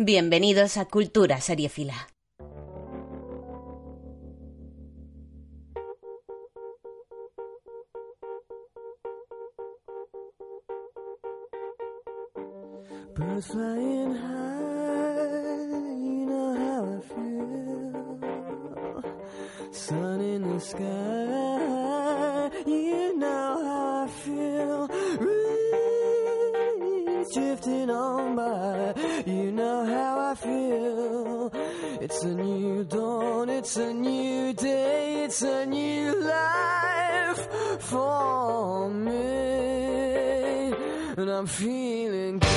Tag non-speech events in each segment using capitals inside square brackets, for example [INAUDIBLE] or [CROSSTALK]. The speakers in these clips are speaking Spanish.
Bienvenidos a Cultura Seriefila. Birds. Sun in sky, it's a new day, it's a new life for me. And I'm feeling good.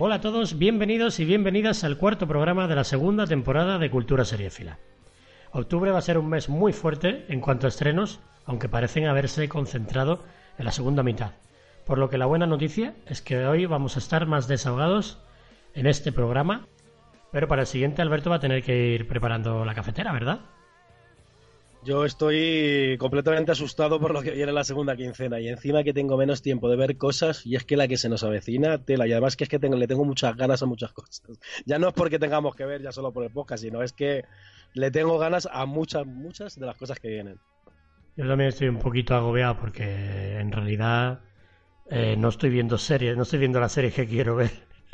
Hola a todos, bienvenidos y bienvenidas al cuarto programa de la segunda temporada de Cultura Seriéfila. Octubre va a ser un mes muy fuerte en cuanto a estrenos, aunque parecen haberse concentrado en la segunda mitad. Por lo que la buena noticia es que hoy vamos a estar más desahogados en este programa, pero para el siguiente Alberto va a tener que ir preparando la cafetera, ¿verdad? Yo estoy completamente asustado por lo que viene la segunda quincena y encima que tengo menos tiempo de ver cosas y es que la que se nos avecina, tela, y además que es que tengo, le tengo muchas ganas a muchas cosas. Ya no es porque tengamos que ver ya solo por el podcast, sino es que le tengo ganas a muchas, muchas de las cosas que vienen. Yo también estoy un poquito agobiado porque en realidad eh, no estoy viendo series, no estoy viendo las series que quiero ver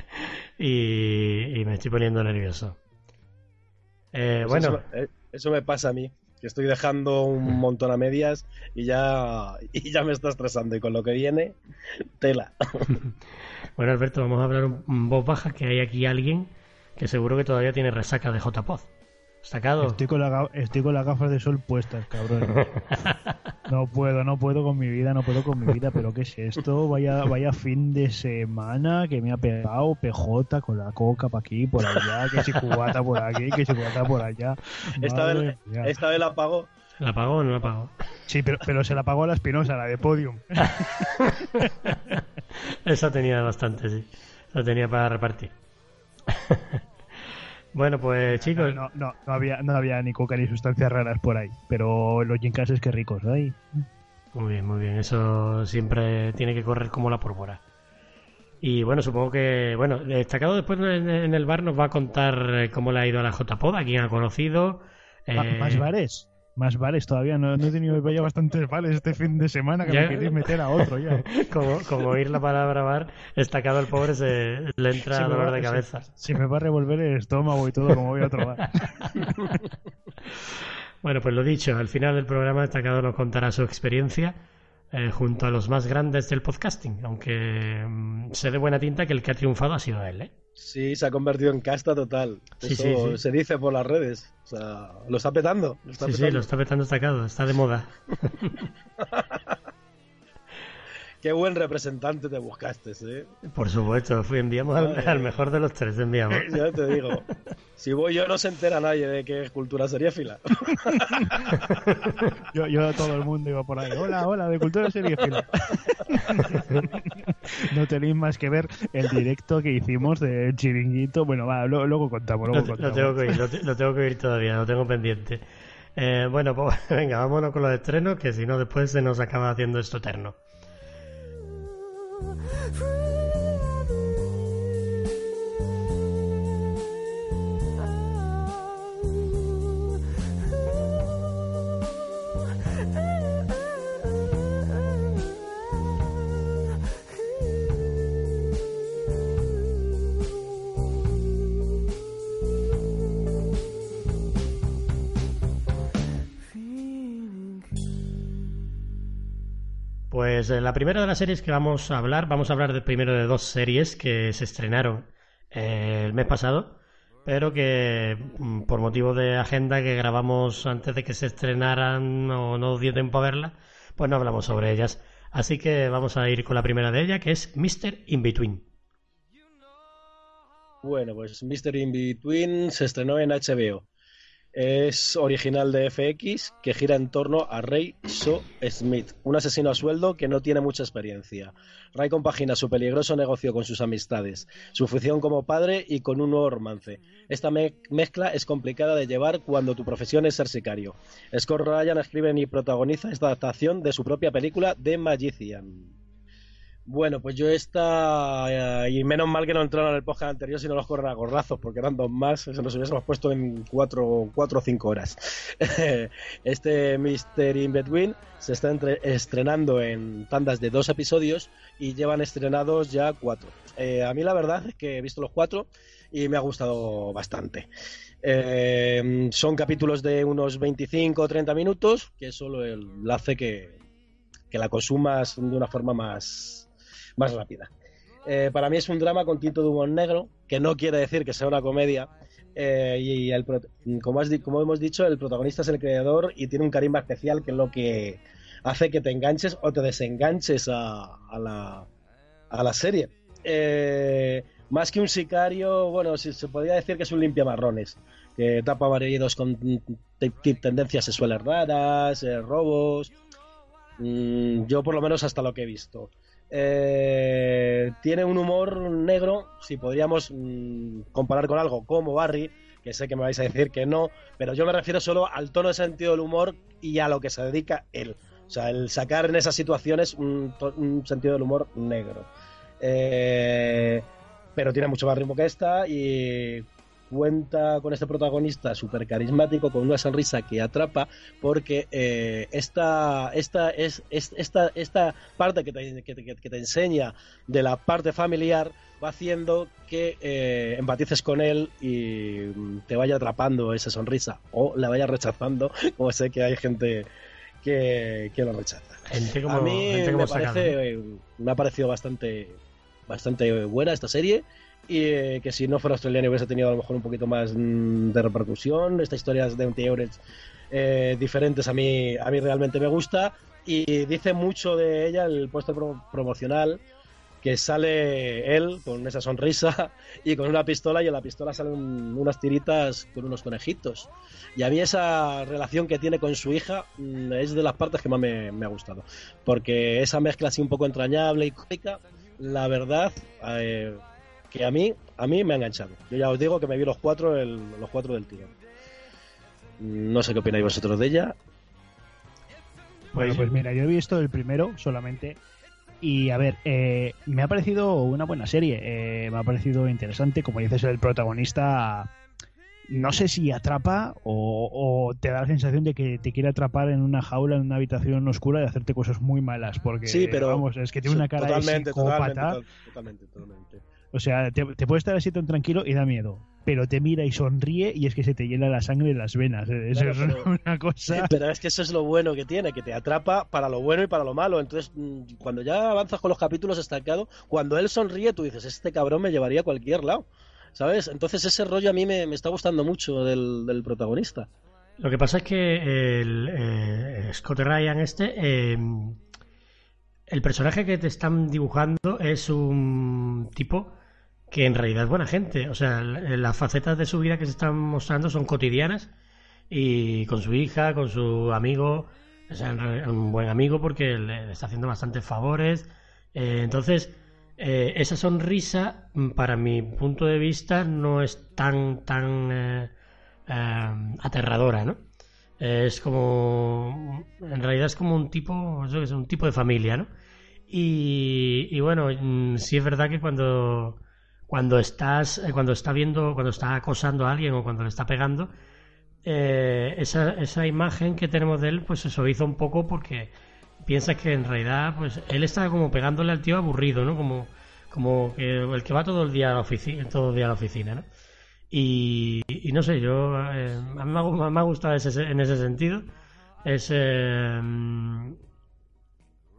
[LAUGHS] y, y me estoy poniendo nervioso. Eh, Pues bueno, eso, eh, eso me pasa a mí, que estoy dejando un [LAUGHS] montón a medias y ya, y ya me está estresando y con lo que viene, tela. [LAUGHS] bueno Alberto, vamos a hablar un voz baja que hay aquí alguien que seguro que todavía tiene resaca de JPod. ¿Sacado? Estoy con, la ga- estoy con las gafas de sol puestas, cabrón. [LAUGHS] No puedo, no puedo con mi vida, no puedo con mi vida, pero ¿qué es esto? Vaya, vaya fin de semana que me ha pegado PJ con la coca para aquí, por allá, que si cubata por aquí, que si cubata por allá. Esta vez, esta vez la apago. ¿La pagó o no la pagó? Sí, pero, pero se la pagó a la espinosa, la de podium. [LAUGHS] Esa tenía bastante, sí. La tenía para repartir. Bueno, pues chicos, No, no, no había, no había ni coca ni sustancias raras por ahí, pero los es que ricos, ay. muy bien, muy bien. Eso siempre tiene que correr como la pólvora. Y bueno, supongo que, bueno, destacado después en, en el bar nos va a contar cómo le ha ido a la JPod, a quién ha conocido. Eh, ¿Más bares? Más bares todavía, no, no he tenido ya bastantes bares este fin de semana que Ya- me queréis meter a otro ya. como, como oír la palabra bar, destacado el pobre se le entra Sí, me dolor va- de cabeza. Si me va a revolver el estómago y todo, como voy a otro bar. [LAUGHS] Bueno, pues lo dicho, al final del programa destacado nos contará su experiencia eh, junto a los más grandes del podcasting, aunque mm, sé de buena tinta que el que ha triunfado ha sido él, ¿eh? Sí, se ha convertido en casta total. Sí, Eso sí, sí. se dice por las redes. O sea, lo está petando. Lo está Sí, sí, lo está petando destacado, está de moda. [LAUGHS] Qué buen representante te buscaste, ¿eh? Por supuesto, fui, enviamos al, mejor de los tres, enviamos. [LAUGHS] Ya te digo. Si voy yo no se entera nadie de qué cultura sería fila. [LAUGHS] Yo, yo todo el mundo iba por ahí. Hola, hola, de Cultura Serie Fila. [LAUGHS] No tenéis más que ver el directo que hicimos del chiringuito. Bueno, va, lo- luego contamos, Lo, luego lo contamos. tengo que oír, lo, te- lo tengo que oír todavía, lo tengo pendiente. Eh, bueno, pues venga, vámonos con los estrenos, que si no después se nos acaba haciendo esto eterno. free. Pues eh, la primera de las series que vamos a hablar, vamos a hablar de, primero de dos series que se estrenaron eh, el mes pasado, pero que mm, por motivo de agenda que grabamos antes de que se estrenaran o no dio tiempo a verla, pues no hablamos sobre ellas. Así que vamos a ir con la primera de ellas, que es Mr. In Between. Bueno, pues Mr. In Between se estrenó en HBO. Es original de FX que gira en torno a Ray So Smith, un asesino a sueldo que no tiene mucha experiencia. Ray compagina su peligroso negocio con sus amistades, su función como padre y con un nuevo romance. Esta me- mezcla es complicada de llevar cuando tu profesión es ser sicario. Scott Ryan escribe y protagoniza esta adaptación de su propia película The Magician. Bueno, pues yo esta. eh, y menos mal que no entraron en el podcast anterior si no los corren a gorrazos, porque eran dos más, se nos hubiésemos puesto en cuatro, cuatro o cinco horas. [LAUGHS] Este Mr. In Between se está estrenando en tandas de dos episodios y llevan estrenados ya cuatro. Eh, a mí la verdad es que he visto los cuatro y me ha gustado bastante. Eh, son capítulos de unos 25 o 30 minutos, que solo el hace que, que la consumas de una forma más, más rápida. Eh, para mí es un drama con tinto de humor negro, que no quiere decir que sea una comedia. eh, y el, como, como hemos dicho, el protagonista es el creador y tiene un carisma especial que es lo que hace que te enganches o te desenganches a, a la, a la serie. Eh, más que un sicario, bueno, si- se podría decir que es un limpiamarrones, que tapa maridos con tendencias sexuales raras, eh, robos. Mm, yo por lo menos hasta lo que he visto. Eh, tiene un humor negro, si podríamos mm, comparar con algo como Barry, que sé que me vais a decir que no, pero yo me refiero solo al tono de sentido del humor y a lo que se dedica él. O sea, el sacar en esas situaciones un, sentido del humor negro. Eh, pero tiene mucho más ritmo que esta y cuenta con este protagonista súper carismático, con una sonrisa que atrapa, porque eh, esta, esta, es, es- esta, esta parte que te, que te- que te enseña de la parte familiar va haciendo que eh, empatices con él y te vaya atrapando esa sonrisa o la vaya rechazando, [LAUGHS] como sé que hay gente que, que lo rechaza. Gente como, A mí gente como me, parece, me ha parecido bastante, bastante buena esta serie y eh, que si no fuera australiana hubiese tenido a lo mejor un poquito más mm, de repercusión. Esta historia de anti-Eurets eh, diferentes a mí, a mí realmente me gusta y dice mucho de ella el puesto pro- promocional que sale él con esa sonrisa [LAUGHS] y con una pistola y en la pistola salen unas tiritas con unos conejitos. Y a mí esa relación que tiene con su hija mm, es de las partes que más me, me ha gustado. Porque esa mezcla así un poco entrañable y cómica, la verdad, eh, que a mí, a mí me ha enganchado. Yo ya os digo que me vi los cuatro, el- los cuatro del tío. No sé qué opináis vosotros de ella. Bueno, pues mira, yo he visto el primero solamente. Y a ver, eh, me ha parecido una buena serie. eh, me ha parecido interesante. Como dices, el protagonista. No sé si atrapa o, o te da la sensación de que te quiere atrapar en una jaula, en una habitación oscura y hacerte cosas muy malas. Porque, Sí, pero- vamos, es que tiene una cara totalmente, de psicópata. totalmente, totalmente, totalmente. O sea, te, te puede estar así tan tranquilo y da miedo. Pero te mira y sonríe y es que se te llena la sangre en las venas. Eso Claro, es pero- [LAUGHS] una cosa. Pero es que eso es lo bueno que tiene, que te atrapa para lo bueno y para lo malo. Entonces, mm, cuando ya avanzas con los capítulos estancados, cuando él sonríe, tú dices, este cabrón me llevaría a cualquier lado. ¿Sabes? Entonces ese rollo a mí me, me está gustando mucho del, del protagonista. Lo que pasa es que el eh, Scott Ryan este, eh, el personaje que te están dibujando es un tipo que en realidad es buena gente. O sea, l- las facetas de su vida que se están mostrando son cotidianas y con su hija, con su amigo, o sea, un buen amigo porque le, está haciendo bastantes favores. Eh, entonces, eh, esa sonrisa, mm, para mi punto de vista, no es tan, tan eh, eh, aterradora, ¿no? Es como, en realidad es como un tipo, eso que es un tipo de familia, ¿no? Y, y bueno, mm, sí es verdad que cuando, cuando estás, eh, cuando está viendo, cuando está acosando a alguien o cuando le está pegando, eh, esa, esa imagen que tenemos de él, pues se suaviza un poco porque piensas que en realidad, pues él está como pegándole al tío aburrido, ¿no? Como, como el que va todo el día a la oficina, todo el día a la oficina, ¿no? Y, no sé, yo eh, a mí me ha, gu- me ha gustado ese- en ese sentido. Es eh,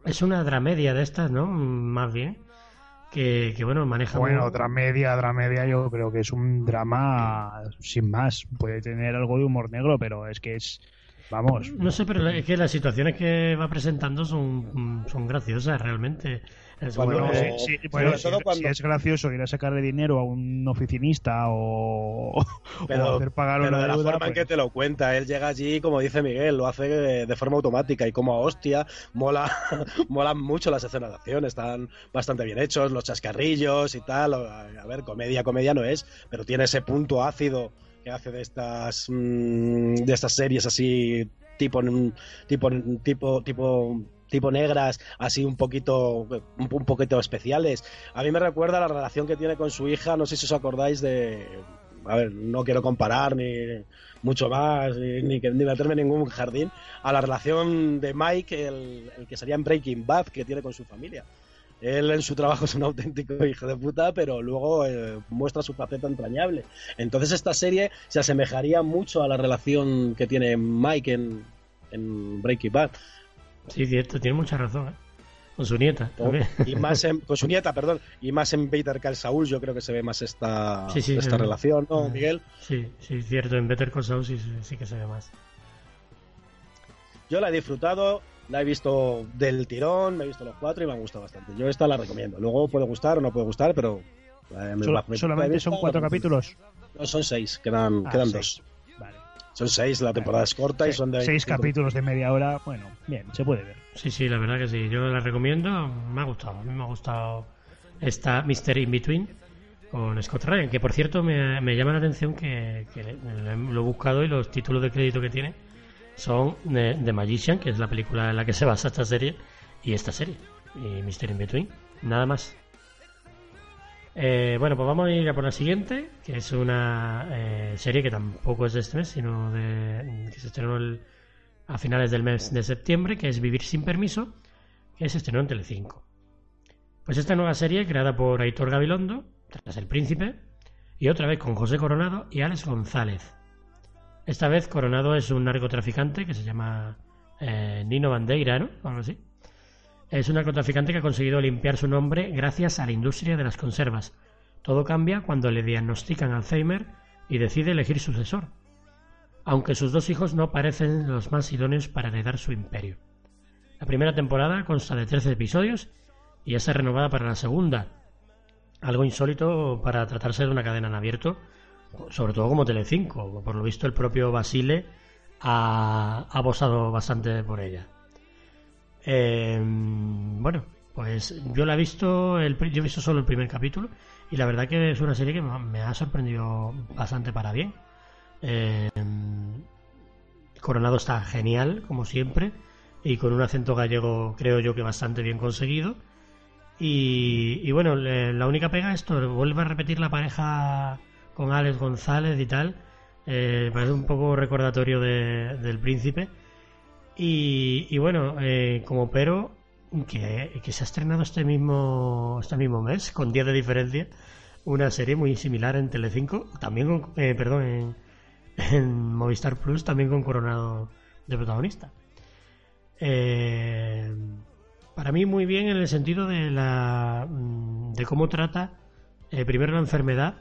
es una dramedia de estas, ¿no? Más bien que, que bueno maneja Bueno, muy- otra media, otra media, yo creo que es un drama sin más. Puede tener algo de humor negro, pero es que es Vamos. No sé, pero es que las situaciones que va presentando son, son graciosas realmente. Es Cuando- bueno, Eh, sí, sí, bueno, si- cuando- si es gracioso ir a sacarle dinero a un oficinista o, [LAUGHS] o Pero, hacer pagar pero una de la deuda, forma en pues, que te lo cuenta, él llega allí, como dice Miguel, lo hace de, de forma automática y como a hostia, mola, [LAUGHS] molan mucho las escenas de acción, están bastante bien hechos, los chascarrillos y tal. A, a ver, comedia, comedia no es, pero tiene ese punto ácido que hace de estas mm, de estas series así tipo tipo tipo tipo tipo negras, así un poquito un, poquito especiales. A mí me recuerda la relación que tiene con su hija, no sé si os acordáis de a ver, no quiero comparar ni mucho más, ni, ni, ni meterme en ningún jardín, a la relación de Mike, el, el que sería en Breaking Bad, que tiene con su familia. Él en su trabajo es un auténtico hijo de puta, pero luego eh, muestra su faceta entrañable. Entonces esta serie se asemejaría mucho a la relación que tiene Mike en, en Breaking Bad. Sí, cierto, tiene mucha razón. ¿eh? Con su nieta también. Y más en- con su nieta, perdón, y más en Better Call Saul yo creo que se ve más esta, Sí, sí, esta relación, ¿no. Miguel? Sí, sí, cierto. En Better Call Saul sí, sí, sí que se ve más. Yo la he disfrutado, la he visto del tirón, me he visto los cuatro y me ha gustado bastante. Yo esta la recomiendo. Luego puede gustar o no puede gustar, pero... eh, solamente vista, son cuatro capítulos. No, son seis, quedan, Ah, quedan seis. dos. Son seis, la temporada es corta y son de... Seis 25. capítulos de media hora, bueno, bien, se puede ver. Sí, sí, la verdad que sí. Yo la recomiendo. Me ha gustado. A mí me ha gustado esta Mystery In Between con Scott Ryan, que por cierto me, me llama la atención que, lo he buscado y los títulos de crédito que tiene son de, The Magician, que es la película en la que se basa esta serie, y esta serie, y Mystery In Between. Nada más. Eh, bueno, pues vamos a ir a por la siguiente, que es una eh, serie que tampoco es de este mes, sino de, que se estrenó a finales del mes de septiembre, que es Vivir sin permiso, que se estrenó en Telecinco. Pues esta nueva serie, creada por Aitor Gabilondo, tras El Príncipe, y otra vez con José Coronado y Alex González. Esta vez Coronado es un narcotraficante que se llama eh, Nino Bandeira, ¿no? O algo así. Es un narcotraficante que ha conseguido limpiar su nombre gracias a la industria de las conservas. Todo cambia cuando le diagnostican Alzheimer y decide elegir sucesor aunque sus dos hijos no parecen los más idóneos para heredar su imperio. La primera temporada consta de 13 episodios y ya está renovada para la segunda, algo insólito para tratarse de una cadena en abierto, sobre todo como Telecinco, por lo visto el propio Basile ha, ha apostado bastante por ella. Eh, bueno, pues yo la he visto, el, yo he visto solo el primer capítulo y la verdad que es una serie que me ha- sorprendido bastante para bien. Eh, Coronado está genial, como siempre, y con un acento gallego creo yo que bastante bien conseguido. Y, bueno, la única pega es esto, vuelve a repetir la pareja con Alex González y tal. Eh, parece un poco recordatorio de- del príncipe. Y, y bueno, eh, como pero, que, que se ha estrenado este mismo, este mismo mes, con 10 de diferencia, una serie muy similar en Telecinco, también con, eh, perdón, en, en Movistar Plus, también con Coronado de protagonista. Eh, para mí muy bien en el sentido de la mm, de cómo trata eh, primero la enfermedad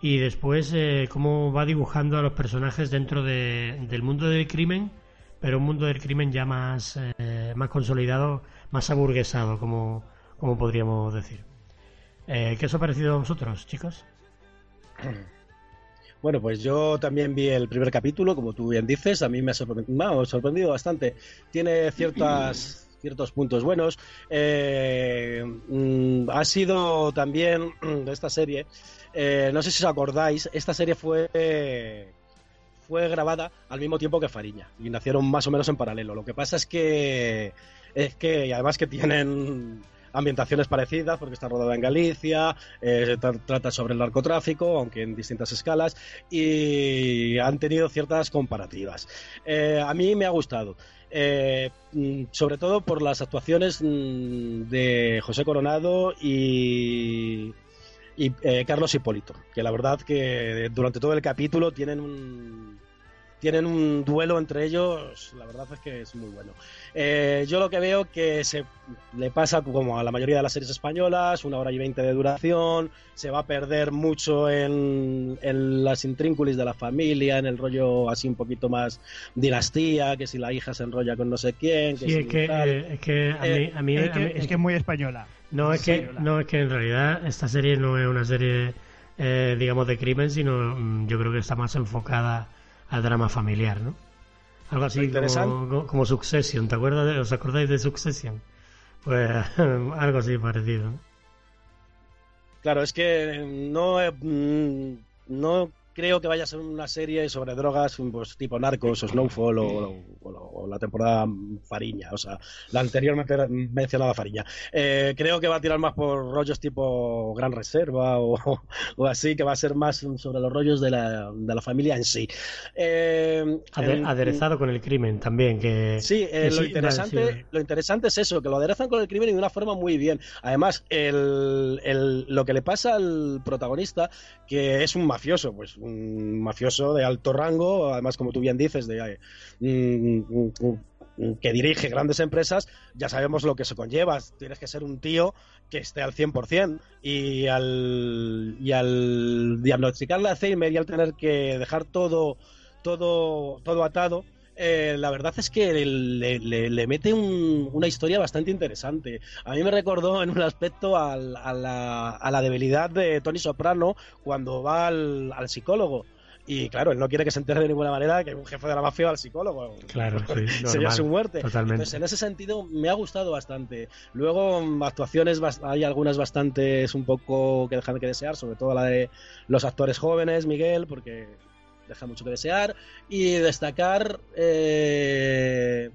y después eh, cómo va dibujando a los personajes dentro de- del mundo del crimen, pero un mundo del crimen ya más, eh, más consolidado, más aburguesado, como, como podríamos decir. Eh, ¿Qué os ha parecido a vosotros, chicos? [CLEARS THROAT] Bueno, pues yo también vi el primer capítulo, como tú bien dices, a mí me ha sorprendido, me ha sorprendido bastante. Tiene ciertas, [CLEARS THROAT] ciertos puntos buenos. Eh, mm, ha sido también de [CLEARS THROAT] esta serie, eh, no sé si os acordáis, esta serie fue, fue grabada al mismo tiempo que Fariña y nacieron más o menos en paralelo. Lo que pasa es que, es que además que tienen ambientaciones parecidas porque está rodada en Galicia, eh, tra- trata sobre el narcotráfico, aunque en distintas escalas, y han tenido ciertas comparativas. Eh, a mí me ha gustado. Eh, mm, sobre todo por las actuaciones mm, de José Coronado y, y eh, Carlos Hipólito, que la verdad que durante todo el capítulo tienen un, tienen un duelo entre ellos, la verdad es que es muy bueno. Eh, yo lo que veo que se le pasa como a la mayoría de las series españolas, una hora y veinte de duración, se va a perder mucho en, en las intrínculis de la familia, en el rollo así un poquito más dinastía, que si la hija se enrolla con no sé quién, que Sí, si es que, eh, es que a mí, a mí- Es a que, mí- es que es muy española. No, es que, no, es que en realidad esta serie no es una serie, eh, digamos, de crimen, sino mm, yo creo que está más enfocada al drama familiar, ¿no? Algo así como, como, Succession, ¿te acuerdas? De, ¿Os acordáis de Succession? Pues [LAUGHS] algo así parecido. Claro, es que no, mm, no creo que vaya a ser una serie sobre drogas pues, tipo Narcos o Snowfall o, o- o la temporada Fariña, o sea, la anteriormente mencionada Fariña. Eh, creo que va a tirar más por rollos tipo Gran Reserva o, [LAUGHS] o así, que va a ser más sobre los rollos de la, de la familia en sí. Eh, Ade- en- aderezado con el crimen también, que... Sí, eh, que lo, sí, interesante, sí. lo interesante es eso, que lo aderezan con el crimen y de una forma muy bien. Además, el, el- lo que le pasa al protagonista, que es un mafioso, pues un mafioso de alto rango, además, como tú bien dices, de, eh, mm, mm, que dirige grandes empresas, ya sabemos lo que se conlleva. Tienes que ser un tío que esté al 100% y al, y al diagnosticarle Alzheimer y al tener que dejar todo, todo, todo atado, eh, la verdad es que le, le- le mete un- una historia bastante interesante. A mí me recordó en un aspecto al- a, la, a la debilidad de Tony Soprano cuando va al, al psicólogo. Y claro, él no quiere que se entere de ninguna manera que un jefe de la mafia va al psicólogo. Claro, sí, [LAUGHS] Sería su muerte. Totalmente. Entonces, en ese sentido, me ha gustado bastante. Luego, actuaciones, hay algunas bastantes un poco que dejan que desear, sobre todo la de los actores jóvenes, Miguel, porque deja mucho que desear. Y destacar eh,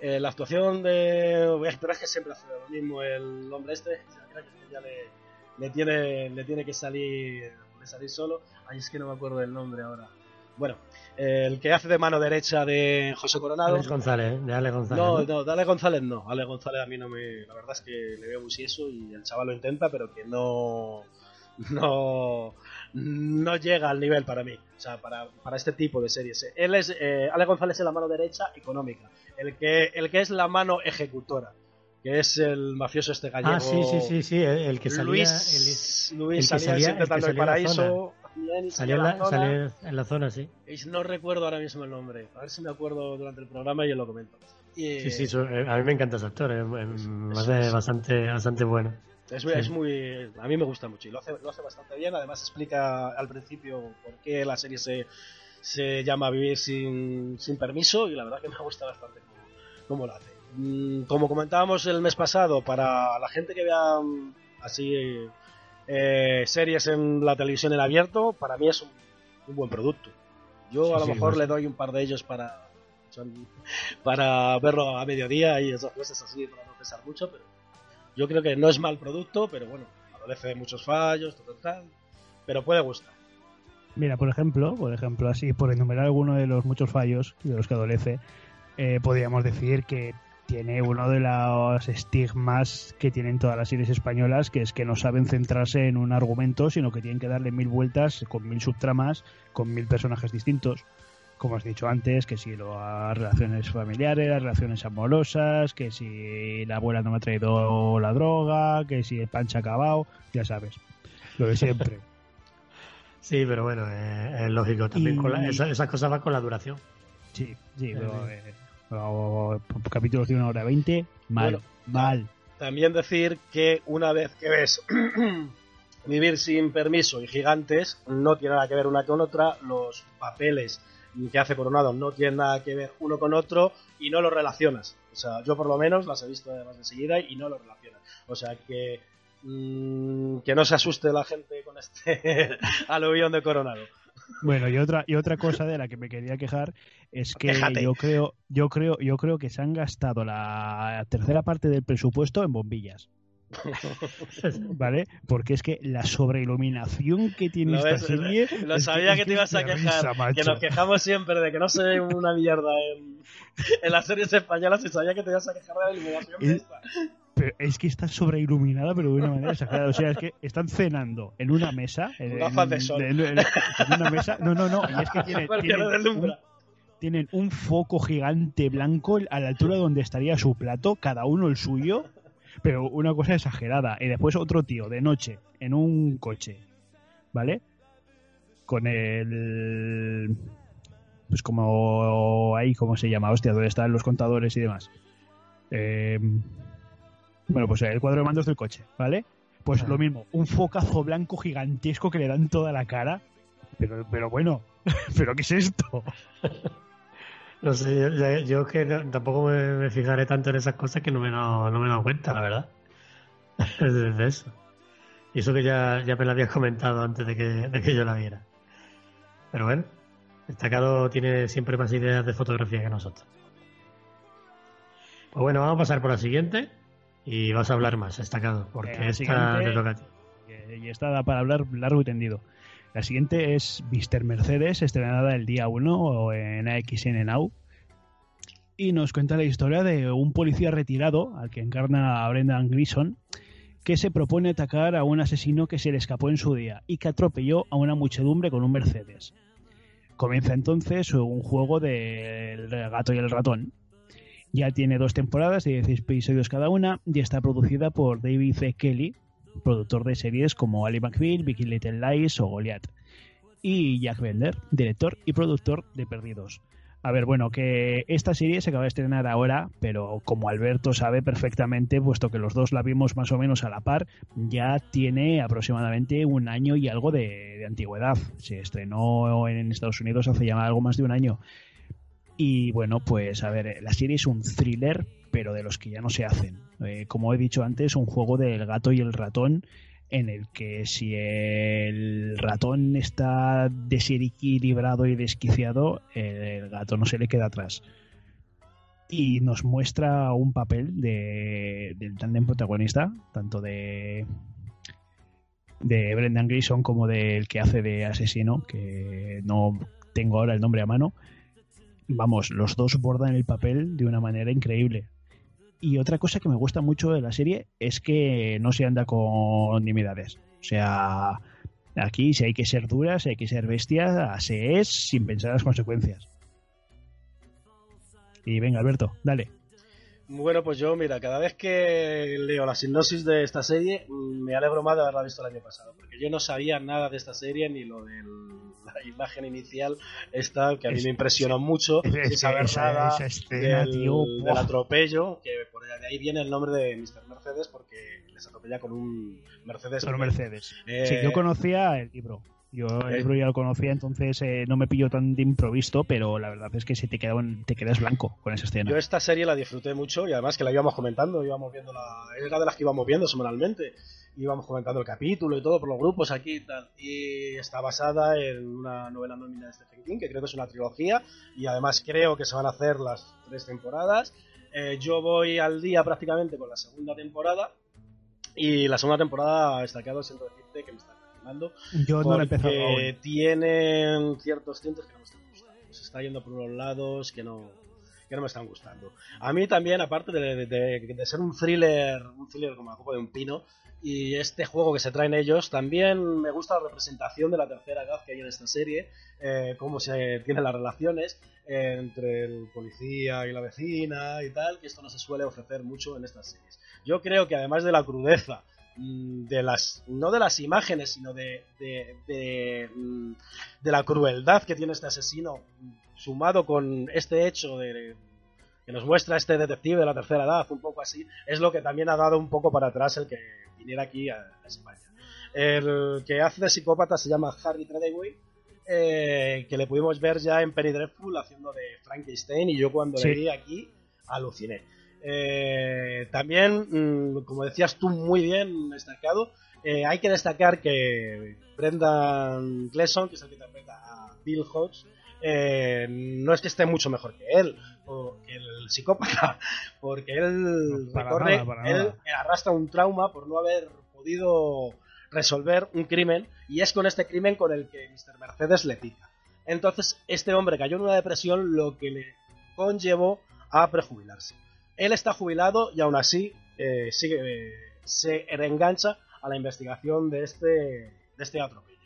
eh, la actuación de. Pero es que siempre hace lo mismo el hombre este. que ya le, le tiene, le tiene que salir, de salir solo. Ay, es que no me acuerdo del nombre ahora. Bueno, el que hace de mano derecha de José Coronado. Alex González, ¿eh? de Alex González. No, ¿no? Dale González no. Ale González a mí no me. La verdad es que le veo muy eso y el chaval lo intenta, pero que no. [LAUGHS] No. No llega al nivel para mí. O sea, para, para este tipo de series. Él es. Eh, Ale González es la mano derecha económica. El que, el que es la mano ejecutora. Que es el mafioso este gallego. Ah, sí, sí, sí, sí, el el que salía... Luis, el- Luis el que salía, salía- siempre el que el salía en la paraíso. Bien, Salió la, zona. salió en la zona, sí. No recuerdo ahora mismo el nombre. A ver si me acuerdo durante el programa y yo lo comento. Y, Sí, sí, su- eh, a mí me encanta ese actor, eh, me parece bastante, bastante bueno. Es, es muy. A mí me gusta mucho y lo hace, lo hace bastante bien. Además, explica al principio por qué la serie se, se llama Vivir sin, sin permiso y la verdad que me gusta bastante cómo, cómo lo hace. Mm, Como comentábamos el mes pasado, para la gente que vea mm, así eh, series en la televisión en abierto, para mí es un, un buen producto. Yo Sí, a lo sí, mejor le doy un par de ellos para, para verlo a mediodía y esas cosas así, para no pensar mucho, pero yo creo que no es mal producto, pero bueno, adolece de muchos fallos, tal, tal, pero puede gustar. Mira, por ejemplo, por ejemplo, así por enumerar alguno de los muchos fallos de los que adolece, eh, podríamos decir que tiene uno de los estigmas que tienen todas las series españolas, que es que no saben centrarse en un argumento, sino que tienen que darle mil vueltas con mil subtramas, con mil personajes distintos. Como has dicho antes, que si las relaciones familiares, las relaciones amorosas, que si la abuela no me ha traído la droga, que si el pan se ha acabado, ya sabes, lo de siempre. [LAUGHS] Sí, pero bueno, eh, es lógico también. Y- con la- esa- esas cosas van con la duración. Sí, sí, pero, eh, pero, capítulos de una hora veinte, mal, Bueno, mal. También decir que una vez que ves [CLEARS THROAT] Vivir sin permiso y Gigantes, no tiene nada que ver una con otra, los papeles que hace Coronado no tienen nada que ver uno con otro y no los relacionas. O sea, yo por lo menos las he visto además de seguida y no los relacionas. O sea que mm, que no se asuste la gente con este [LAUGHS] aluvión de Coronado. Bueno, y otra y otra cosa de la que me quería quejar es que yo creo yo creo yo creo que se han gastado la tercera parte del presupuesto en bombillas, [LAUGHS] ¿vale? Porque es que la sobreiluminación que tiene Lo esta serie Lo es sabía que te ibas a quejar. risa, que nos quejamos siempre de que no se ve una mierda en, en las series españolas y sabía que te ibas a quejar de la iluminación de Y- esta. Pero es que está sobreiluminada, pero de una manera exagerada. O sea, es que están cenando en una mesa. En, gafas de sol. en- una mesa. No, no, no. Y es que tiene, tienen un foco gigante blanco a la altura donde estaría su plato, cada uno el suyo, pero una cosa exagerada. Y después otro tío de noche en un coche, ¿vale? Con el. Pues como ahí, ¿cómo se llama? Hostia, ¿dónde están los contadores y demás? Eh, bueno, pues el cuadro de mandos del coche, ¿vale? Pues lo mismo, un focazo blanco gigantesco que le dan toda la cara. Pero, pero bueno, [LAUGHS] ¿pero qué es esto? [LAUGHS] No sé, yo, es que no- tampoco me, me fijaré tanto en esas cosas que no me, he dado- no me he dado cuenta, la verdad. [LAUGHS] de eso. Y eso que ya, ya me lo habías comentado antes de que, de que yo la viera. Pero bueno, destacado tiene siempre más ideas de fotografía que nosotros. Pues bueno, vamos a pasar por la siguiente y vas a hablar más, destacado, porque esta te toca a ti. Y esta da para hablar largo y tendido. La siguiente es Mr. Mercedes, estrenada el día 1 en AXN Now. Y nos cuenta la historia de un policía retirado, al que encarna a Brendan Gleeson, que se propone atacar a un asesino que se le escapó en su día y que atropelló a una muchedumbre con un Mercedes. Comienza entonces un juego del gato y el ratón. Ya tiene dos temporadas de 16 episodios cada una y está producida por David C. Kelly, productor de series como Ali McBeal, Vicky Little Lies o Goliath. Y Jack Bender, director y productor de Perdidos. A ver, bueno, que esta serie se acaba de estrenar ahora, pero como Alberto sabe perfectamente, puesto que los dos la vimos más o menos a la par, ya tiene aproximadamente un año y algo de, de antigüedad. Se estrenó en Estados Unidos hace ya algo más de un año. Y bueno, pues a ver, la serie es un thriller, pero de los que ya no se hacen. Eh, como he dicho antes, un juego del gato y el ratón, en el que si el ratón está desequilibrado y desquiciado, el gato no se le queda atrás. Y nos muestra un papel de, del tándem protagonista, tanto de de Brendan Gleeson como del que hace de asesino, que no tengo ahora el nombre a mano. Vamos, los dos bordan el papel de una manera increíble. Y otra cosa que me gusta mucho de la serie es que no se anda con nimiedades. O sea, aquí si hay que ser duras, si hay que ser bestia, se es sin pensar las consecuencias. Y venga, Alberto, dale. Bueno, pues yo, mira, cada vez que leo la sinopsis de esta serie, mm, me alegro más de haberla visto el año pasado, porque yo no sabía nada de esta serie ni lo de la imagen inicial, esta que a mí Es- me impresionó mucho, [LAUGHS] es- sin saber esa- nada esa escena, del, tío, del atropello, que por ahí viene el nombre de Mr. Mercedes, porque les atropella con un Mercedes. Solo Mercedes. Eh, Sí, yo conocía el libro. Yo el libro ya lo conocía, entonces eh, no me pilló tan de improvisto, pero la verdad es que se te, queda un- te quedas blanco con esa escena. Yo esta serie la disfruté mucho y además que la íbamos comentando, íbamos viendo la, era de las que íbamos viendo semanalmente, íbamos comentando el capítulo y todo por los grupos aquí y tal. Y está basada en una novela anónima de Stephen King, que creo que es una trilogía, y además creo que se van a hacer las tres temporadas. Eh, yo voy al día prácticamente con la segunda temporada, y la segunda temporada, destacado, siento decirte que me está animando, Yo no lo he empezado aún. tienen ciertos tintes que no me están gustando. Se está yendo por unos lados que no, que no me están gustando. A mí también, aparte de, de- de ser un thriller, un thriller como la copa de un pino, y este juego que se traen ellos, también me gusta la representación de la tercera edad que hay en esta serie, eh, cómo se tienen las relaciones entre el policía y la vecina y tal, que esto no se suele ofrecer mucho en estas series. Yo creo que además de la crudeza, de las no de las imágenes sino de, de, de, mm, de la crueldad que tiene este asesino mm, sumado con este hecho de que nos muestra este detective de la tercera edad un poco así es lo que también ha dado un poco para atrás el que viniera aquí a, a España el que hace de psicópata se llama Harry Treadaway eh, que le pudimos ver ya en Penny Dreadful haciendo de Frankenstein y yo cuando Sí. le vi aquí aluciné eh, también, mm, como decías tú muy bien destacado, eh, hay que destacar que Brendan Gleeson, que es el que interpreta a Bill Hodges, eh, no es que esté mucho mejor que él, o que el psicópata, [LAUGHS] porque él No, recorre, nada, él arrastra un trauma por no haber podido resolver un crimen, y es con este crimen con el que Mr. Mercedes le pica. Entonces, este hombre cayó en una depresión, lo que le conllevó a prejubilarse. Él está jubilado y aún así eh, sigue, eh, se reengancha a la investigación de este, de este atropello.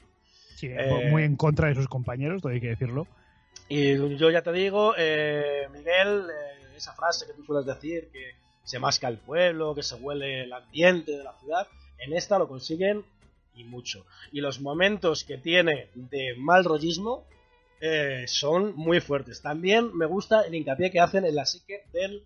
Sí, eh, muy en contra de sus compañeros, todo hay que decirlo. Y yo ya te digo, eh, Miguel, esa frase que tú sueles decir, que se masca el pueblo, que se huele el ambiente de la ciudad, en esta lo consiguen y mucho. Y los momentos que tiene de mal rollismo eh, son muy fuertes. También me gusta el hincapié que hacen en la psique del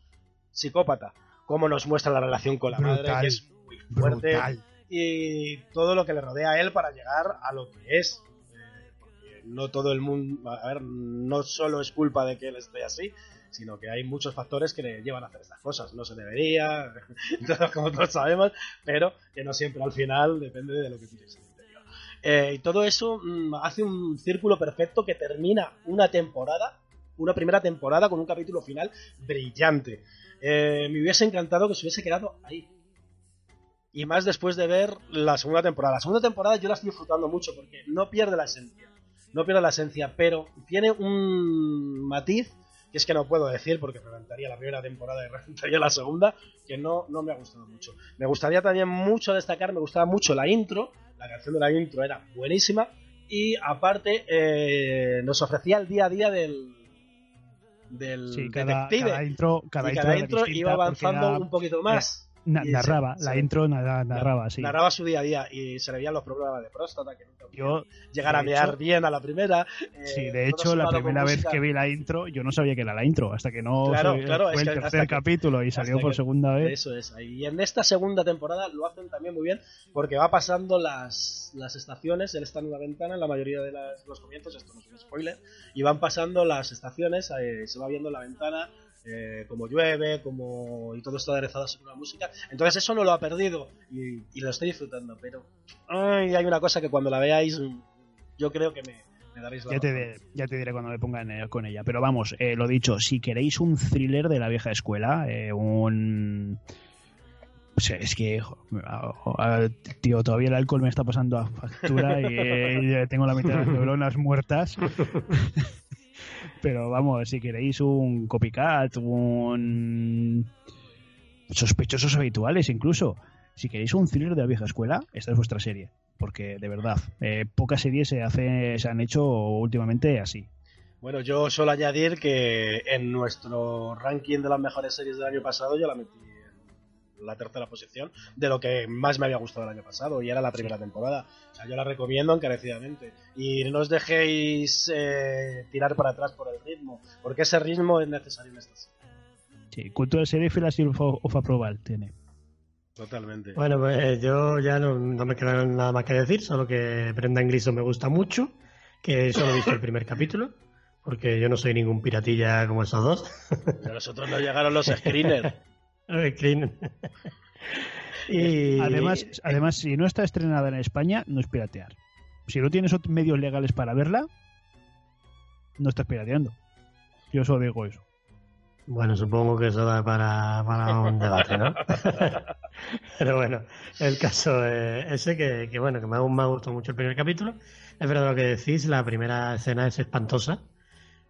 psicópata, cómo nos muestra la relación con la madre, que es muy fuerte, Brutal. y todo lo que le rodea a él para llegar a lo que es. Eh, porque no todo el mundo, a ver, no solo es culpa de que él esté así, sino que hay muchos factores que le llevan a hacer estas cosas. No se debería, [LAUGHS] como todos sabemos, pero que no siempre al final depende de lo que tienes en el interior. Eh, y todo eso mm, hace un círculo perfecto que termina una temporada, una primera temporada con un capítulo final brillante. Eh, me hubiese encantado que se hubiese quedado ahí. Y más después de ver la segunda temporada. La segunda temporada yo la estoy disfrutando mucho porque no pierde la esencia. No pierde la esencia, pero tiene un matiz que es que no puedo decir porque reventaría la primera temporada y [LAUGHS] reventaría la segunda, que no, no me ha gustado mucho. Me gustaría también mucho destacar, me gustaba mucho la intro, la canción de la intro era buenísima, y aparte eh, nos ofrecía el día a día del, del Sí, cada, detective. cada intro, cada y cada intro iba avanzando era- un poquito más. Na- y se- narraba, se- la intro narraba, sí. Narraba su día a día y se le veían los problemas de próstata, que nunca Yo, llegar a mear hecho- bien a la primera. eh, sí, de hecho, la primera vez música. que vi la intro, yo no sabía que era la intro, hasta que no Claro, fue, claro, fue el que tercer capítulo y salió por que- segunda vez. Eso es. Y en esta segunda temporada lo hacen también muy bien porque va pasando las, las estaciones. Él está en una ventana en la mayoría de las- los comienzos, esto no es un spoiler. Y van pasando las estaciones, eh, se va viendo en la ventana eh, como llueve, como y todo está aderezado con la música. Entonces eso no lo ha perdido y, y lo estoy disfrutando. Pero ay, hay una cosa que cuando la veáis, yo creo que me, me daréis la Ya te, ya te diré cuando me ponga en- eh, con ella. Pero vamos, eh, lo dicho, si queréis un thriller de la vieja escuela, eh, un... Sea, es que, tío, todavía el alcohol me está pasando a factura y ya tengo la mitad de las neuronas muertas. [LAUGHS] Pero vamos, si queréis un copycat, un... Sospechosos habituales incluso. Si queréis un thriller de la vieja escuela, esta es vuestra serie. Porque, de verdad, eh, pocas series se, hace, se han hecho últimamente así. Bueno, yo suelo añadir que en nuestro ranking de las mejores series del año pasado yo la metí la tercera posición de lo que más me había gustado el año pasado y era la primera temporada. O sea, yo la recomiendo encarecidamente. Y no os dejéis eh, tirar para atrás por el ritmo, porque ese ritmo es necesario en esta serie. Sí, cultura serie y of, of approval tiene. Totalmente. Bueno, pues yo ya no, no me queda nada más que decir, solo que Brendan Gleeson me gusta mucho, que solo he visto el primer capítulo, porque yo no soy ningún piratilla como esos dos. A nosotros nos llegaron los screeners. [LAUGHS] [LAUGHS] Eh, Clean. y Además, además, si no está estrenada en España, no es piratear. Si no tienes medios legales para verla, no estás pirateando. Yo solo digo eso. Bueno, supongo que eso da para, para un debate, ¿no? [LAUGHS] Pero bueno, el caso es ese que, que bueno, que me ha, me ha gustado mucho el primer capítulo. Es verdad lo que decís, la primera escena es espantosa.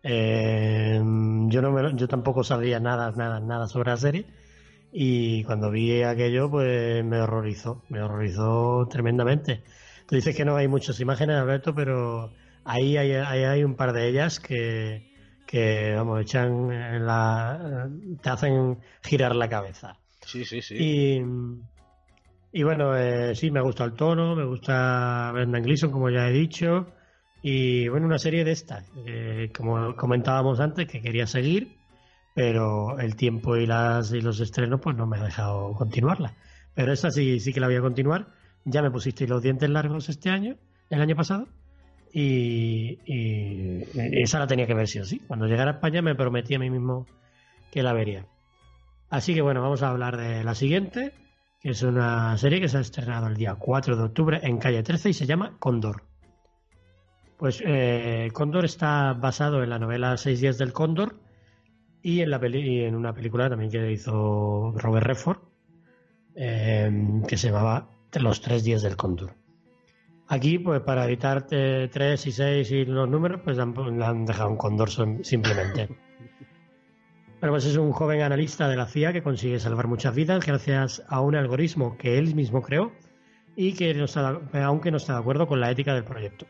Eh, yo no me lo- yo tampoco sabía nada, nada, nada sobre la serie. Y cuando vi aquello, pues me horrorizó, me horrorizó tremendamente. Tú dices que no hay muchas imágenes, Alberto, pero ahí hay, ahí hay un par de ellas que, que vamos, echan en la, te hacen girar la cabeza. Sí, sí, sí. Y, y bueno, eh, sí, me gusta el tono, me gusta Brendan Gleeson, como ya he dicho. Y bueno, una serie de estas, eh, como comentábamos antes, que quería seguir, pero el tiempo y, las, y los estrenos pues no me ha dejado continuarla. Pero esta sí, sí que la voy a continuar. Ya me pusisteis los dientes largos este año, el año pasado, y esa la tenía que ver sí o sí. Cuando llegara a España me prometí a mí mismo que la vería. Así que bueno, vamos a hablar de la siguiente, que es una serie que se ha estrenado el día 4 de octubre en calle 13 y se llama Cóndor. Pues eh, Cóndor está basado en la novela Seis días del Cóndor y en, la peli- en una película también que hizo Robert Redford eh, que se llamaba Los tres días del Cóndor. Aquí, pues para evitar tres y seis y los números, pues han- han dejado un cóndor sim- simplemente. Bueno, pues es un joven analista de la CIA que consigue salvar muchas vidas gracias a un algoritmo que él mismo creó y que aunque no está de acuerdo con la ética del proyecto.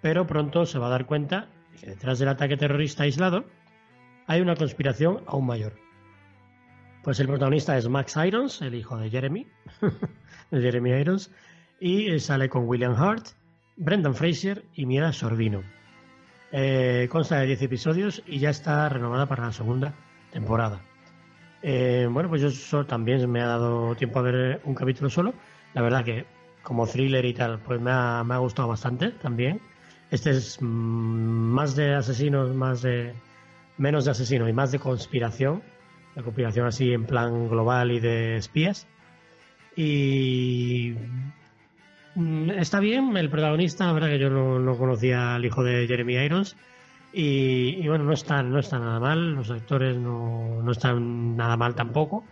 Pero pronto se va a dar cuenta que detrás del ataque terrorista aislado hay una conspiración aún mayor. Pues el protagonista es Max Irons, el hijo de Jeremy, [LAUGHS] Jeremy Irons, y sale con William Hart, Brendan Fraser y Mira Sorbino. Eh, consta de 10 episodios y ya está renovada para la segunda temporada. Eh, bueno, pues yo también me ha dado tiempo a ver un capítulo solo. La verdad que como thriller y tal, pues me ha, me ha gustado bastante también. Este es mm, más de asesinos, más de menos de asesinos y más de conspiración. La conspiración así en plan global y de espías. Y mm, está bien, el protagonista, la verdad que yo no, conocía al hijo de Jeremy Irons. Y, bueno, no está, no está nada mal, los actores no, no están nada mal tampoco.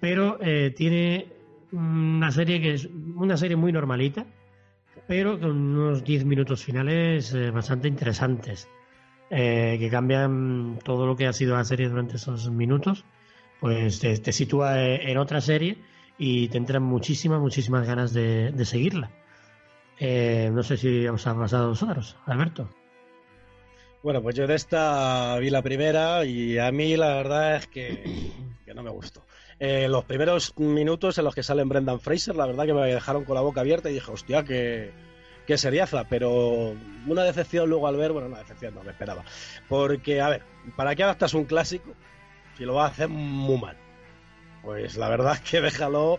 Pero eh, tiene una serie que es una serie muy normalita, pero con unos 10 minutos finales eh, bastante interesantes, eh, que cambian todo lo que ha sido la serie durante esos minutos, pues te, sitúa eh, en otra serie y te entran muchísimas, muchísimas ganas de, seguirla. no sé si os ha pasado a vosotros, Alberto. Bueno, pues yo de esta vi la primera y a mí la verdad es que, que no me gustó. Eh, los primeros minutos en los que salen Brendan Fraser, la verdad que me dejaron con la boca abierta y dije, hostia, que, que seriaza, pero una decepción luego al ver, bueno, una decepción no me esperaba. Porque, a ver, ¿para qué adaptas un clásico si lo vas a hacer muy mal? Pues la verdad es [LAUGHS] que déjalo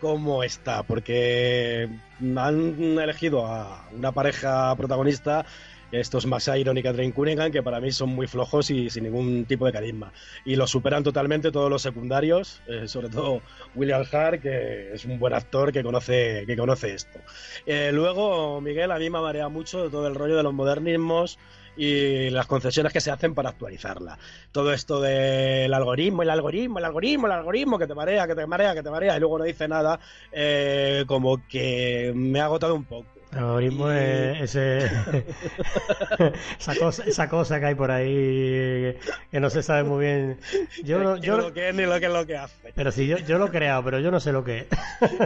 como está, porque han elegido a una pareja protagonista estos Max Iron y Catherine Cunningham, que para mí son muy flojos y sin ningún tipo de carisma. Y lo superan totalmente todos los secundarios, eh, sobre todo William Hart, que es un buen actor que conoce, que conoce esto. Eh, luego, Miguel, a mí me marea mucho todo el rollo de los modernismos y las concesiones que se hacen para actualizarla. Todo esto del algoritmo, el algoritmo, el algoritmo, el algoritmo, que te marea, que te marea, que te marea, y luego no dice nada, eh, como que me ha agotado un poco. El algoritmo es ese, [LAUGHS] esa, cosa, esa cosa que hay por ahí que no se sabe muy bien. Yo, yo, lo que es ni lo que es lo que hace. Pero sí, yo, yo lo he creado, pero yo no sé lo que es.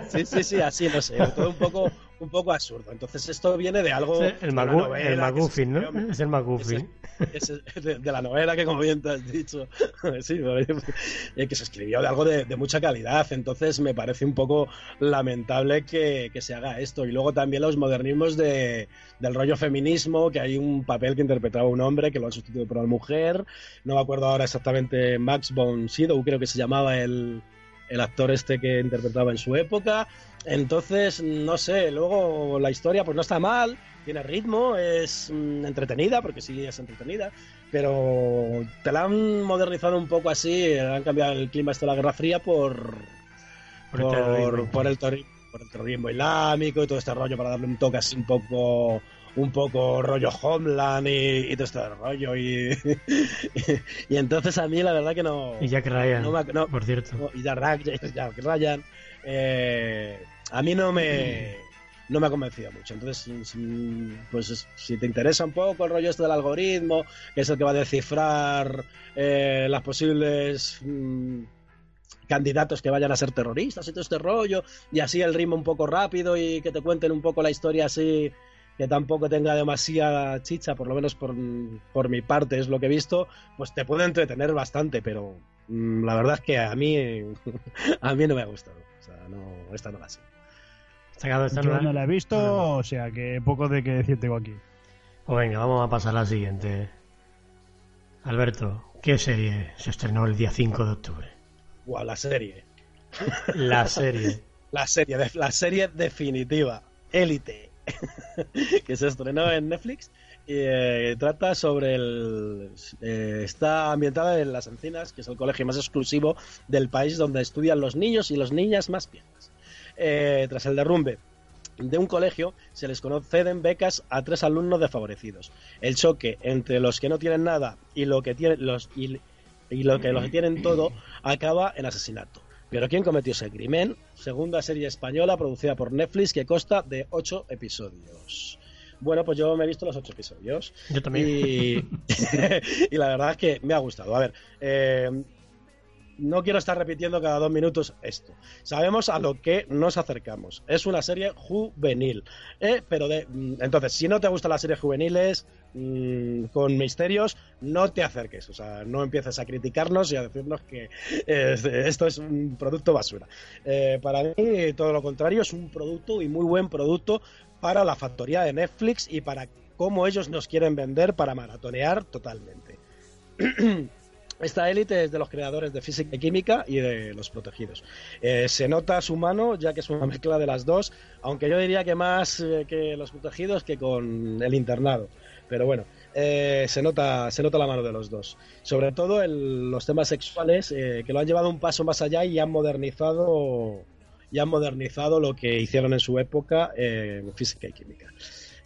Sí, sí, sí, así no sé. Todo un poco, un poco absurdo. Entonces esto viene de algo... el, el McGuffin, ¿no? Es el McGuffin. De, la novela que, como bien te has dicho, [LAUGHS] que se escribió de algo de, mucha calidad. Entonces me parece un poco lamentable que, se haga esto. Y luego también los modernismos de, del rollo feminismo, que hay un papel que interpretaba un hombre que lo ha sustituido por una mujer. No me acuerdo ahora exactamente, Max von Sydow creo que se llamaba el, el actor este que interpretaba en su época. Entonces, no sé, luego la historia pues no está mal, tiene ritmo, es mm, entretenida, porque sí es entretenida, pero te la han modernizado un poco así, han cambiado el clima este de la Guerra Fría por, por, el, terrorismo, islámico y todo este rollo para darle un toque así un poco un poco rollo Homeland y, todo este rollo y, [LAUGHS] y, entonces a mí la verdad que no y Jack Ryan no, por cierto y Jack, [LAUGHS] Jack Ryan eh, a mí no me no me ha convencido mucho. Entonces, pues si te interesa un poco el rollo este del algoritmo, que es el que va a descifrar eh, las posibles mm, candidatos que vayan a ser terroristas y todo este rollo, y así el ritmo un poco rápido y que te cuenten un poco la historia así que tampoco tenga demasiada chicha, por lo menos por, por mi parte es lo que he visto, pues te puede entretener bastante, pero mm, la verdad es que a mí [LAUGHS] a mí no me ha gustado. O sea, no, esta no la sé. Yo no la he visto, o sea que poco de que decir tengo aquí. Pues venga, vamos a pasar a la siguiente. Alberto, ¿qué serie se estrenó el día 5 de octubre? Guau, la serie. La serie. [LAUGHS] la serie, la serie definitiva. Élite. Que se estrenó en Netflix y eh, trata sobre el... Eh, está ambientada en Las Encinas, que es el colegio más exclusivo del país donde estudian los niños y las niñas más viejas. Eh, tras el derrumbe de un colegio se les conceden becas a tres alumnos desfavorecidos. El choque entre los que no tienen nada y lo que tienen los y, lo que los que tienen todo acaba en asesinato. Pero ¿quién cometió ese crimen? Segunda serie española producida por Netflix que consta de ocho episodios. Bueno, pues yo me he visto los ocho episodios. Yo también. Y, [LAUGHS] la verdad es que me ha gustado. A ver, eh, no quiero estar repitiendo cada dos minutos esto. Sabemos a lo que nos acercamos. Es una serie juvenil. ¿eh? Pero de, mm, entonces, si no te gustan las series juveniles mm, con misterios, no te acerques. O sea, no empieces a criticarnos y a decirnos que eh, esto es un producto basura. Eh, para mí, todo lo contrario, es un producto y muy buen producto para la factoría de Netflix y para cómo ellos nos quieren vender para maratonear totalmente. [CLEARS THROAT] Esta élite es de los creadores de física y química y de los protegidos. Eh, se nota su mano, ya que es una mezcla de las dos, aunque yo diría que más eh, que los protegidos que con el internado. Pero bueno, eh, se, nota, se nota la mano de los dos. Sobre todo en los temas sexuales, que lo han llevado un paso más allá y han modernizado, y han modernizado lo que hicieron en su época en física y química.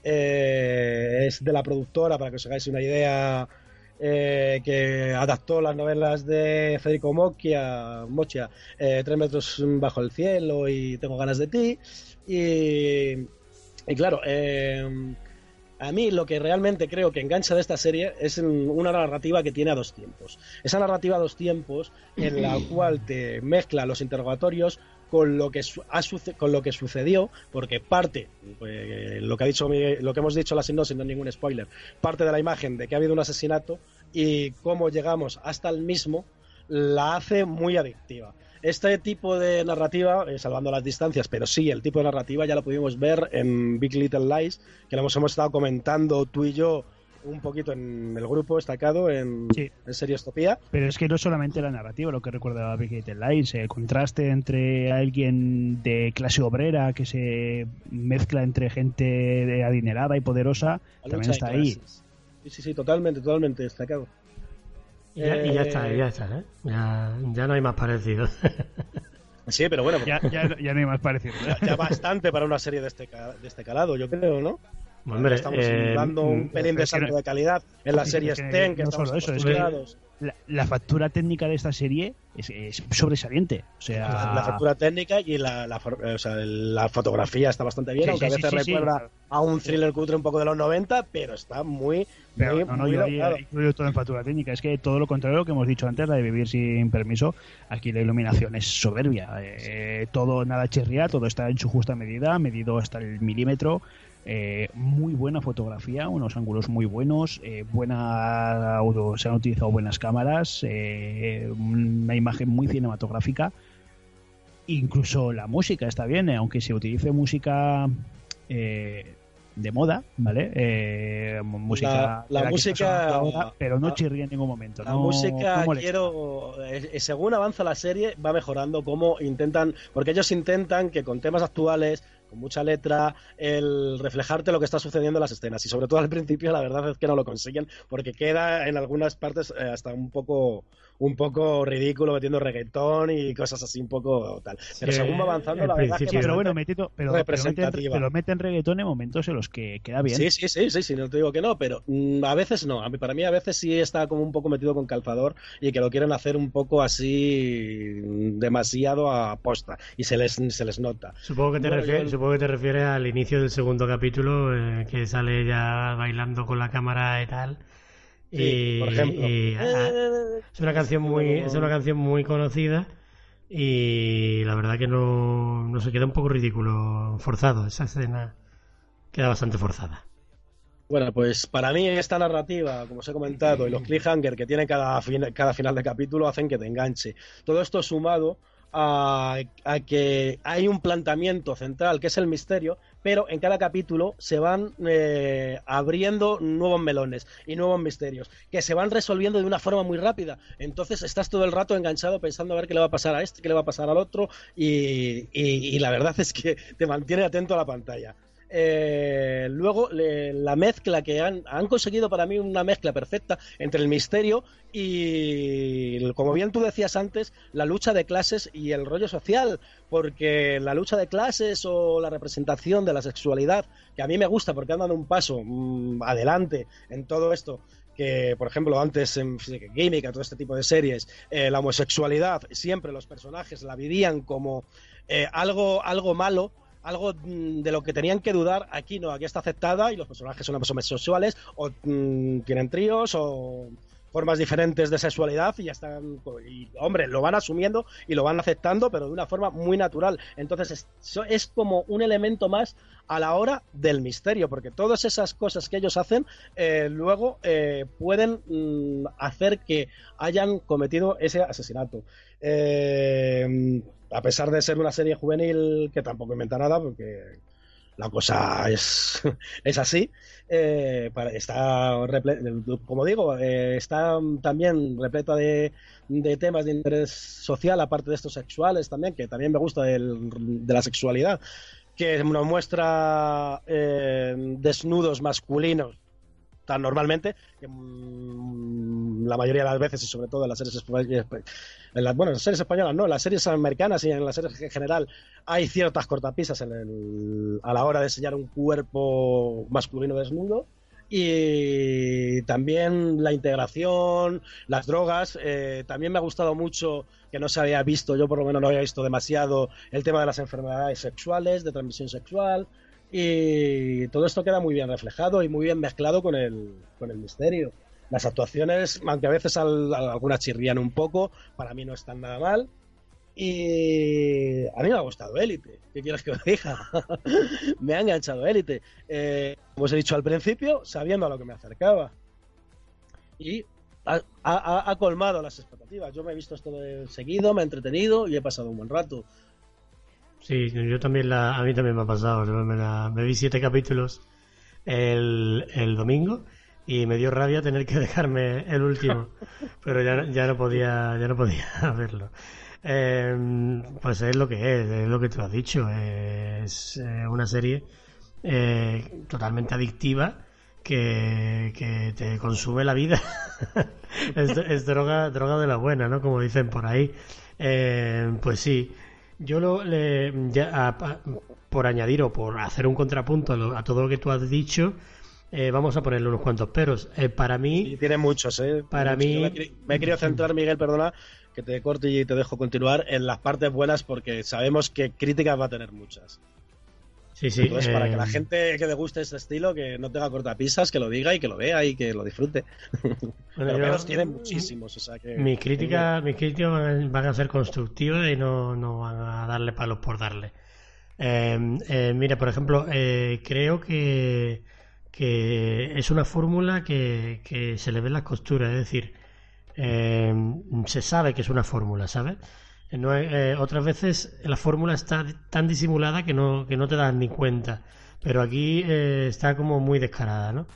es de la productora, para que os hagáis una idea, eh, que adaptó las novelas de Federico Mocchia, Mocha, eh, Tres metros bajo el cielo y Tengo ganas de ti. Y, claro, eh, a mí lo que realmente creo que engancha de esta serie es una narrativa que tiene a dos tiempos. Esa narrativa a dos tiempos en la cual te mezcla los interrogatorios con lo que ha con lo que sucedió, porque parte, pues, lo que ha dicho lo que hemos dicho la sinopsis, no ningún spoiler, parte de la imagen de que ha habido un asesinato y cómo llegamos hasta el mismo, la hace muy adictiva. Este tipo de narrativa, eh, salvando las distancias, pero sí, el tipo de narrativa ya lo pudimos ver en Big Little Lies, que lo hemos, hemos estado comentando tú y yo un poquito en el grupo destacado en, sí. en Pero es que no solamente la narrativa, lo que recuerda a Big Lines, el contraste entre alguien de clase obrera que se mezcla entre gente adinerada y poderosa, también está ahí. Sí, sí, sí, totalmente, totalmente destacado. Y ya, y ya está, ya está, ¿eh? Ya, ya no hay más parecido. [LAUGHS] Sí, pero bueno. Ya, ya, ya, no hay más parecido. Ya, bastante para una serie de este, de este calado, yo creo, ¿no? Estamos eh, dando un mm, pelín de salto de calidad en las series TEN que no solo eso, es que la, factura técnica de esta serie es, sobresaliente. O sea... La, factura técnica y la, o sea, la, fotografía está bastante bien, aunque a veces recuerda a un thriller cutre un poco de los 90, pero está muy, pero, no, no, yo, incluyo todo en factura técnica. Es que todo lo contrario lo que hemos dicho antes, la de vivir sin permiso, aquí la iluminación es soberbia. Eh, todo, nada chirría, todo está en su justa medida, medido hasta el milímetro. Eh, muy buena fotografía, unos ángulos muy buenos, eh, buena se han utilizado buenas cámaras, eh, una imagen muy cinematográfica. Incluso la música está bien, aunque se utilice música de moda, ¿vale? música la, música, pero no chirría en ningún momento. La música quiero, según avanza la serie, va mejorando cómo intentan, porque ellos intentan que con temas actuales con mucha letra, el reflejarte lo que está sucediendo en las escenas. Y sobre todo al principio, la verdad es que no lo consiguen, porque queda en algunas partes eh, hasta un poco un poco ridículo metiendo reggaetón y cosas así un poco tal. Pero según va avanzando, la verdad es que pero bueno, metido, pero, representativa. Pero, meten, reggaetón en momentos en los que queda bien. Sí, sí, sí, sí, sí, no te digo que no, pero mm, a veces no. A mí, para mí a veces sí está como un poco metido con calzador y que lo quieren hacer un poco así demasiado a posta y se les, se les nota. Supongo que te, refieres, supongo que te refieres al inicio del segundo capítulo eh, que sale ya bailando con la cámara y tal y, por ejemplo. es una canción muy, es una canción muy conocida y la verdad que no, no se queda un poco ridículo, forzado. Esa escena queda bastante forzada. Bueno, pues para mí esta narrativa, como os he comentado, y los cliffhanger que tiene cada, cada final de capítulo hacen que te enganche. Todo esto sumado a, que hay un planteamiento central que es el misterio, pero en cada capítulo se van eh, abriendo nuevos melones y nuevos misterios que se van resolviendo de una forma muy rápida. Entonces estás todo el rato enganchado pensando a ver qué le va a pasar a este, qué le va a pasar al otro y la verdad es que te mantiene atento a la pantalla. Eh, luego la mezcla que han, han, conseguido para mí una mezcla perfecta entre el misterio y, como bien tú decías antes, la lucha de clases y el rollo social, porque la lucha de clases o la representación de la sexualidad, que a mí me gusta porque han dado un paso mm, adelante en todo esto, que, por ejemplo, antes en Gaming, todo este tipo de series, eh, la homosexualidad, siempre los personajes la vivían como eh, algo, algo malo, algo mm, de lo que tenían que dudar, aquí no, aquí está aceptada y los personajes son homosexuales o mm, tienen tríos o, formas diferentes de sexualidad y ya están, y, hombre, lo van asumiendo y lo van aceptando, pero de una forma muy natural. Entonces es, es como un elemento más a la hora del misterio, porque todas esas cosas que ellos hacen eh, luego eh, pueden mm, hacer que hayan cometido ese asesinato. Eh, a pesar de ser una serie juvenil que tampoco inventa nada, porque la cosa es, [LAUGHS] es así. Eh, está, como digo, eh, está también repleta de, de, temas de interés social, aparte de estos sexuales también, que también me gusta de la sexualidad, que nos muestra eh, desnudos masculinos normalmente, mm, la mayoría de las veces y sobre todo en las series españolas, en las, bueno, en las series españolas no, en las series americanas y en las series en general hay ciertas cortapisas en el, a la hora de enseñar un cuerpo masculino desnudo y también la integración, las drogas. Eh, también me ha gustado mucho, que no se había visto, yo por lo menos no había visto demasiado, el tema de las enfermedades sexuales, de transmisión sexual. Y todo esto queda muy bien reflejado y muy bien mezclado con el, con el misterio. Las actuaciones, aunque a veces algunas chirrían un poco, para mí no están nada mal. Y a mí me ha gustado Élite. ¿Qué quieres que os diga? [LAUGHS] me ha enganchado Élite. Eh, como os he dicho al principio, sabiendo a lo que me acercaba. Y ha, ha, colmado las expectativas. Yo me he visto esto de seguido, me he entretenido y he pasado un buen rato. Sí, yo también la, a mí también me ha pasado. me, me, vi siete capítulos el, el, domingo y me dio rabia tener que [LAUGHS] dejarme el último, [LAUGHS] pero ya, ya no podía, ya no podía [LAUGHS] verlo. Eh, pues es lo que es, es lo que tú has dicho. Es eh, una serie eh, totalmente adictiva que, que, te consume la vida. es, es, droga, droga de la buena, ¿no? Como dicen por ahí. Eh, pues sí, yo lo, le, ya, por añadir o por hacer un contrapunto a, todo lo que tú has dicho, eh, vamos a ponerle unos cuantos peros. Eh, para mí. Sí, tiene muchos, ¿eh? Para mí. Me, he querido centrar, Miguel, perdona, que te corto y te dejo continuar en las partes buenas porque sabemos que críticas va a tener muchas. Sí, sí. Entonces, para que la eh, gente que le guste este estilo, que no tenga cortapisas, que lo diga y que lo vea y que lo disfrute. [LAUGHS] Bueno, Pero tienen muchísimos. O sea que, mis críticas, mis críticas van, a ser constructivas y no, no van a darle palos por darle. Eh, eh, mira, por ejemplo, eh, creo que, que es una fórmula que, que se le ven las costuras, es decir, eh, se sabe que es una fórmula, ¿sabes? No, eh, otras veces la fórmula está tan disimulada que no, que no te das ni cuenta. Pero aquí eh, está como muy descarada, ¿no?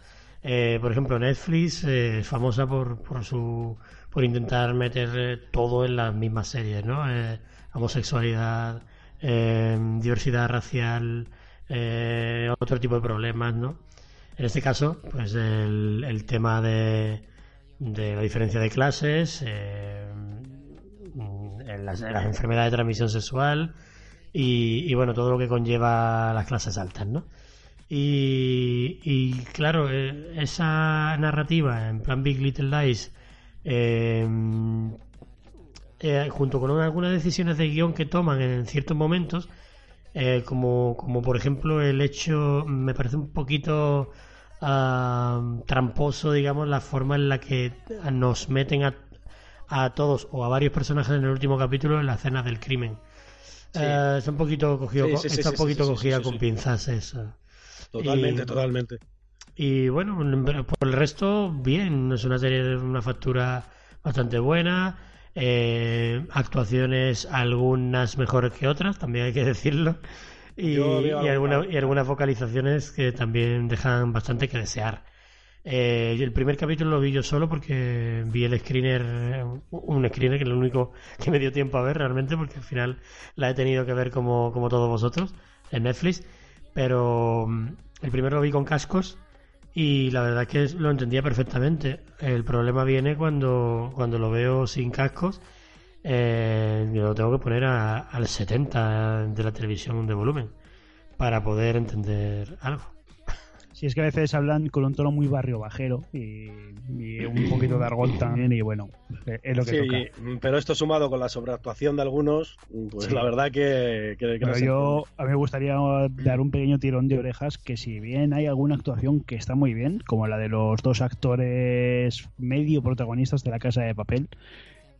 Eh, por ejemplo, Netflix eh, es famosa por, por, su, por intentar meter todo en las mismas series, ¿no? Homosexualidad, diversidad racial, otro tipo de problemas, ¿no? En este caso, pues el, el tema de, de la diferencia de clases, en las, enfermedades de transmisión sexual y, bueno, todo lo que conlleva las clases altas, ¿no? Y, claro, eh, esa narrativa en plan Big Little Lies, eh, eh, junto con algunas decisiones de guion que toman en ciertos momentos, como, como por ejemplo el hecho, me parece un poquito uh, tramposo, digamos, la forma en la que nos meten a a todos o a varios personajes en el último capítulo en la escena del crimen. Eh, está un poquito cogido, está un poquito cogida con pinzas eso. Totalmente, totalmente. Y bueno, por el resto, bien. Es una serie de una factura bastante buena. Eh, actuaciones algunas mejores que otras, también hay que [LAUGHS] decirlo. Y, y, alguna, y algunas vocalizaciones que también dejan bastante que desear. Eh, el primer capítulo lo vi yo solo porque vi el screener, un screener que es lo único que me dio tiempo a ver realmente, porque al final la he tenido que ver como, como todos vosotros en Netflix. Pero mm, el primero lo vi con cascos y la verdad es que lo entendía perfectamente. El problema viene cuando, cuando lo veo sin cascos. Eh, lo tengo que poner al 70 de la televisión de volumen para poder entender algo. Sí, es que a veces hablan con un tono muy barrio bajero y, y un poquito de argot también y bueno, eh, es lo que Sí, toca. y- pero esto sumado con la sobreactuación de algunos, pues la verdad que, que- que no Pero yo, a mí me gustaría dar un pequeño tirón de orejas que si bien hay alguna actuación que está muy bien, como la de los dos actores medio protagonistas de La Casa de Papel,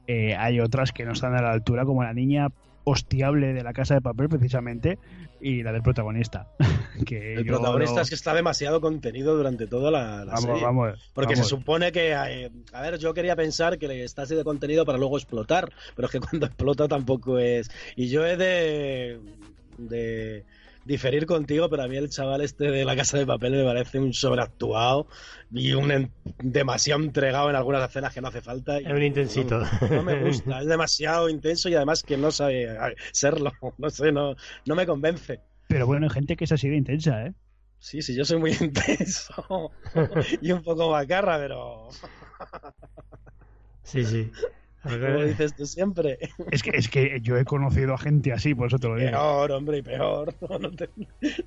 eh, hay otras que no están a la altura, como la niña hostiable de La Casa de Papel precisamente y la del protagonista. [LAUGHS] que El yo protagonista no- es que está demasiado contenido durante toda la, la Vamos, serie. vamos. Porque vamos. se supone que, eh, a ver, yo quería pensar que le está así de contenido para luego explotar, pero es que [LAUGHS] cuando explota tampoco es. Y yo he de, de diferir contigo, pero a mí el chaval este de la casa de papel me parece un sobreactuado y un en- demasiado entregado en algunas escenas que no hace falta. Es un intensito. No, no me gusta, es demasiado intenso y además que no sabe serlo. [LAUGHS] No sé, no, no me convence. Pero bueno, hay gente que es así de intensa, ¿eh? Sí, sí, yo soy muy [LAUGHS] intenso y un poco macarra, pero Sí, sí. Como dices tú siempre, Es que, es que yo he conocido a gente así, por eso te lo digo. peor, hombre, y peor. [LAUGHS] No te,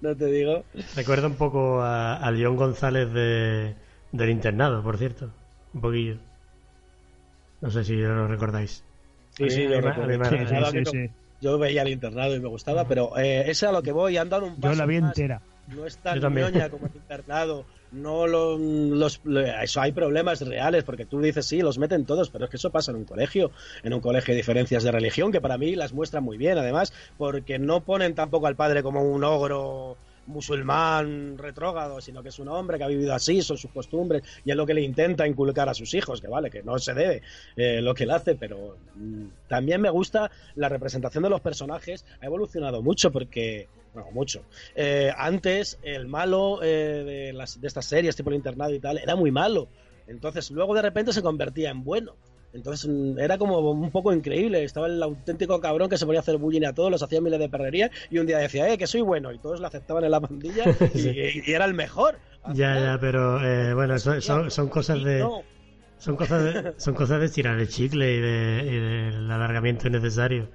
no te digo. Recuerda un poco a, a León González de, del internado, por cierto. Un poquillo. No sé si lo recordáis. Sí, sí, yo recuerdo. Yo veía el internado y me gustaba, pero eh, ese a lo que voy, han dado un paso Yo la vi más. entera. No es tan ñoña como el internado. No lo- los, lo- eso hay problemas reales, porque tú dices sí, los meten todos, pero es que eso pasa en un colegio. En un colegio hay diferencias de religión que para mí las muestran muy bien, además, porque no ponen tampoco al padre como un ogro musulmán retrógrado, sino que es un hombre que ha vivido así, son sus costumbres, y es lo que le intenta inculcar a sus hijos, que vale, que no se debe eh, lo que él hace, pero mm, también me gusta la representación de los personajes, ha evolucionado mucho porque, bueno, mucho. Eh, antes el malo eh, de, las, de estas series, tipo el internado y tal, era muy malo, entonces luego de repente se convertía en bueno. Entonces mm, era como un poco increíble. Estaba el auténtico cabrón que se ponía a hacer bullying a todos, los hacía miles de perrería y un día decía, eh, que soy bueno. Y todos lo aceptaban en la pandilla [LAUGHS] y, Sí. y era el mejor. Ya, final, ya, pero eh, bueno, son, son, son cosas de. no. Son cosas de, son cosas de tirar el chicle y, de, y del alargamiento innecesario.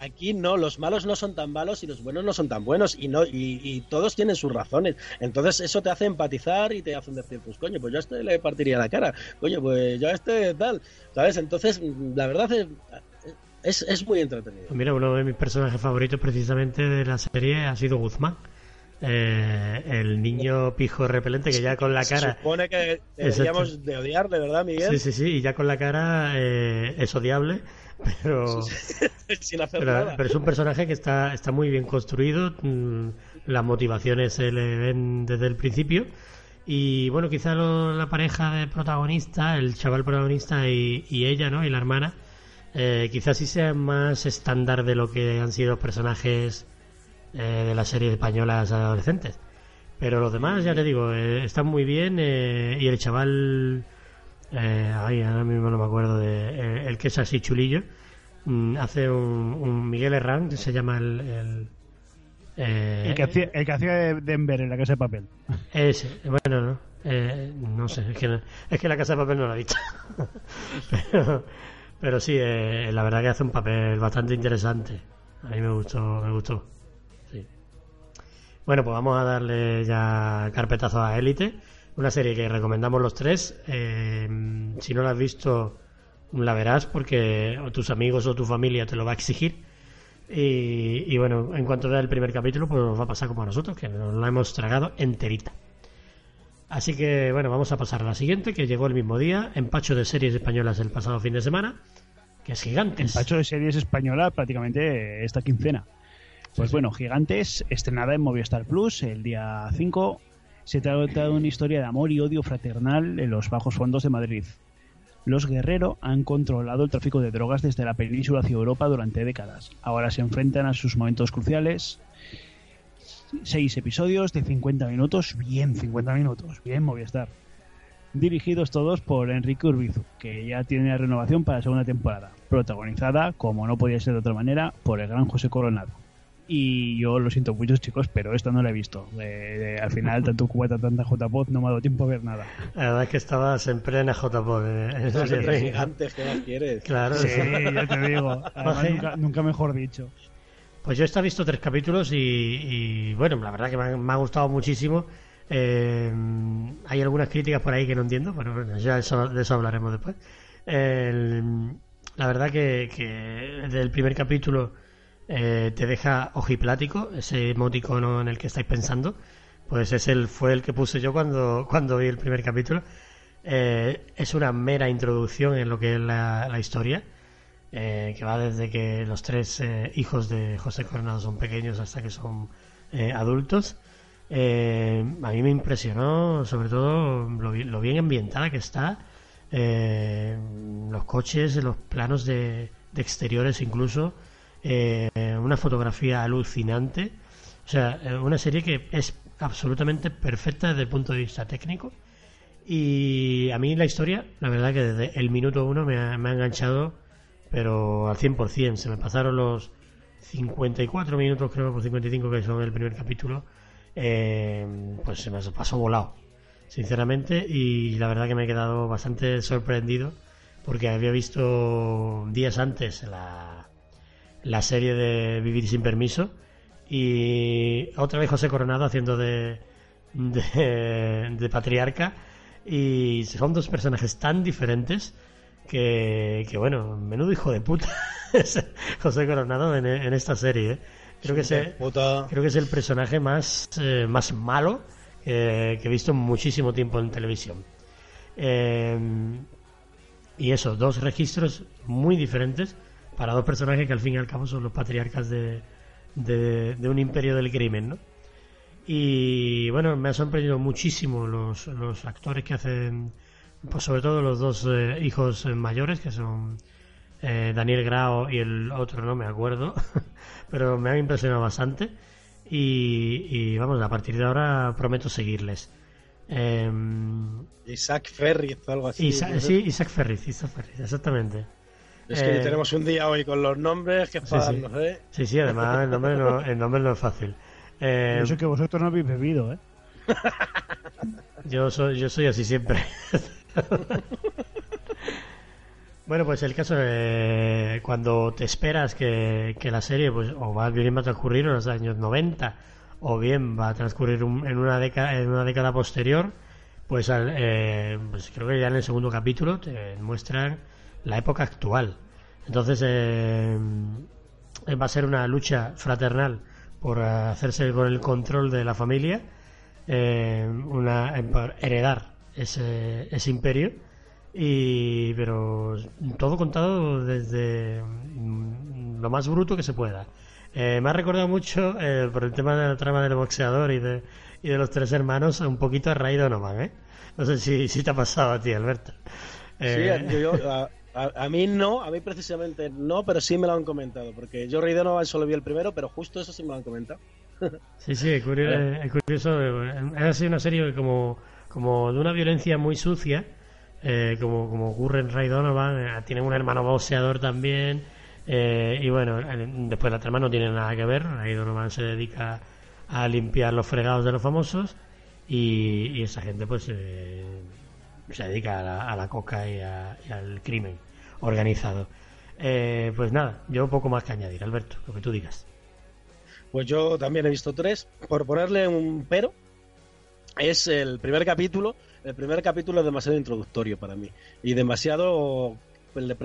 Aquí no, los malos no son tan malos y los buenos no son tan buenos y no y, todos tienen sus razones. Entonces eso te hace empatizar y te hace decir, pues coño, pues yo a este le partiría la cara, coño, pues yo a este tal, ¿sabes? Entonces la verdad es, es, es muy entretenido. Mira, uno de mis personajes favoritos precisamente de la serie ha sido Guzmán. Eh, el niño pijo repelente que ya con la Se cara... supone que deberíamos de odiarle, ¿verdad, Miguel? Sí, sí, sí, y ya con la cara eh, es odiable, pero... [LAUGHS] Sin hacer Pero, nada. pero es un personaje que está, está muy bien construido, mm, las motivaciones se le ven desde el principio. Y bueno, quizá lo- la pareja de protagonista, el chaval protagonista y, y ella, ¿no? Y la hermana, eh, quizás sí sean más estándar de lo que han sido los personajes eh, de las series españolas adolescentes. Pero los demás, ya te digo, eh, están muy bien eh, y el chaval, eh, ay, ahora mismo no me acuerdo de eh, el que es así chulillo, mm, hace un, un Miguel Herrán, que se llama el... el, El que hacía, el que hacía de Denver en la casa de papel. ese, bueno, no, eh, no sé, es que, es que la casa de papel no la he visto. [LAUGHS] pero, pero sí, eh, la verdad que hace un papel bastante interesante. A mí me gustó, me gustó. Bueno, pues vamos a darle ya carpetazo a Élite, una serie que recomendamos los tres. Eh, si no la has visto, la verás porque tus amigos o tu familia te lo va a exigir. Y, y bueno, en cuanto vea el primer capítulo, pues nos va a pasar como a nosotros, que nos la hemos tragado enterita. Así que bueno, vamos a pasar a la siguiente, que llegó el mismo día, empacho de series españolas el pasado fin de semana, que es Gigantes. Empacho de series española prácticamente esta quincena. Pues bueno, Gigantes, estrenada en Movistar Plus el día 5. Se trata de una historia de amor y odio fraternal en los bajos fondos de Madrid. Los Guerrero han controlado el tráfico de drogas desde la península hacia Europa durante décadas. Ahora se enfrentan a sus momentos cruciales. Seis episodios de 50 minutos, bien 50 minutos, bien Movistar. Dirigidos todos por Enrique Urbizu, que ya tiene renovación para la segunda temporada. Protagonizada, como no podía ser de otra manera, por el gran José Coronado. Y yo lo siento mucho, chicos, pero esta no la he visto. De- de- al final, tanto cubata, tanta JPod, no me ha dado tiempo a ver nada. La verdad es que estabas en plena JPod Serie serie. gigantes, ¿qué más quieres? Claro, Sí, sí. ya te digo. Además, nunca, nunca mejor dicho. Pues yo he visto tres capítulos y, y, bueno, la verdad que me ha, me ha gustado muchísimo. Eh, hay algunas críticas por ahí que no entiendo, pero bueno, ya eso, de eso hablaremos después. El- la verdad que, que desde el primer capítulo eh, te deja ojiplático, ese emoticono en el que estáis pensando, pues es el, fue el que puse yo cuando, cuando vi el primer capítulo. Eh, es una mera introducción en lo que es la, historia, eh, que va desde que los tres eh, hijos de José Coronado son pequeños hasta que son eh, adultos. A mí me impresionó sobre todo lo, bi- lo bien ambientada que está, los coches, los planos de exteriores incluso, eh, una fotografía alucinante. O sea, eh, una serie que es absolutamente perfecta desde el punto de vista técnico. Y a mí la historia, la verdad que desde el minuto uno me ha, enganchado, pero al 100%. Se me pasaron los 54 minutos, creo, por 55 que son el primer capítulo. eh, pues se me pasó volado, sinceramente. Y la verdad que me he quedado bastante sorprendido porque había visto días antes la, la serie de Vivir sin permiso y otra vez José Coronado haciendo de, de, de patriarca y son dos personajes tan diferentes que, que bueno, menudo hijo de puta [LAUGHS] es José Coronado en, en esta serie. ¿eh? Creo que, Puta. creo que es el personaje más, eh, más malo eh, que he visto muchísimo tiempo en televisión. Eh, y eso, dos registros muy diferentes para dos personajes que al fin y al cabo son los patriarcas de, de, de un imperio del crimen, ¿no? Y bueno, me ha sorprendido muchísimo los, los actores que hacen, pues sobre todo los dos eh, hijos mayores, que son eh, Daniel Grao y el otro no me acuerdo, [LAUGHS] pero me han impresionado bastante. Y, y vamos, a partir de ahora prometo seguirles. Em, Isaac Ferris o algo así. Isa- no sí, Isaac Ferris, Isaac Ferris, exactamente. Es que Eh, tenemos un día hoy con los nombres que es Sí, para sí. darnos, ¿eh? Sí, sí, además el nombre no, el nombre no es fácil. Eh, Eso que vosotros no habéis bebido, ¿eh? [LAUGHS] yo, soy, yo soy así siempre. [LAUGHS] bueno, pues el caso es cuando te esperas que, que la serie pues o va, bien va a transcurrir en los años 90 o bien va a transcurrir un- en, una década, en una década posterior, pues, al- eh, pues creo que ya en el segundo capítulo te muestran la época actual. Entonces eh, va a ser una lucha fraternal por hacerse con el control de la familia, eh, una, eh, por heredar ese, ese imperio, y pero todo contado desde mm, lo más bruto que se pueda. Eh, me ha recordado mucho eh, por el tema de la trama del boxeador y de, y de los tres hermanos un poquito a Ray Donovan, ¿eh? No sé si, si te ha pasado a ti, Alberto. Eh, Sí, yo, yo- [LAUGHS] a, a- mí no, a mí precisamente no, pero sí me lo han comentado, porque yo Rey Donovan solo vi el primero, pero justo eso sí me lo han comentado. [LAUGHS] Sí, sí, es curioso. Es curioso eh, ha sido una serie como, como de una violencia muy sucia, eh, como, como ocurre en Ray Donovan. eh, tienen un hermano boxeador también. eh, y bueno, después la trama no tiene nada que ver. Ray Donovan se dedica a limpiar los fregados de los famosos. Y, y esa gente, pues, eh, se dedica a la, a la coca y, a- al crimen organizado. Eh, pues nada, yo poco más que añadir, Alberto, lo que tú digas. Pues yo también he visto tres. Por ponerle un pero, es el primer capítulo. El primer capítulo es demasiado introductorio para mí. Y demasiado.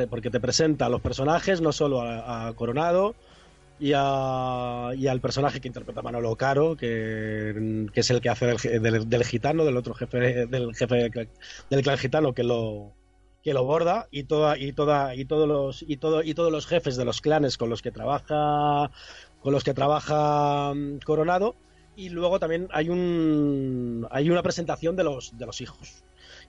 Porque te presenta a los personajes, no solo a Coronado y, a, al personaje que interpreta Manolo Caro, que, es el que hace del, del- del gitano, del otro jefe, del jefe del del clan gitano que lo que lo borda y toda y toda y todos los y todo y todos los jefes de los clanes con los que trabaja con los que trabaja mm, Coronado. Y luego también hay un hay una presentación de los de los hijos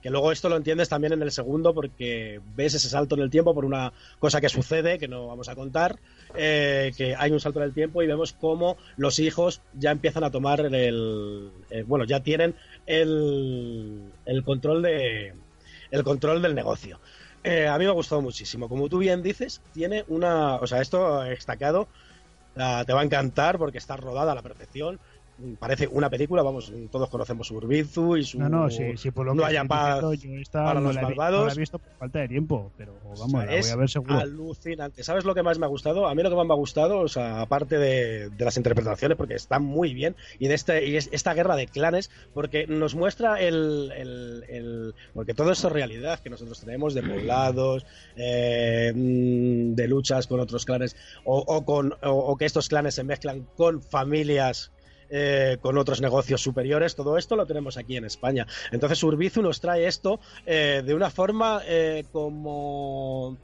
que luego esto lo entiendes también en el segundo porque ves ese salto en el tiempo por una cosa que sucede que no vamos a contar eh, que hay un salto en el tiempo y vemos cómo los hijos ya empiezan a tomar el, eh, bueno ya tienen el, el control de el control del negocio Eh, a mí me ha gustado muchísimo como tú bien dices tiene una o sea esto destacado Ah, te va a encantar porque está rodada a la perfección. Parece una película, vamos, todos conocemos Urbizu y su No, no, sí, sí, por lo No que haya paz yo esta para no los la, he vi- malvados. no la he visto por falta de tiempo, pero vamos, O sea, la voy a ver seguro. alucinante. ¿Sabes lo que más me ha gustado? A mí lo que más me ha gustado, o sea, aparte de, de las interpretaciones, porque están muy bien, y de este, y es- esta guerra de clanes, porque nos muestra el, el- el- porque todo esto es realidad que nosotros tenemos de poblados, eh, mm, de luchas con otros clanes, o, o con, o, o que estos clanes se mezclan con familias eh, con otros negocios superiores, todo esto lo tenemos aquí en España. Entonces Urbizu nos trae esto eh, de una forma eh, como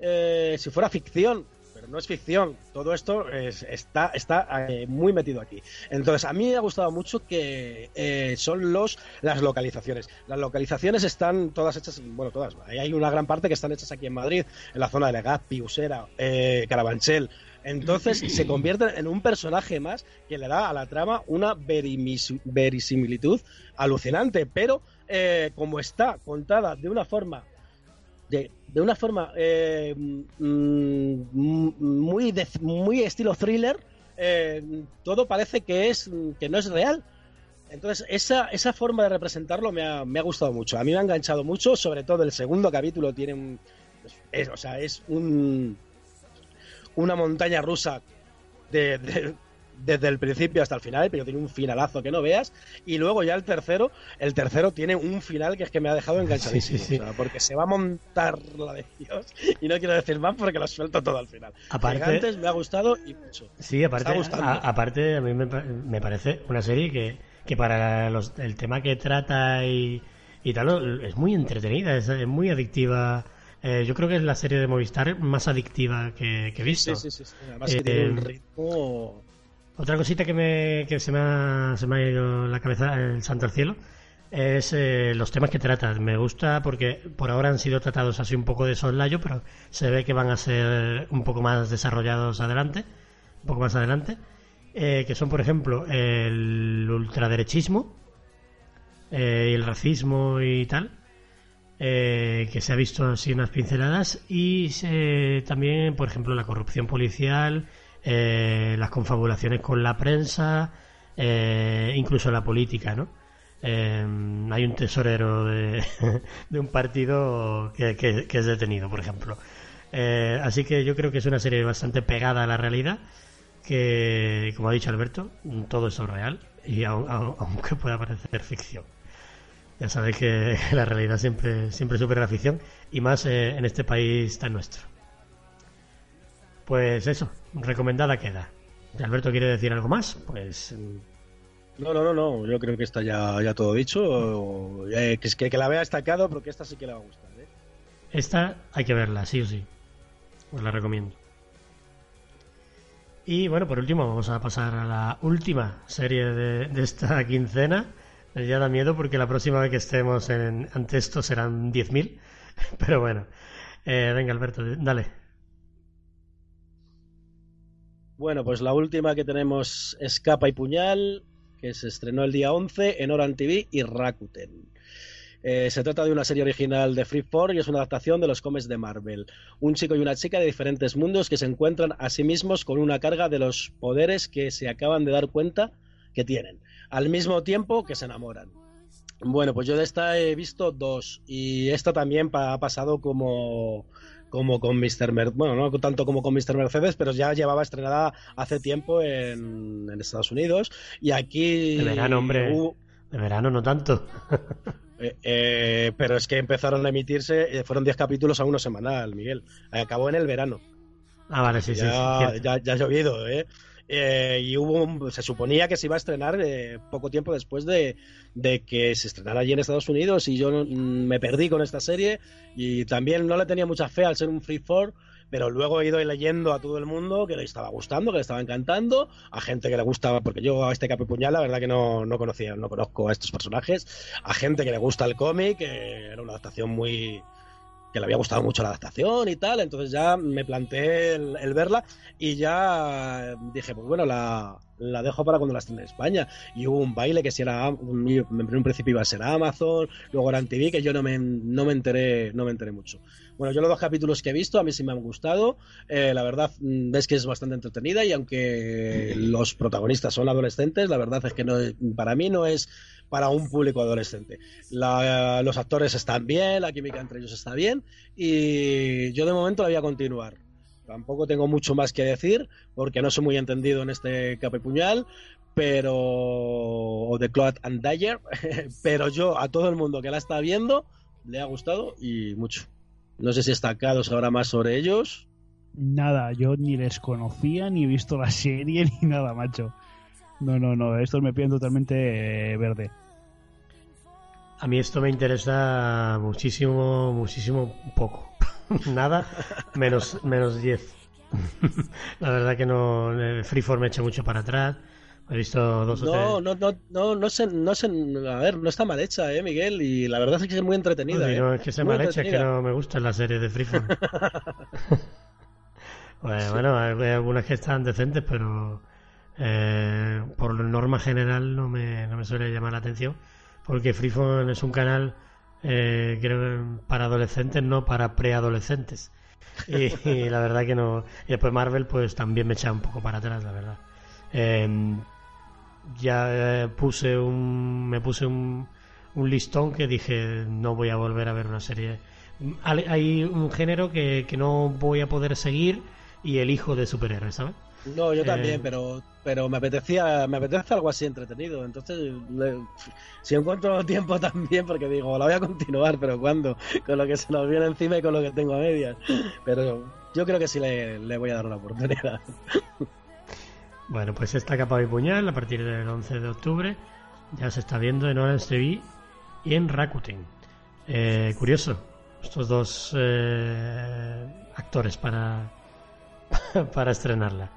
eh, si fuera ficción, pero no es ficción. Todo esto es- está, está eh, muy metido aquí. Entonces, a mí me ha gustado mucho que eh, son los las localizaciones. Las localizaciones están todas hechas, bueno, todas. Hay una gran parte que están hechas aquí en Madrid, en la zona de Legazpi, Usera, eh, Carabanchel. Entonces se [CLEARS THROAT] convierten en un personaje más que le da a la trama una verimis- verisimilitud alucinante, pero eh, como está contada de una forma de, de una forma eh, mm, mm, muy de- muy estilo thriller eh, todo parece que es que no es real. Entonces esa, esa forma de representarlo me ha, me ha gustado mucho. A mí me ha enganchado mucho sobre todo el segundo capítulo tiene un es, o sea es un una montaña rusa de- de- desde el principio hasta el final, pero tiene un finalazo que no veas. Y luego ya el tercero, el tercero tiene un final que es que me ha dejado enganchadísimo. Sí, sí, sí. o sea, porque se va a montar la de Dios. Y no quiero decir más porque lo suelto todo al final. Aparte- me ha gustado y mucho. Sí, aparte, a- aparte a mí me, me parece una serie que, que para los- el tema que trata y, y tal es muy entretenida, es, es muy adictiva. Eh, yo creo que es la serie de Movistar más adictiva que, que he visto. Sí, sí, sí. sí. Además que Eh, tiene un ritmo. Otra cosita que, me, que se, me ha, se me ha ido la cabeza, el santo al cielo, es eh, los temas que trata. Me gusta porque por ahora han sido tratados así un poco de soslayo, pero se ve que van a ser un poco más desarrollados adelante, un poco más adelante, eh, que son, por ejemplo, el ultraderechismo, eh, el racismo y tal, eh, que se ha visto así unas pinceladas, y se- también, por ejemplo, la corrupción policial, eh, las confabulaciones con la prensa, eh, incluso la política, ¿no? Eh, hay un tesorero de, [LAUGHS] un partido que, es detenido, por ejemplo. Eh, así que yo creo que es una serie bastante pegada a la realidad, que, como ha dicho Alberto, todo eso es real, y au- au- aunque pueda parecer ficción. Ya sabéis que [LAUGHS] la realidad siempre, siempre supera la ficción, y más eh, en este país tan nuestro. Pues eso, recomendada queda. Alberto quiere decir algo más, pues mm, No, no, no, no. Yo creo que está ya, ya todo dicho. Eh, que, que, la vea destacado porque esta sí que le va a gustar. ¿eh? esta hay que verla, sí o sí. Os la recomiendo. Y bueno, por último, vamos a pasar a la última serie de, de esta [LAUGHS] quincena. Ya da miedo porque la próxima vez que estemos ante esto serán 10.000. [LAUGHS] Pero bueno, Eh, venga Alberto, dale. Bueno, pues la última que tenemos es Capa y Puñal, que se estrenó el día 11 en Oran TV y Rakuten. Eh, se trata de una serie original de Freeform y es una adaptación de los cómics de Marvel. Un chico y una chica de diferentes mundos que se encuentran a sí mismos con una carga de los poderes que se acaban de dar cuenta que tienen, al mismo tiempo que se enamoran. Bueno, pues yo de esta he visto dos y esta también pa- ha pasado como como con Mr. Mer bueno, no tanto como con Mr. Mercedes, pero ya llevaba estrenada hace tiempo en, en Estados Unidos y aquí De verano, hombre. hubo- De verano no tanto. [LAUGHS] eh, eh, pero es que empezaron a emitirse, eh, fueron 10 capítulos a uno semanal, Miguel. Acabó en el verano. Ah, vale, sí, sí. sí, ya, cierto. ya, ya ha llovido, ¿eh? Eh, y hubo un- se suponía que se iba a estrenar eh, poco tiempo después de, de que se estrenara allí en Estados Unidos y yo mm, me perdí con esta serie y también no le tenía mucha fe al ser un free for pero luego he ido leyendo a todo el mundo que le estaba gustando, que le estaba encantando, a gente que le gustaba, porque yo a este Capo y Puñal la verdad que no, no conocía, no conozco a estos personajes, a gente que le gusta el cómic, que era una adaptación muy, que le había gustado mucho la adaptación y tal, entonces ya me planteé el, verla y ya dije, pues bueno, la, la dejo para cuando la estrene en España. Y hubo un baile que si era en un principio iba a ser Amazon, luego era en TV, que yo no me, no me enteré, no me enteré mucho. Bueno, yo los dos capítulos que he visto, a mí sí me han gustado. Eh, la verdad, mm, ves que es bastante entretenida y aunque los protagonistas son adolescentes, la verdad es que no, para mí no es para un público adolescente. La- los actores están bien, la química entre ellos está bien y yo de momento la voy a continuar. Tampoco tengo mucho más que decir porque no soy muy entendido en este capepuñal, pero o de Cloud and Dagger, [LAUGHS] pero yo a todo el mundo que la está viendo le ha gustado y mucho. No sé si estacados sabrá más sobre ellos. Nada, yo ni les conocía, ni he visto la serie, [LAUGHS] ni nada, macho. No, no, no, estos me piden totalmente eh, verde. A mí esto me interesa muchísimo, muchísimo poco. [LAUGHS] Nada, menos, menos 10. [LAUGHS] La verdad que no, el Freeform me echa mucho para atrás. He visto dos o No, tres. no, no, no, no sé, no sé, a ver, no está mal hecha, eh, Miguel, y la verdad es que es muy entretenida. Eh. no, es que se Muy mal hecha, es que no me gustan las series de Freeform. [LAUGHS] [LAUGHS] bueno, bueno, hay, algunas que están decentes, pero eh, por norma general no me, no me suele llamar la atención, porque Freeform es un canal, eh, creo que para adolescentes, no para preadolescentes. Y, y la verdad que no. Y después Marvel, pues también me echa un poco para atrás, la verdad. Eh, ya eh, puse un. Me puse un, un listón que dije no voy a volver a ver una serie. Hay- un género que, que no voy a poder seguir y elijo de superhéroes, ¿sabes? No, yo Eh, también, pero, pero me apetecía, me apetece algo así entretenido. Entonces, le- si encuentro tiempo [LAUGHS] también, porque digo, la voy a continuar, pero ¿cuándo? Con lo que se nos viene encima y con lo que tengo a medias. Pero yo creo que sí le, le voy a dar una oportunidad. [LAUGHS] Bueno, pues esta capa y puñal a partir del 11 de octubre ya se está viendo en Orange TV y en Rakuten. Eh, curioso, estos dos eh, actores para, [LAUGHS] para estrenarla.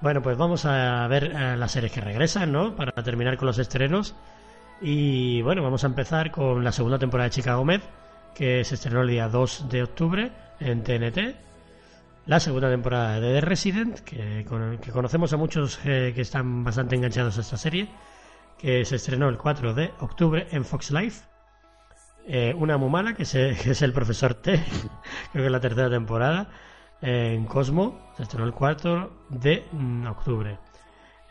Bueno, pues vamos a ver eh, las series que regresan, ¿no? Para terminar con los estrenos. Y bueno, vamos a empezar con la segunda temporada de Chicago Med, que se estrenó el día 2 de octubre en TNT. La segunda temporada de The Resident, que, que conocemos a muchos eh, que están bastante enganchados a esta serie, que se estrenó el 4 de octubre en Fox Life. Eh, una muy mala, que, se- [LAUGHS] es el profesor T, [LAUGHS] creo que es la tercera temporada, eh, en Cosmo, se estrenó el 4 de mm, octubre.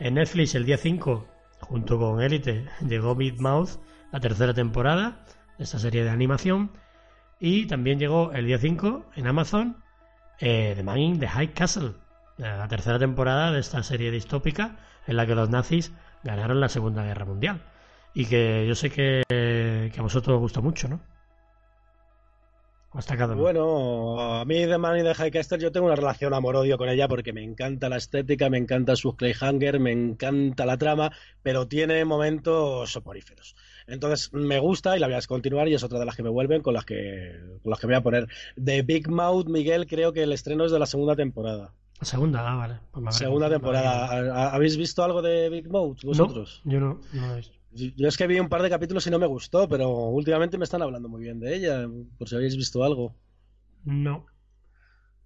En Netflix el día 5, junto con Elite, [LAUGHS] llegó Big Mouth, la tercera temporada de esta serie de animación. Y también llegó el día 5 en Amazon eh, The Man the High Castle, eh, la tercera temporada de esta serie distópica en la que los nazis ganaron la Segunda Guerra Mundial. Y que yo sé que, que a vosotros os gusta mucho, ¿no? ¿O está cada uno? Bueno, a mí de Man y de Highcaster yo tengo una relación amor-odio con ella porque me encanta la estética, me encanta sus Clayhanger, me encanta la trama, pero tiene momentos soporíferos. Entonces me gusta y la voy a continuar y es otra de las que me vuelven con las que, con las que voy a poner. De Big Mouth, Miguel, creo que el estreno es de la segunda temporada. La segunda, ah, vale. Pues Segunda temporada. ¿Ha- ¿Habéis visto algo de Big Mouth vosotros? No, yo no, no lo he visto. Yo es que vi un par de capítulos y no me gustó, pero últimamente me están hablando muy bien de ella, por si habéis visto algo. No.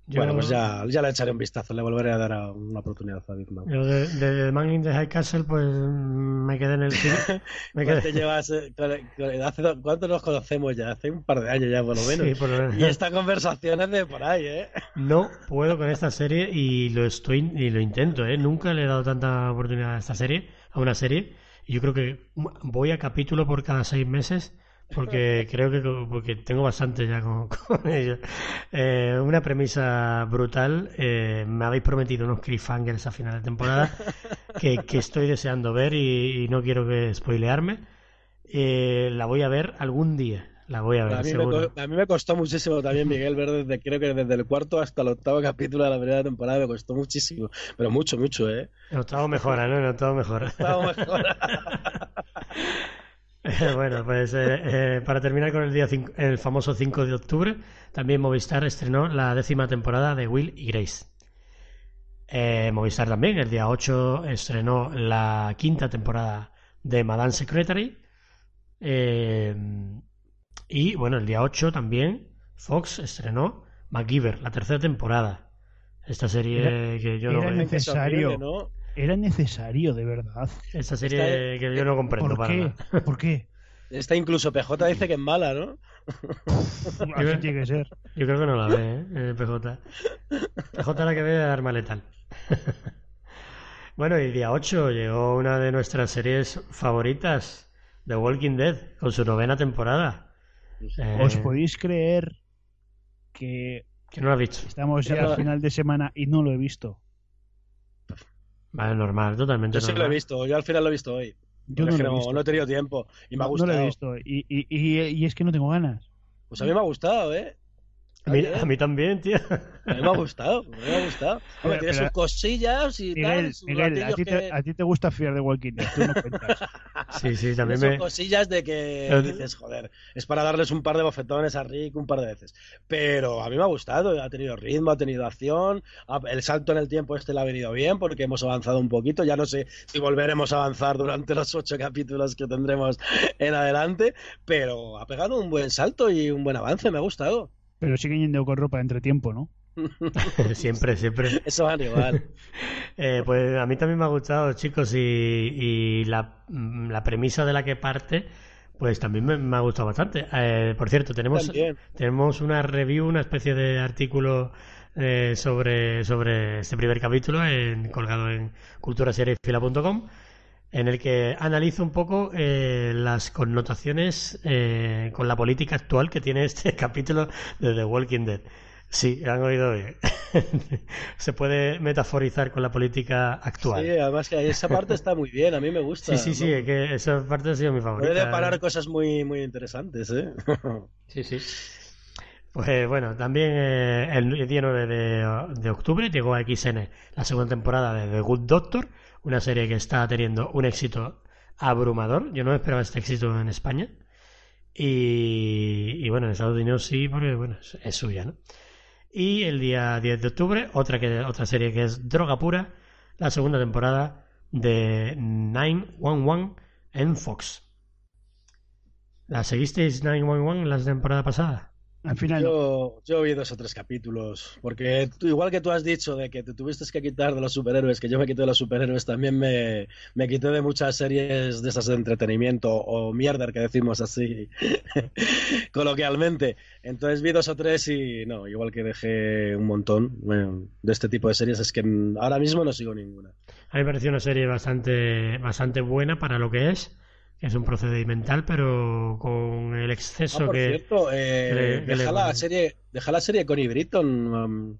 Yo, Bueno, pues ya, ya le echaré un vistazo, le volveré a dar a- una oportunidad a Mouth. yo de, de Man in the High Castle, pues mm, me quedé en el cine. [LAUGHS] Me ¿Cuánto quedé... llevas, con- con- hace do- ¿Cuánto nos conocemos ya? Hace un par de años ya, por lo menos. Sí, por lo menos. Y esta conversación es de por ahí, ¿eh? No puedo con esta serie y lo estoy y lo intento, ¿eh? Nunca le he dado tanta oportunidad a esta serie, a una serie. Y yo creo que voy a capítulo por cada seis meses porque [LAUGHS] creo que porque tengo bastante ya con, [LAUGHS] con ello. Eh, una premisa brutal. eh, me habéis prometido unos cliffhangers a final de temporada [LAUGHS] que, que estoy deseando ver y, y no quiero que spoilearme. Eh, la voy a ver algún día. La voy a ver, A mí, me, seguro. co- a mí me costó muchísimo también, Miguel, ver desde, creo que desde el cuarto hasta el octavo capítulo de la primera temporada me costó muchísimo. Pero mucho, mucho, ¿eh? El octavo mejora, ¿no? El octavo mejora. Estaba mejor. [LAUGHS] bueno, pues eh, eh, para terminar con el día cinco- el famoso 5 de octubre, también Movistar estrenó la décima temporada de Will y Grace. Eh, Movistar también, el día 8 estrenó la quinta temporada de Madame Secretary. Y bueno, el día 8 también Fox estrenó MacGyver, la tercera temporada. Esta serie Era- que yo no era veo. necesario. ¿no? Era necesario, de verdad. Esa serie que yo no comprendo ¿Por para qué? nada. [LAUGHS] ¿Por qué? Esta incluso PJ dice que es mala, ¿no? Así tiene que ser. Yo creo que no la ve, ¿eh? PJ. PJ la que ve Arma Letal. [LAUGHS] bueno, y día 8 llegó una de nuestras series favoritas, The Walking Dead, con su novena temporada. Eh, ¿Os podéis creer que Que no lo has visto. estamos ya al final de semana y no lo he visto? Vale, normal, totalmente Yo sí lo he normal. visto, yo al final lo he visto hoy. Yo no lo he no, visto. no he tenido tiempo y me ha No- no gustado. lo he visto. Y, y, y, y es que no tengo ganas. Pues a mí me ha gustado, ¿eh? A mí, Está a mí también, tío. A mí me ha gustado, me ha gustado. [LAUGHS] Hombre, tiene pero- sus cosillas y tal, Miguel, sus Miguel a, ti que... te, a ti te gusta fiar de Walking Dead, tú no cuentas. [LAUGHS] Sí, sí, también me... cosillas de que Pero- dices, joder, es para darles un par de bofetones a Rick un par de veces. Pero a mí me ha gustado, ha tenido ritmo, ha tenido acción, el salto en el tiempo este le ha venido bien porque hemos avanzado un poquito, ya no sé si volveremos a avanzar durante los ocho capítulos que tendremos en adelante, pero ha pegado un buen salto y un buen avance, me ha gustado. Pero siguen yendo con ropa de entretiempo, ¿no? [LAUGHS] siempre, siempre. Eso va igual. [LAUGHS] Eh, pues a mí también me ha gustado, chicos, y, y la, mm, la premisa de la que parte, pues también me, me ha gustado bastante. Eh, por cierto, tenemos, También. tenemos una review, una especie de artículo eh, sobre, sobre este primer capítulo en, colgado en culturaseriefila.com en el que analizo un poco eh, las connotaciones eh, con la política actual que tiene este [LAUGHS] capítulo de The Walking Dead. Sí, han oído bien. [LAUGHS] Se puede metaforizar con la política Sí, actual. además que esa parte está muy bien, a mí me gusta. Sí, sí, sí, ¿no? es que esa parte ha sido mi favorita. Puede parar cosas muy, muy interesantes, ¿eh? [LAUGHS] Sí, sí. Pues bueno, también eh, el día 9 de, de octubre llegó a XN la segunda temporada de The Good Doctor, una serie que está teniendo un éxito abrumador. Yo no esperaba este éxito en España. Y, bueno, en Estados Unidos sí, porque bueno, es, es suya, ¿no? Y el día 10 de octubre, otra, que, otra serie que es Droga Pura, la segunda temporada de 911 en Fox. ¿La seguisteis 911 la temporada pasada? Al final, no. Yo, yo vi dos o tres capítulos, porque tú- igual que tú has dicho de que te tuviste que quitar de los superhéroes, que yo me quité de los superhéroes, también me, me quité de muchas series de esas de entretenimiento o mierder que decimos así [LAUGHS] coloquialmente. Entonces vi dos o tres y no, igual que dejé un montón de este tipo de series, es que ahora mismo no sigo ninguna. A mí me pareció una serie bastante, bastante buena para lo que es. Es un procedimental, pero con el Ah, exceso por que... cierto, eh, que le- que deja, le- la serie, deja la serie Connie Britton, um,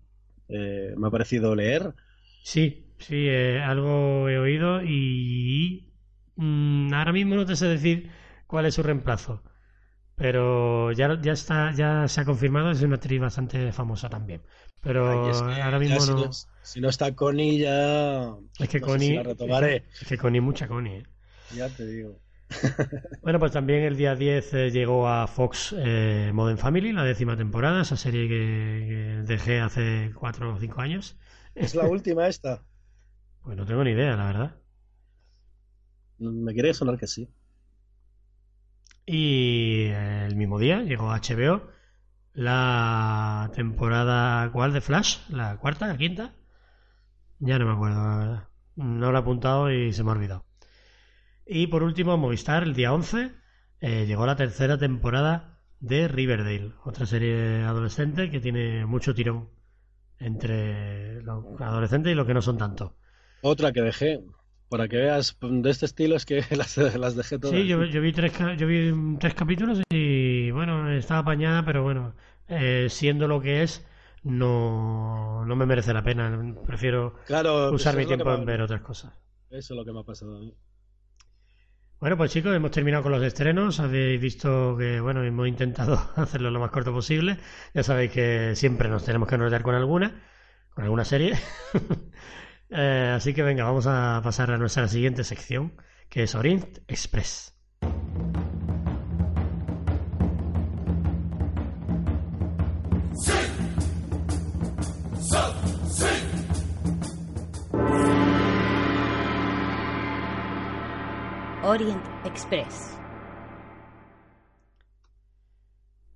eh, me ha parecido leer. Sí, sí, eh, algo he oído y mm, ahora mismo no te sé decir cuál es su reemplazo. Pero ya, ya está, ya se ha confirmado, es una actriz bastante famosa también. Pero Ay, es que ahora mismo si no. si no está Connie ya... Es que no Connie. si Es que Connie, mucha Connie. ¿eh? ya te digo. Bueno, pues también el día 10 eh, llegó a Fox eh, Modern Family, la décima temporada, esa serie que, que dejé hace 4 o 5 años. ¿Es la última esta? Pues no tengo ni idea, la verdad. Me quiere sonar que sí. Y eh, el mismo día llegó a HBO la temporada ¿cuál de Flash? ¿La cuarta? ¿La quinta? Ya no me acuerdo, la verdad. No lo he apuntado y se me ha olvidado. Y por último, Movistar, el día 11, eh, llegó la tercera temporada de Riverdale, otra serie adolescente que tiene mucho tirón entre los adolescentes y los que no son tanto. Otra que dejé, para que veas de este estilo es que [LAUGHS] las, las dejé todas. Sí, yo, yo vi tres, yo vi tres capítulos y bueno, estaba apañada, pero bueno, eh, siendo lo que es, no, no me merece la pena. Prefiero Claro, usar mi tiempo en ver otras cosas. Eso es lo que me ha pasado a mí. Bueno, pues chicos, hemos terminado con los estrenos. Habéis visto que, bueno, hemos intentado [LAUGHS] hacerlo lo más corto posible. Ya sabéis que siempre nos tenemos que enrollar con alguna, con alguna serie. [LAUGHS] Eh, así que venga, vamos a pasar a nuestra siguiente sección, que es Orient Express. Orient Express.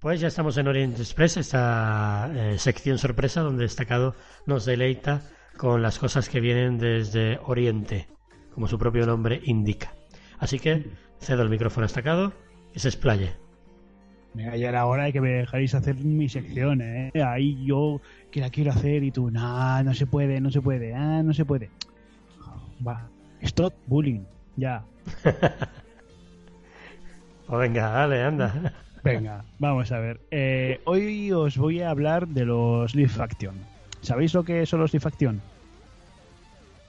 Pues ya estamos en Orient Express, esta eh, sección sorpresa donde destacado nos deleita con las cosas que vienen desde Oriente, como su propio nombre indica. Así que cedo el micrófono estacado y se explaye. Venga, ya era hora de que me dejáis hacer mi sección, ¿eh? Ahí yo que la quiero hacer y tú, no, no se puede, no se puede, ah, no se puede. Va, stop bullying, ya. [LAUGHS] Pues venga, dale, anda. Venga, vamos a ver. Eh, hoy os voy a hablar de los Live Action. ¿Sabéis lo que son los Live Action?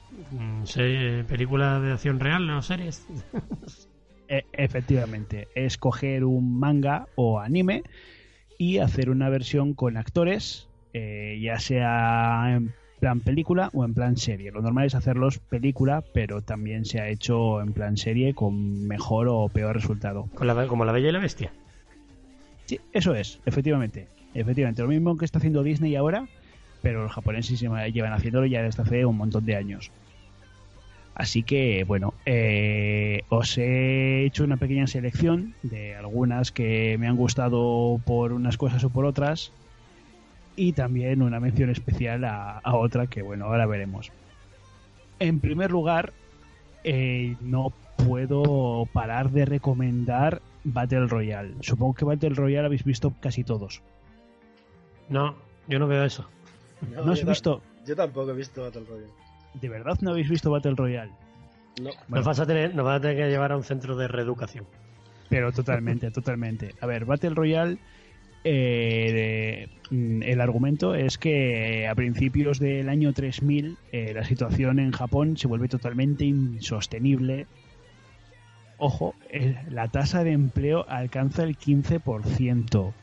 Mm, ¿Serie- ¿Película de acción real o series? [LAUGHS] E- efectivamente, es coger un manga o anime y hacer una versión con actores, eh, ya sea en plan película o en plan serie. Lo normal es hacerlos película, pero también se ha hecho en plan serie con mejor o peor resultado. Con la- como la Bella y la Bestia. Sí, eso es, efectivamente. Efectivamente, lo mismo que está haciendo Disney ahora, pero los japoneses se llevan haciéndolo ya desde hace un montón de años. Así que, bueno, eh, os he hecho una pequeña selección de algunas que me han gustado por unas cosas o por otras. Y también una mención especial a, a otra que, bueno, ahora veremos. En primer lugar, eh, no puedo parar de recomendar Battle Royale. Supongo que Battle Royale habéis visto casi todos. No, yo no veo eso. ¿No has yo visto? Yo tampoco he visto Battle Royale. ¿De verdad no habéis visto Battle Royale? No. Nos, vas a tener, nos vas a tener que llevar a un centro de reeducación. Pero totalmente, [LAUGHS] totalmente. A ver, Battle Royale, eh, mm, el argumento es que a principios del año 3000 eh, la situación en Japón se vuelve totalmente insostenible. Ojo, eh, la tasa de empleo alcanza el 15%.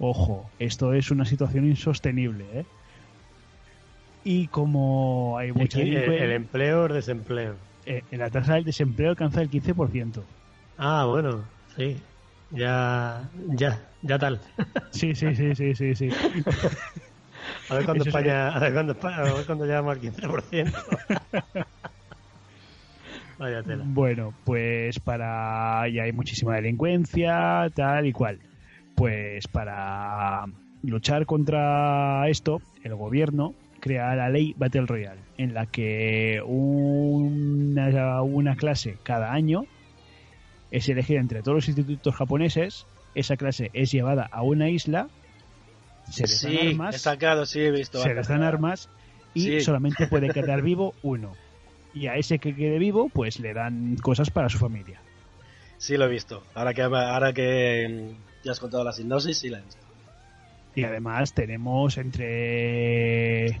Ojo, esto es una situación insostenible, ¿eh? Y como hay El, mucha el- delincu- el empleo o el desempleo. eh, la tasa del desempleo alcanza el 15%. Ah, bueno, sí. Ya, ya, ya tal. Sí, sí, sí, sí, sí, sí. A ver es- España, a ver cuándo España, a ver cuándo llegamos al 15%. Vaya tela. Bueno, pues para. Ya hay muchísima delincuencia, tal y cual. Pues para luchar contra esto, el gobierno crea la ley Battle Royale, en la que una, una clase cada año es elegida entre todos los institutos japoneses. Esa clase es llevada a una isla, se les dan Sí, armas, sacado, sí, he visto. se les dan armas y Sí. solamente puede [LAUGHS] quedar vivo uno. Y a ese que quede vivo, pues le dan cosas para su familia. Sí, lo he visto. Ahora que, ahora que mm, ya has contado la sinopsis, sí la he visto. Y además tenemos entre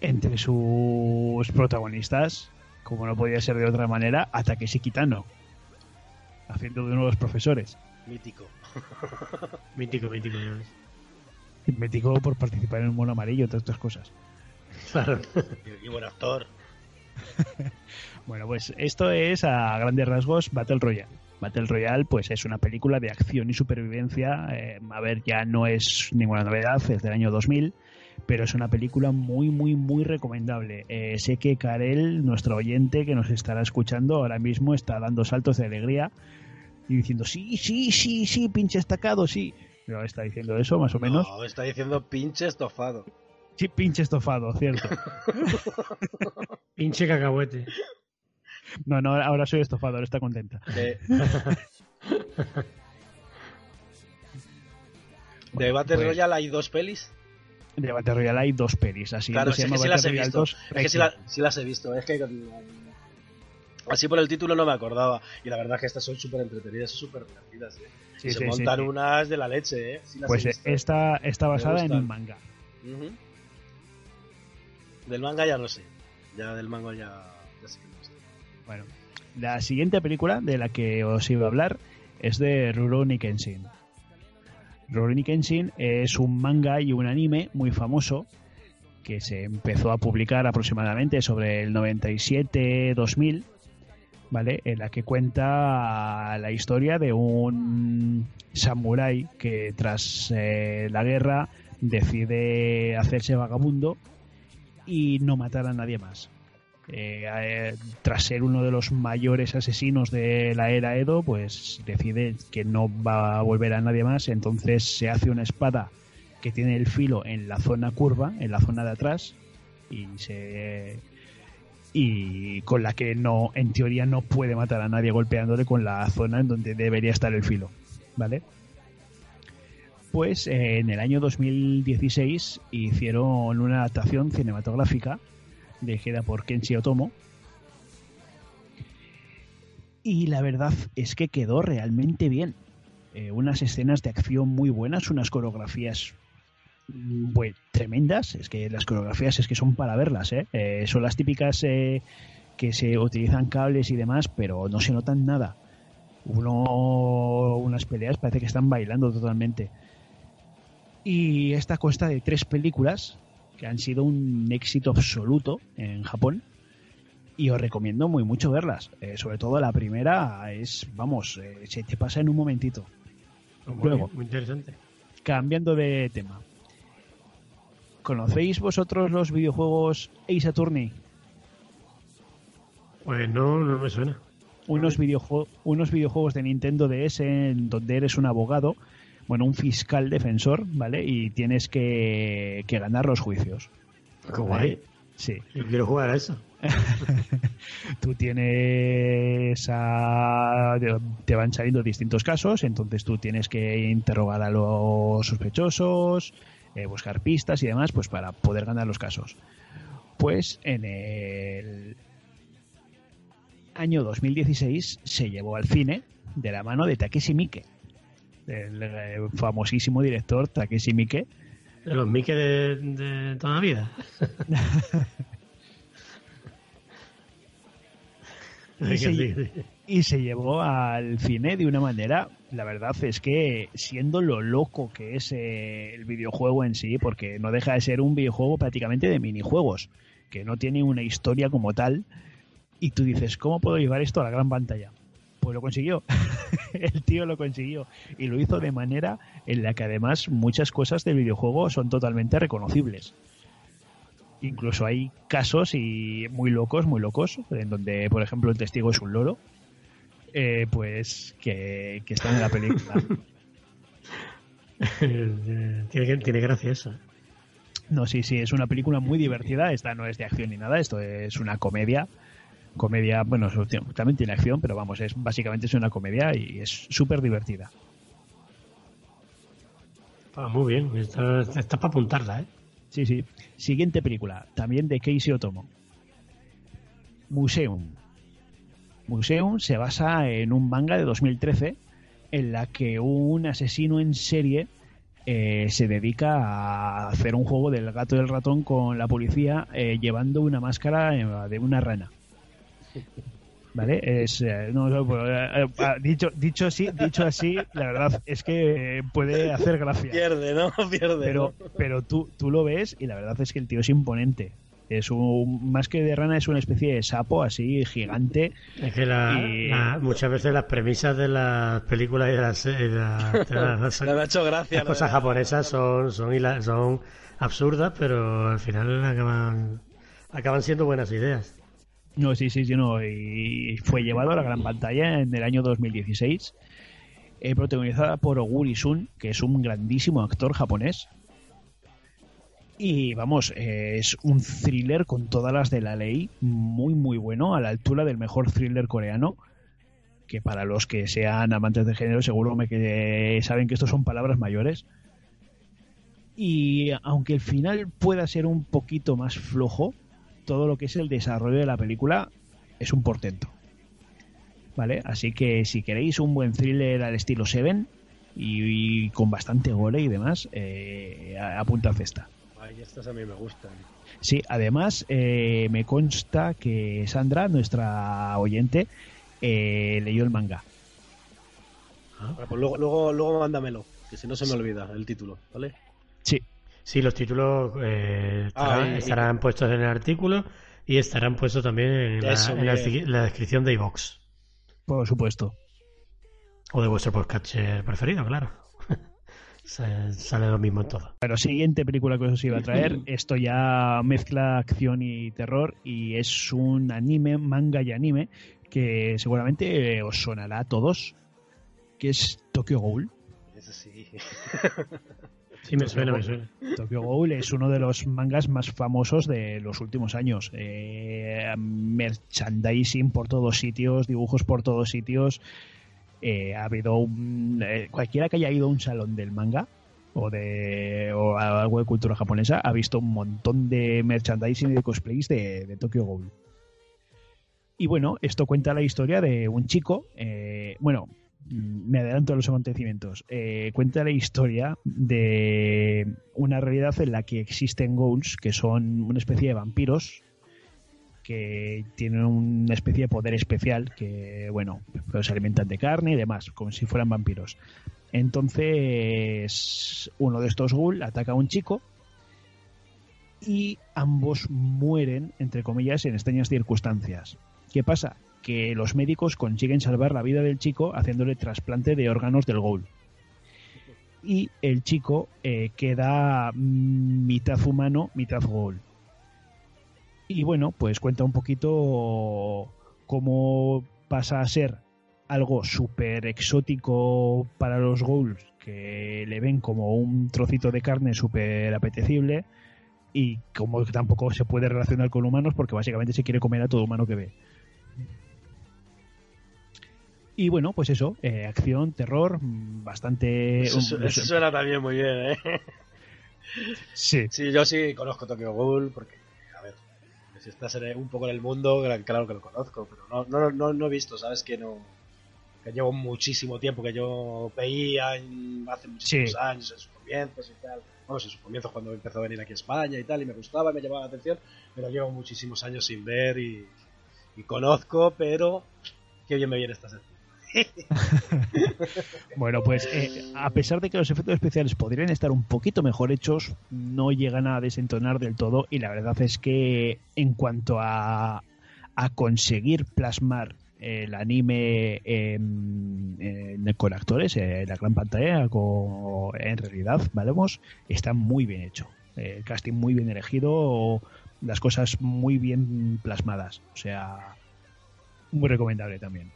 entre sus protagonistas, como no podía ser de otra manera, a Takeshi Kitano, haciendo de uno de los profesores. Mítico. [LAUGHS] Mítico, mítico. ya ves. Mítico por participar en el mono amarillo, todas estas cosas. Claro. Y, y buen actor. [LAUGHS] Bueno, pues esto es a grandes rasgos Battle Royale. Battle Royale, pues es una película de acción y supervivencia. eh, a ver, ya no es ninguna novedad, es del año 2000, pero es una película muy, muy, muy recomendable. Eh, sé que Karel, nuestro oyente que nos estará escuchando ahora mismo, está dando saltos de alegría y diciendo, sí, sí, sí, sí, pinche estacado, sí. No está diciendo eso, más o menos. No, está diciendo pinche estofado. Sí, pinche estofado, cierto. [LAUGHS] Pinche cacahuete. No, no, ahora soy estofado, ahora está contenta. De, [LAUGHS] de Battle pues- Royale hay dos pelis. De Battle Royale hay dos pelis, así Claro, se es llama que sí las he Battle Royale visto. 2. Es que sí, la- sí las he visto. Es que así por el título no me acordaba. Y la verdad es que estas son súper entretenidas, son súper divertidas. ¿eh? Sí, Y se sí, sí, montan sí. unas de la leche, ¿eh? Pues visto. esta está basada en un manga. Ujú. Del manga ya no sé. Ya del manga ya, ya sé que no sé. Bueno, la siguiente película de la que os iba a hablar es de Rurouni Kenshin. Rurouni Kenshin es un manga y un anime muy famoso que se empezó a publicar aproximadamente sobre el 97-2000, ¿vale? En la que cuenta la historia de un samurái que tras eh, la guerra decide hacerse vagabundo y no matar a nadie más. Eh, eh, tras ser uno de los mayores asesinos de la era Edo, pues decide que no va a volver a nadie más, entonces se hace una espada que tiene el filo en la zona curva, en la zona de atrás, y se y con la que no, en teoría, no puede matar a nadie golpeándole con la zona en donde debería estar el filo, ¿vale? Pues eh, en el año 2016 hicieron una adaptación cinematográfica dirigida por Kenshi Otomo y la verdad es que quedó realmente bien. Eh, unas escenas de acción muy buenas, unas coreografías mm, tremendas. Es que las coreografías es que son para verlas, ¿eh? Eh, son las típicas eh, que se utilizan cables y demás, pero no se notan nada. Uno, unas peleas parece que están bailando totalmente. Y esta consta de tres películas que han sido un éxito absoluto en Japón y os recomiendo muy mucho verlas. Eh, sobre todo la primera es, vamos, se te pasa en un momentito. Muy, Luego. muy interesante. Cambiando de tema. ¿Conocéis vosotros los videojuegos Ace Attorney? Pues no, no me suena. Unos, videojue- unos videojuegos de Nintendo DS en donde eres un abogado, bueno, un fiscal defensor, ¿vale? Y tienes que, que ganar los juicios. Qué guay. Sí. Yo quiero jugar a eso. [LAUGHS] tú tienes a- te van saliendo distintos casos entonces tú tienes que interrogar a los sospechosos eh, buscar pistas y demás pues para poder ganar los casos. Pues en el año 2016 se llevó al cine de la mano de Takeshi Miike el eh, famosísimo director Takeshi Miike. De los Mickey de, de toda la vida. [LAUGHS] [LAUGHS] Se, y se llevó al cine de una manera, la verdad es que siendo lo loco que es eh, el videojuego en sí, porque no deja de ser un videojuego prácticamente de minijuegos, que no tiene una historia como tal, y tú dices, ¿cómo puedo llevar esto a la gran pantalla? Pues lo consiguió, [LAUGHS] el tío lo consiguió, y lo hizo de manera en la que además muchas cosas del videojuego son totalmente reconocibles. Incluso hay casos y muy locos, muy locos, en donde, por ejemplo, el testigo es un loro, eh, pues que, que está en la película. [LAUGHS] tiene, tiene gracia eso. No, sí, sí, es una película muy divertida. Esta no es de acción ni nada, esto es una comedia. Comedia, bueno, también tiene acción, pero vamos, es básicamente es una comedia y es súper divertida. Ah, muy bien, está, está para apuntarla, ¿eh? Sí, sí. Siguiente película, también de Casey Otomo. Museum. Museum se basa en un manga de 2013 en la que un asesino en serie eh, se dedica a hacer un juego del gato y el ratón con la policía eh, llevando una máscara eh, de una rana. [LAUGHS] ¿Vale? Es, eh, no, pues, eh, dicho, dicho así, dicho así, la verdad es que puede hacer gracia. Pierde, ¿no? [LAUGHS] Pierde. Pero, pero tú, tú lo ves y la verdad es que el tío es imponente. Es un, más que de rana, es una especie de sapo así gigante. Es que la- Y- la- muchas veces las premisas de las películas y de las, de las- de las- [LAUGHS] Le ha hecho gracia. las lo cosas japonesas son, son absurdas, pero al final acaban, acaban siendo buenas ideas. No, sí, sí, sí, no. Y fue llevado a la gran pantalla en el año 2016. eh, protagonizada por Oguri Sun, que es un grandísimo actor japonés. Y vamos, eh, es un thriller con todas las de la ley, muy, muy bueno, a la altura del mejor thriller coreano. Que para los que sean amantes de género, seguro me que saben que estos son palabras mayores. Y aunque el final pueda ser un poquito más flojo, todo lo que es el desarrollo de la película es un portento. ¿Vale? Así que si queréis un buen thriller al estilo Seven y, con bastante gore y demás, eh, apunta a cesta. Estas a mí me gustan. Sí, además eh, me consta que Sandra, nuestra oyente, eh, leyó el manga. Bueno, pues luego, luego, luego mándamelo, que si no se me olvida el título, ¿vale? Sí, Sí, los títulos eh, estarán, Ah, y- estarán puestos en el artículo y estarán puestos también en la, Eso, en la, bien. la descripción de iVox. por supuesto. O de vuestro podcast eh, preferido, claro. Sale lo mismo en todo. Bueno, siguiente película que os iba a traer. [LAUGHS] Esto ya mezcla acción y terror y es un anime, manga y anime que seguramente eh, os sonará a todos, que es Tokyo Ghoul. Ese sí. [LAUGHS] Sí, me suena, me suena. Tokyo Ghoul es uno de los mangas más famosos de los últimos años. Eh, merchandising por todos sitios, dibujos por todos sitios. Eh, ha habido un, eh, cualquiera que haya ido a un salón del manga o de o algo de cultura japonesa ha visto un montón de merchandising y de cosplays de, de Tokyo Ghoul. Y bueno, esto cuenta la historia de un chico, eh, bueno, me adelanto a los acontecimientos, eh, cuenta la historia de una realidad en la que existen ghouls, que son una especie de vampiros, que tienen una especie de poder especial, que bueno, se alimentan de carne y demás, como si fueran vampiros. Entonces, uno de estos ghouls ataca a un chico y ambos mueren, entre comillas, en extrañas circunstancias. ¿Qué pasa? Que los médicos consiguen salvar la vida del chico haciéndole trasplante de órganos del ghoul. Y el chico eh, queda mm, mitad humano, mitad ghoul. Y bueno, pues cuenta un poquito cómo pasa a ser algo súper exótico para los ghouls, que le ven como un trocito de carne súper apetecible, y como tampoco se puede relacionar con humanos porque básicamente se quiere comer a todo humano que ve. Y bueno, pues eso, eh, acción, terror, mm, bastante... Eso, un- eso suena también muy bien, ¿eh? sí, Sí, yo sí conozco Tokyo Ghoul porque, si estás en- un poco en el mundo, claro que lo conozco, pero no, no, no, no he visto, ¿sabes? Que no que llevo muchísimo tiempo que yo veía en- hace muchísimos Sí. años en sus comienzos y tal. Vamos, en sus comienzos cuando empezó a venir aquí a España y tal, y me gustaba, y me llamaba la atención, pero llevo muchísimos años sin ver y, y conozco, pero qué bien me viene esta sección. [LAUGHS] Bueno, pues eh, a pesar de que los efectos especiales podrían estar un poquito mejor hechos, no llegan a desentonar del todo y la verdad es que en cuanto a, a conseguir plasmar el anime con actores en la gran pantalla, con- en realidad, valemos, está muy bien hecho. Eh, El casting muy bien elegido, las cosas muy bien plasmadas. O sea, muy recomendable también.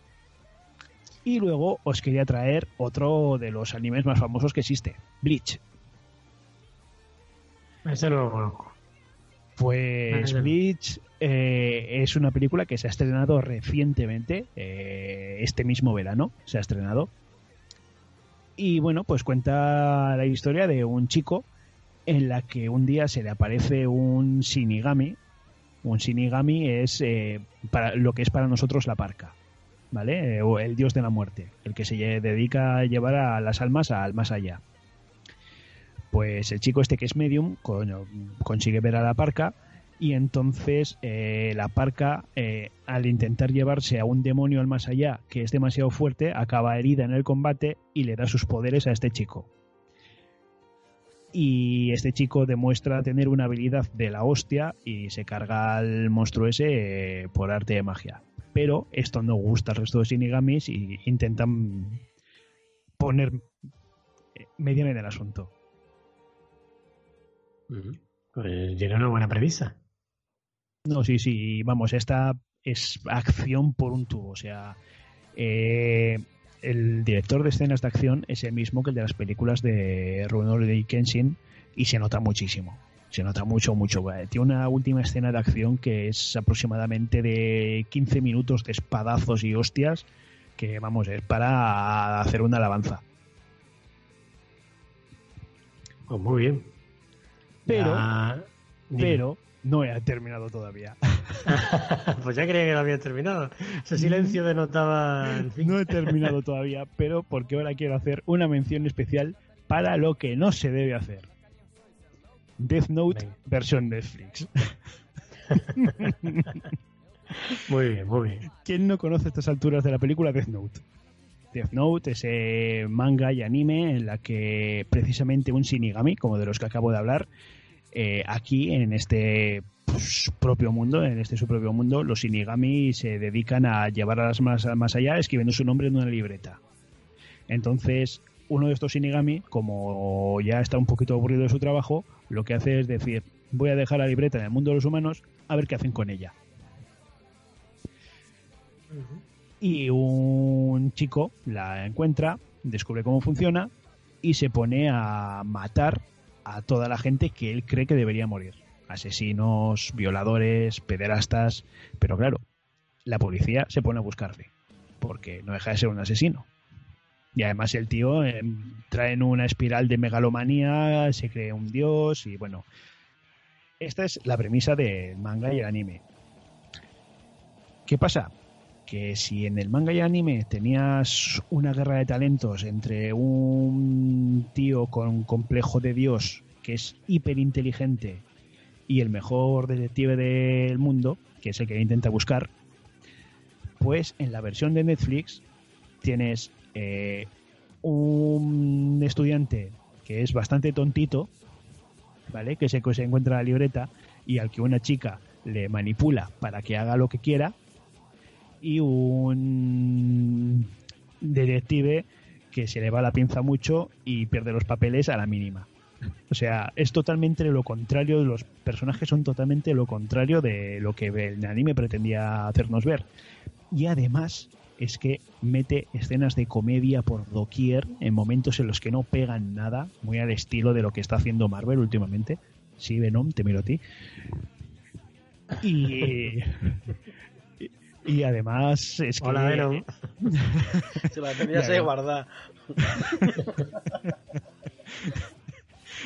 Y luego os quería traer otro de los animes más famosos que existe, Bleach. Ese no lo conozco. Pues. Bleach eh, es una película que se ha estrenado recientemente, eh, este mismo verano se ha estrenado. Y bueno, pues cuenta la historia de un chico en la que un día se le aparece un Shinigami. Un Shinigami es eh, para, lo que es para nosotros la parca, ¿vale? O el dios de la muerte, el que se dedica a llevar a las almas al más allá. Pues el chico este que es medium coño, consigue ver a la parca y entonces eh, la parca eh, al intentar llevarse a un demonio al más allá que es demasiado fuerte acaba herida en el combate y le da sus poderes a este chico y este chico demuestra tener una habilidad de la hostia y se carga al monstruo ese eh, por arte de magia pero esto no gusta al resto de Shinigamis y intentan poner eh, mediano en el asunto. Pues tiene una buena premisa. No, sí, sí, vamos, esta es acción por un tubo, o sea, eh, el director de escenas de acción es el mismo que el de las películas de Rurouni Kenshin y se nota muchísimo, se nota mucho, mucho. Eh, Tiene una última escena de acción que es aproximadamente de 15 minutos de espadazos y hostias que, vamos, es para hacer una alabanza. Pues muy bien. Pero, Ya- pero, no he terminado todavía. [LAUGHS] [LAUGHS] pues ya creía que lo había terminado. Ese silencio denotaba. en fin. No he terminado todavía, pero porque ahora quiero hacer una mención especial para lo que no se debe hacer. Death Note Venga. versión Netflix. [LAUGHS] Muy bien, muy bien. ¿Quién no conoce a estas alturas de la película Death Note? Death Note, ese manga y anime en la que precisamente un Shinigami, como de los que acabo de hablar, eh, aquí en este pues, propio mundo, en este su propio mundo, los Shinigami se dedican a llevar a las más, más allá escribiendo su nombre en una libreta. Entonces, uno de estos Shinigami, como ya está un poquito aburrido de su trabajo, lo que hace es decir, voy a dejar la libreta en el mundo de los humanos a ver qué hacen con ella. Y un chico la encuentra, descubre cómo funciona y se pone a matar a toda la gente que él cree que debería morir. Asesinos, violadores, pederastas. Pero claro, la policía se pone a buscarle. Porque no deja de ser un asesino. Y además el tío eh, trae en una espiral de megalomanía, se cree un dios y bueno. Esta es la premisa del manga y el anime. ¿Qué pasa? Que si en el manga y el anime tenías una guerra de talentos entre un tío con un complejo de dios que es hiper inteligente y el mejor detective del mundo, que es el que intenta buscar, pues en la versión de Netflix tienes eh, un estudiante que es bastante tontito, ¿vale? Que se, se encuentra en la libreta y al que una chica le manipula para que haga lo que quiera y un detective que se le va la pinza mucho y pierde los papeles a la mínima. O sea, es totalmente lo contrario, los personajes son totalmente lo contrario de lo que el anime pretendía hacernos ver. Y además es que mete escenas de comedia por doquier en momentos en los que no pegan nada, muy al estilo de lo que está haciendo Marvel últimamente. Sí, Venom, te miro a ti. Y, y además es que... Hola, Venom. [LAUGHS] Se la tenías ahí guardada. [LAUGHS]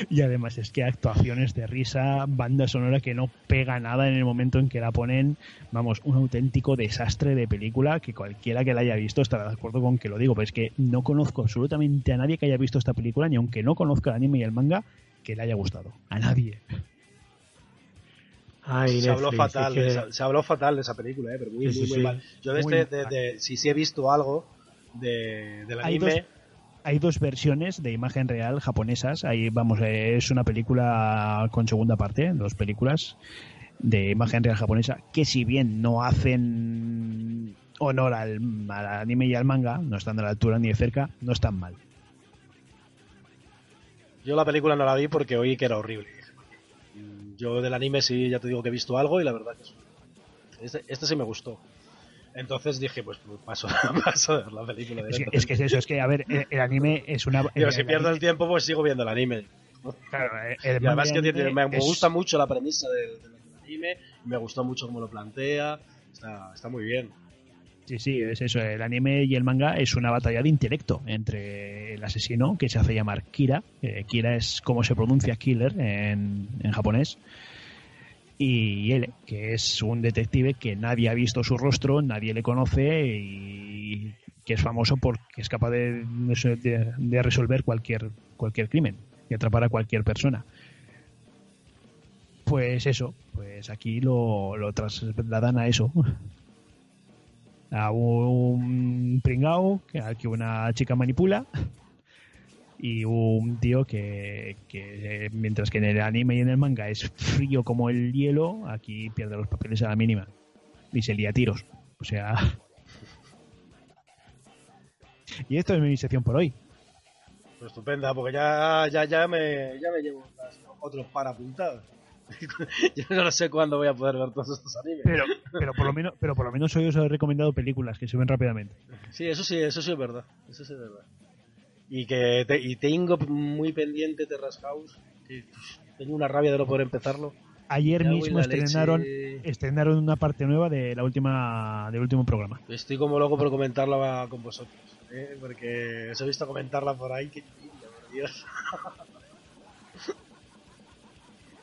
[LAUGHS] Y además es que actuaciones de risa, banda sonora que no pega nada en el momento en que la ponen, vamos, un auténtico desastre de película que cualquiera que la haya visto estará de acuerdo con que lo digo, pero es que no conozco absolutamente a nadie que haya visto esta película, ni aunque no conozca el anime y el manga, que le haya gustado. A nadie. Ay, se, habló Netflix, fatal, es que- se, habló fatal de esa película, eh, pero muy, Sí, muy, sí, muy sí. mal. Yo de Muy este, de, mal. de- si sí he visto algo de, del Hay anime, dos- Hay dos versiones de imagen real japonesas. Ahí vamos, eh, es una película con segunda parte, dos películas de imagen real japonesa que si bien no hacen honor al, anime y al manga, no están a la altura ni de cerca, no están mal. yo la película no la vi porque oí que era horrible. Yo del anime sí, ya te digo que he visto algo y la verdad que es- este, este sí me gustó. Entonces dije, pues paso, [LAUGHS] paso de ver la película. Es que, es que es eso, es que, a ver, el, el anime es una... Digo, el- si el pierdo el tiempo, pues sigo viendo el anime. claro, el Y además manga que tiene- me, gusta mucho la premisa del, del anime, me gustó mucho cómo lo plantea, está, está muy bien. Sí, sí, es eso. El anime y el manga es una batalla de intelecto entre el asesino, que se hace llamar Kira. eh, Kira es como se pronuncia killer en, en japonés. Y él, que es un detective que nadie ha visto su rostro, nadie le conoce y que es famoso porque es capaz de, resolver cualquier, cualquier crimen y atrapar a cualquier persona. Pues eso, pues aquí lo, lo trasladan a eso a un pringao que, al que una chica manipula y un tío que, que, eh, mientras que en el anime y en el manga es frío como el hielo, aquí pierde los papeles a la mínima y se lía a tiros. O sea... [LAUGHS] Y esto es mi sección por hoy. Pues estupenda, porque ya, ya, ya, me, ya me llevo otros para apuntados. [LAUGHS] Yo no sé cuándo voy a poder ver todos estos animes. Pero, pero por lo menos, pero por lo menos hoy os he recomendado películas que se ven rápidamente. Sí, eso sí, eso sí es verdad. Eso sí es verdad. Y que te- y tengo muy pendiente Terrace House. que, tengo una rabia de no poder empezarlo. Ayer mismo estrenaron, leche. estrenaron una parte nueva de la última del último programa. Estoy como loco por comentarla con vosotros. ¿eh? Porque os he visto comentarla por ahí. Que, Dios. [LAUGHS]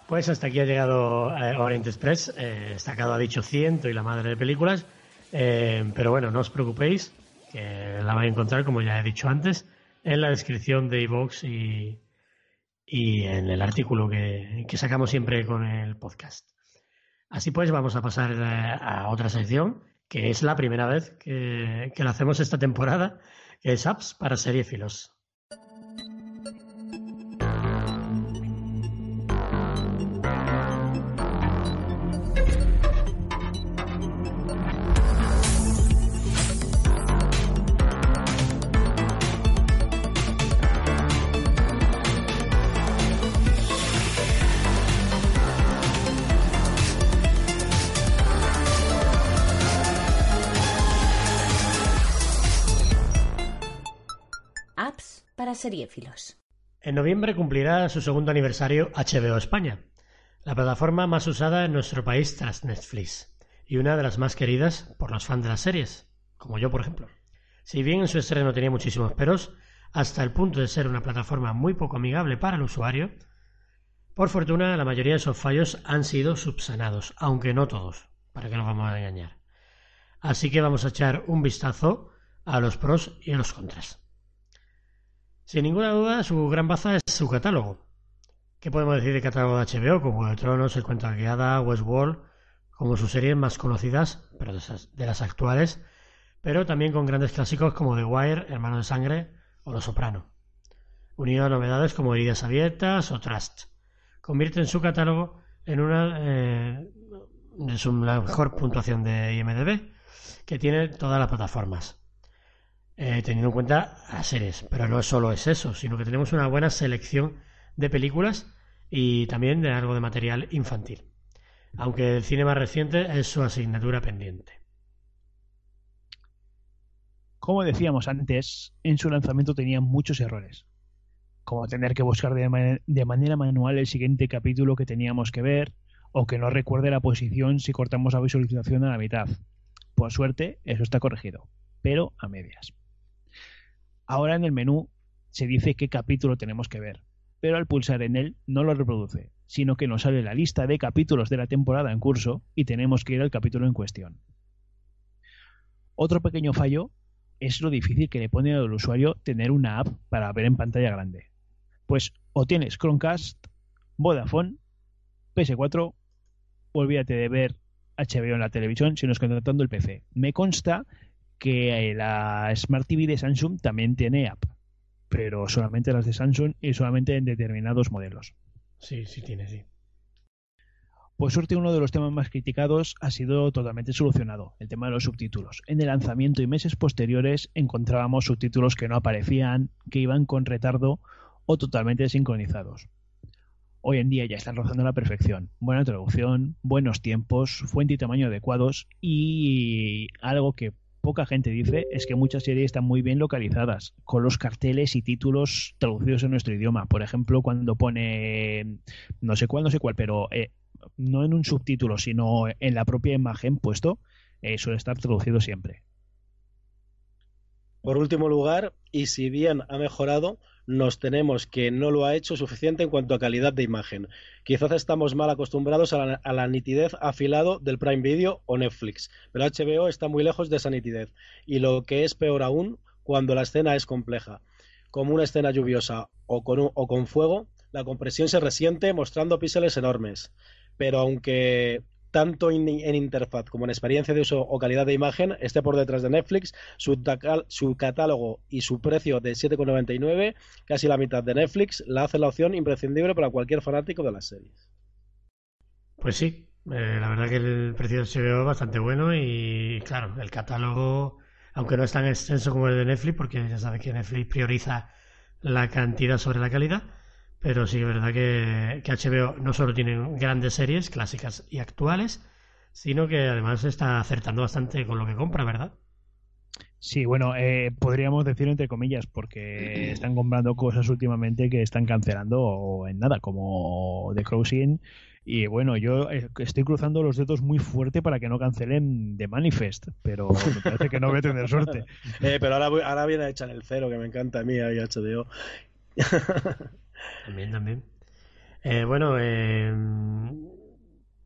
Pues hasta aquí ha llegado eh, Orient Express. Eh, Estacado ha dicho ciento y la madre de películas. Eh, pero bueno, no os preocupéis, que la vais a encontrar, como ya he dicho antes, en la descripción de iVoox y, y en el artículo que, que sacamos siempre con el podcast. Así pues, vamos a pasar eh, a otra sección, que es la primera vez que, que la hacemos esta temporada, que es Apps para Seriefilos. Seriéfilos. En noviembre cumplirá su segundo aniversario HBO España, la plataforma más usada en nuestro país tras Netflix y una de las más queridas por los fans de las series, como yo por ejemplo. Si bien en su estreno tenía muchísimos peros, hasta el punto de ser una plataforma muy poco amigable para el usuario, por fortuna la mayoría de esos fallos han sido subsanados, aunque no todos, para que nos vamos a engañar. Así que vamos a echar un vistazo a los pros y a los contras. Sin ninguna duda, su gran baza es su catálogo. ¿Qué podemos decir de catálogo de HBO? Como de Tronos, El Cuento de Guiada, Westworld, como sus series más conocidas, pero de, las actuales, pero también con grandes clásicos como The Wire, Hermano de Sangre o Los Soprano. Unido a novedades como Heridas Abiertas o Trust. Convierte en su catálogo en una eh, de su mejor puntuación de IMDB que tiene todas las plataformas. Eh, teniendo en cuenta las series, pero no solo es eso, sino que tenemos una buena selección de películas y también de algo de material infantil, aunque el cine más reciente es su asignatura pendiente. Como decíamos antes, en su lanzamiento tenía muchos errores, como tener que buscar de, de manera manual el siguiente capítulo que teníamos que ver, o que no recuerde la posición si cortamos la visualización a la mitad, por suerte, eso está corregido, pero a medias. Ahora en el menú se dice qué capítulo tenemos que ver, pero al pulsar en él no lo reproduce, sino que nos sale la lista de capítulos de la temporada en curso y tenemos que ir al capítulo en cuestión. Otro pequeño fallo es lo difícil que le pone al usuario tener una app para ver en pantalla grande. Pues o tienes Chromecast, Vodafone, PS4, o olvídate de ver HBO en la televisión, sino es contratando el PC. Me consta que la Smart TV de Samsung también tiene app, pero solamente las de Samsung y solamente en determinados modelos. Sí, sí tiene, sí. Por suerte, uno de los temas más criticados ha sido totalmente solucionado, el tema de los subtítulos. En el lanzamiento y meses posteriores encontrábamos subtítulos que no aparecían, que iban con retardo o totalmente sincronizados hoy en día ya están rozando la perfección. Buena traducción, buenos tiempos, fuente y tamaño adecuados y algo que poca gente dice es que muchas series están muy bien localizadas, con los carteles y títulos traducidos en nuestro idioma. Por ejemplo, cuando pone no sé cuál, no sé cuál, pero eh, no en un subtítulo, sino en la propia imagen puesto, eh, suele estar traducido siempre. Por último lugar, y si bien ha mejorado, nos tenemos que no lo ha hecho suficiente en cuanto a calidad de imagen. Quizás estamos mal acostumbrados a la, nitidez afilado del Prime Video o Netflix, pero HBO está muy lejos de esa nitidez. Y lo que es peor aún, cuando la escena es compleja, como una escena lluviosa o con, o con fuego, la compresión se resiente mostrando píxeles enormes. Pero aunque tanto en, interfaz como en experiencia de uso o calidad de imagen, esté por detrás de Netflix, su, su catálogo y su precio de 7,99, casi la mitad de Netflix, la hace la opción imprescindible para cualquier fanático de las series. Pues sí, eh, la verdad que el precio se ve bastante bueno y claro, el catálogo, aunque no es tan extenso como el de Netflix, porque ya sabes que Netflix prioriza la cantidad sobre la calidad, pero sí es verdad que, HBO no solo tiene grandes series clásicas y actuales, sino que además está acertando bastante con lo que compra, ¿verdad? Sí, bueno, eh, podríamos decir entre comillas, porque [CLEARS THROAT] están comprando cosas últimamente que están cancelando o en nada, como The Crossing. Y bueno, yo eh, estoy cruzando los dedos muy fuerte para que no cancelen The Manifest, pero me parece que no voy a tener suerte. [LAUGHS] Eh, pero ahora, ahora viene a echar el cero, que me encanta a mí, HBO. [LAUGHS] También, también. Eh, bueno, eh,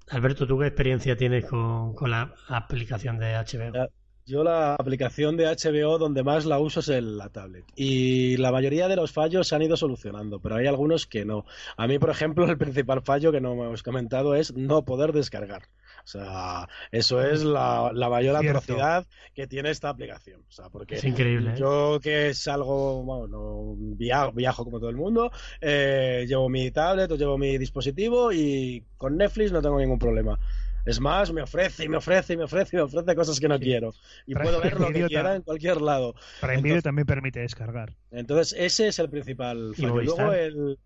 Alberto, ¿tú qué experiencia tienes con, con la aplicación de HBO? Yo la aplicación de HBO donde más la uso es la tablet. Y la mayoría de los fallos se han ido solucionando, pero hay algunos que no. A mí, por ejemplo, el principal fallo que no hemos comentado es no poder descargar. O sea, eso es la, mayor atrocidad que tiene esta aplicación. O sea, porque es increíble. ¿eh? Yo que salgo, bueno, viajo, viajo como todo el mundo, eh, llevo mi tablet o llevo mi dispositivo y con Netflix no tengo ningún problema. Es más, me ofrece y me ofrece y me ofrece y me ofrece cosas que no quiero. Y puedo ver lo que quiera en cualquier lado. Para vídeo también permite descargar. Entonces, ese es el principal fallo. Luego el.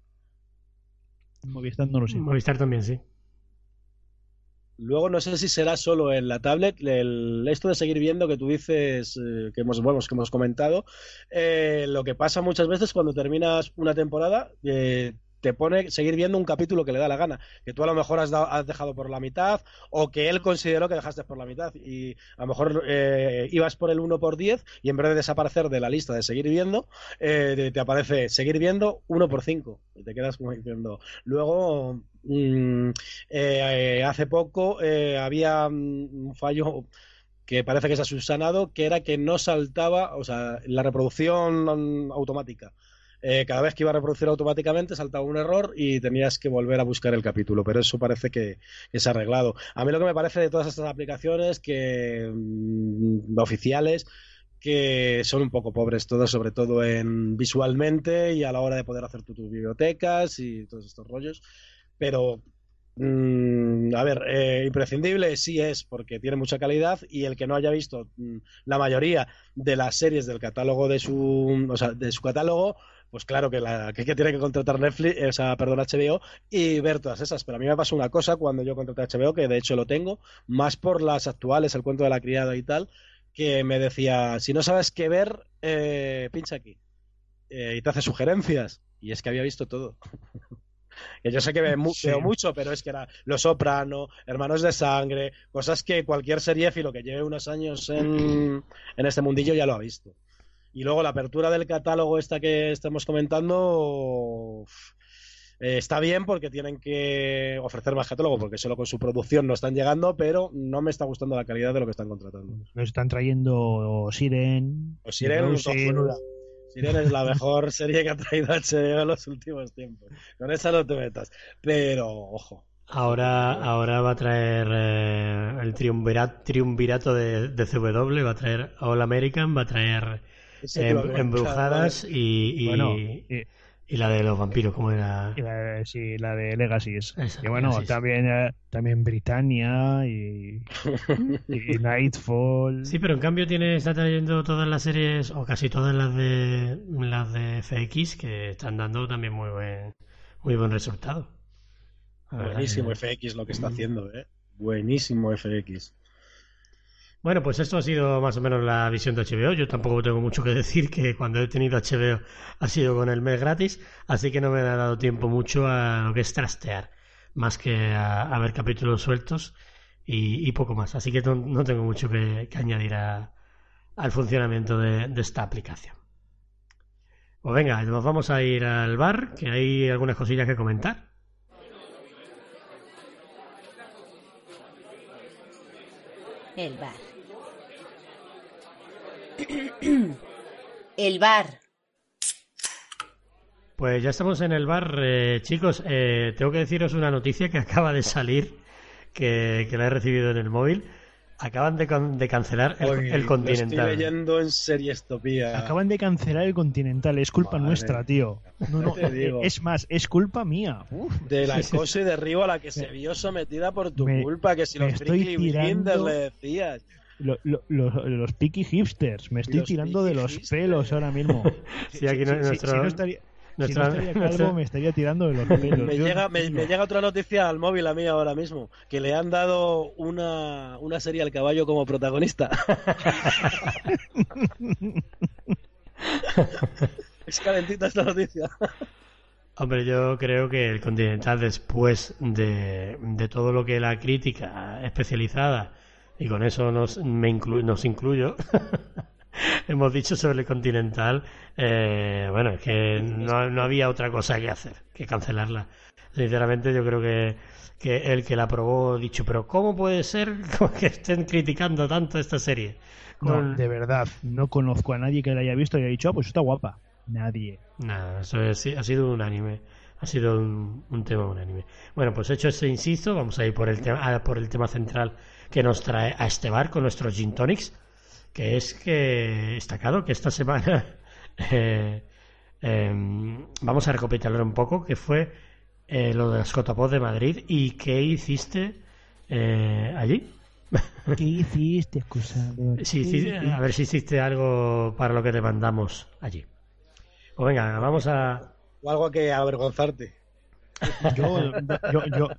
Movistar no lo sé. Movistar también, sí. Luego no sé si será solo en la tablet, el, esto de seguir viendo que tú dices, eh, que hemos, bueno, que hemos comentado, eh, lo que pasa muchas veces cuando terminas una temporada, eh, te pone seguir viendo un capítulo que le da la gana, que tú a lo mejor has, dejado por la mitad o que él consideró que dejaste por la mitad y a lo mejor ibas por el 1 por 10 y en vez de desaparecer de la lista de seguir viendo, te, te aparece seguir viendo 1 por 5 y te quedas como diciendo. Luego, mm, eh, hace poco eh, había mm, un fallo que parece que se ha subsanado, que era que no saltaba, o sea, la reproducción automática. Eh, cada vez que iba a reproducir automáticamente saltaba un error y tenías que volver a buscar el capítulo, pero eso parece que, que se ha arreglado. A mí lo que me parece de todas estas aplicaciones que mm, oficiales que son un poco pobres todas, sobre todo en visualmente y a la hora de poder hacer tu- tus bibliotecas y todos estos rollos. Pero Mm, a ver, eh, imprescindible sí es porque tiene mucha calidad y el que no haya visto mm, la mayoría de las series del catálogo de su, o sea, de su catálogo, pues claro que, la, que, tiene que contratar Netflix, o sea, perdón, HBO y ver todas esas. Pero a mí me pasó una cosa cuando yo contraté HBO, que de hecho lo tengo, más por las actuales, el cuento de la criada y tal, que me decía, si no sabes qué ver, eh, pincha aquí. Eh, y te hace sugerencias. Y es que había visto todo. [LAUGHS] Que yo sé que ve mu- Sí. veo mucho, pero es que era Los Soprano, Hermanos de Sangre, cosas que cualquier seriéfilo que lleve unos años en, [CLEARS THROAT] en este mundillo ya lo ha visto. Y luego la apertura del catálogo esta que estamos comentando uf, eh, está bien porque tienen que ofrecer más catálogo, porque solo con su producción no están llegando, pero no me está gustando la calidad de lo que están contratando. Nos están trayendo Siren. Pues Siren, Frozen. Siren es la mejor serie que ha traído HBO en los últimos tiempos. Con esa no te metas. Pero, ojo. Ahora, ahora va a traer eh, el triunvirato, triunvirato de, de CW, va a traer All American, va a traer había Embrujadas y, y, Bueno, y y, la de los vampiros, ¿cómo era? y la, de- sí, la de Legacies. Esa, Y bueno, Legacies. también, eh, también Britannia y, y [LAUGHS] Nightfall. Sí, pero en cambio tiene, está trayendo todas las series, o casi todas las de las de FX, que están dando también muy buen, muy buen resultado. Buenísimo FX lo que está haciendo, ¿eh? Buenísimo FX. Bueno, pues esto ha sido más o menos la visión de HBO. Yo tampoco tengo mucho que decir, que cuando he tenido HBO ha sido con el mes gratis, así que no me ha dado tiempo mucho a lo que es trastear, más que a, ver capítulos sueltos y, poco más. Así que no, tengo mucho que, que añadir a- al funcionamiento de, de esta aplicación. Pues venga, nos vamos a ir al bar, que hay algunas cosillas que comentar. El bar. [CLEARS THROAT] El bar. Pues ya estamos en el bar, eh, chicos. eh, tengo que deciros una noticia que [LAUGHS] acaba de salir, que, que la he recibido en el móvil. Acaban de, con- de cancelar el, estoy Continental. leyendo en Seriestopía. Acaban de cancelar el Continental, es culpa Madre nuestra, tío. No, no, te digo. es más, es culpa mía. Uf, Del acoso y derribo a la que se vio sometida por tu Me- culpa, que si los estoy tirando- le decías. Lo- lo- lo- los picky hipsters, me estoy Los tirando de los hipsters. pelos ahora mismo. [LAUGHS] Sí, aquí Si- si- nuestro, si no estaría, si no estaría calvo, nuestra- me estaría tirando de los pelos. Me llega, me llega otra noticia al móvil a mí ahora mismo, que le han dado una, una serie al caballo como protagonista. [LAUGHS] es calentita esta noticia. Hombre, yo creo que el Continental, después de, de todo lo que la crítica especializada, y con eso nos, me inclu- nos incluyo, [LAUGHS] hemos dicho sobre el Continental, eh, bueno, es que no, no había otra cosa que hacer que cancelarla. Sinceramente, yo creo que, que el que la aprobó ha dicho, pero ¿cómo puede ser [LAUGHS] que estén criticando tanto esta serie? No, de verdad, no conozco a nadie que la haya visto y haya dicho, ah, pues está guapa. Nadie. Nada, eso es- ha sido un anime. Ha sido un, un tema unánime. Bueno, pues hecho este inciso, vamos a ir por el, tema, por el tema central que nos trae a este bar con nuestros gin tonics, que es que destacado que esta semana [LAUGHS] eh, em, vamos a recapitular un poco que fue eh, lo de las Cotapod de Madrid y qué hiciste eh, allí. [LAUGHS] ¿Qué hiciste? Sí, sí, a ver si hiciste algo para lo que te mandamos allí. Pues venga, vamos a, O algo que avergonzarte. Yo, yo, yo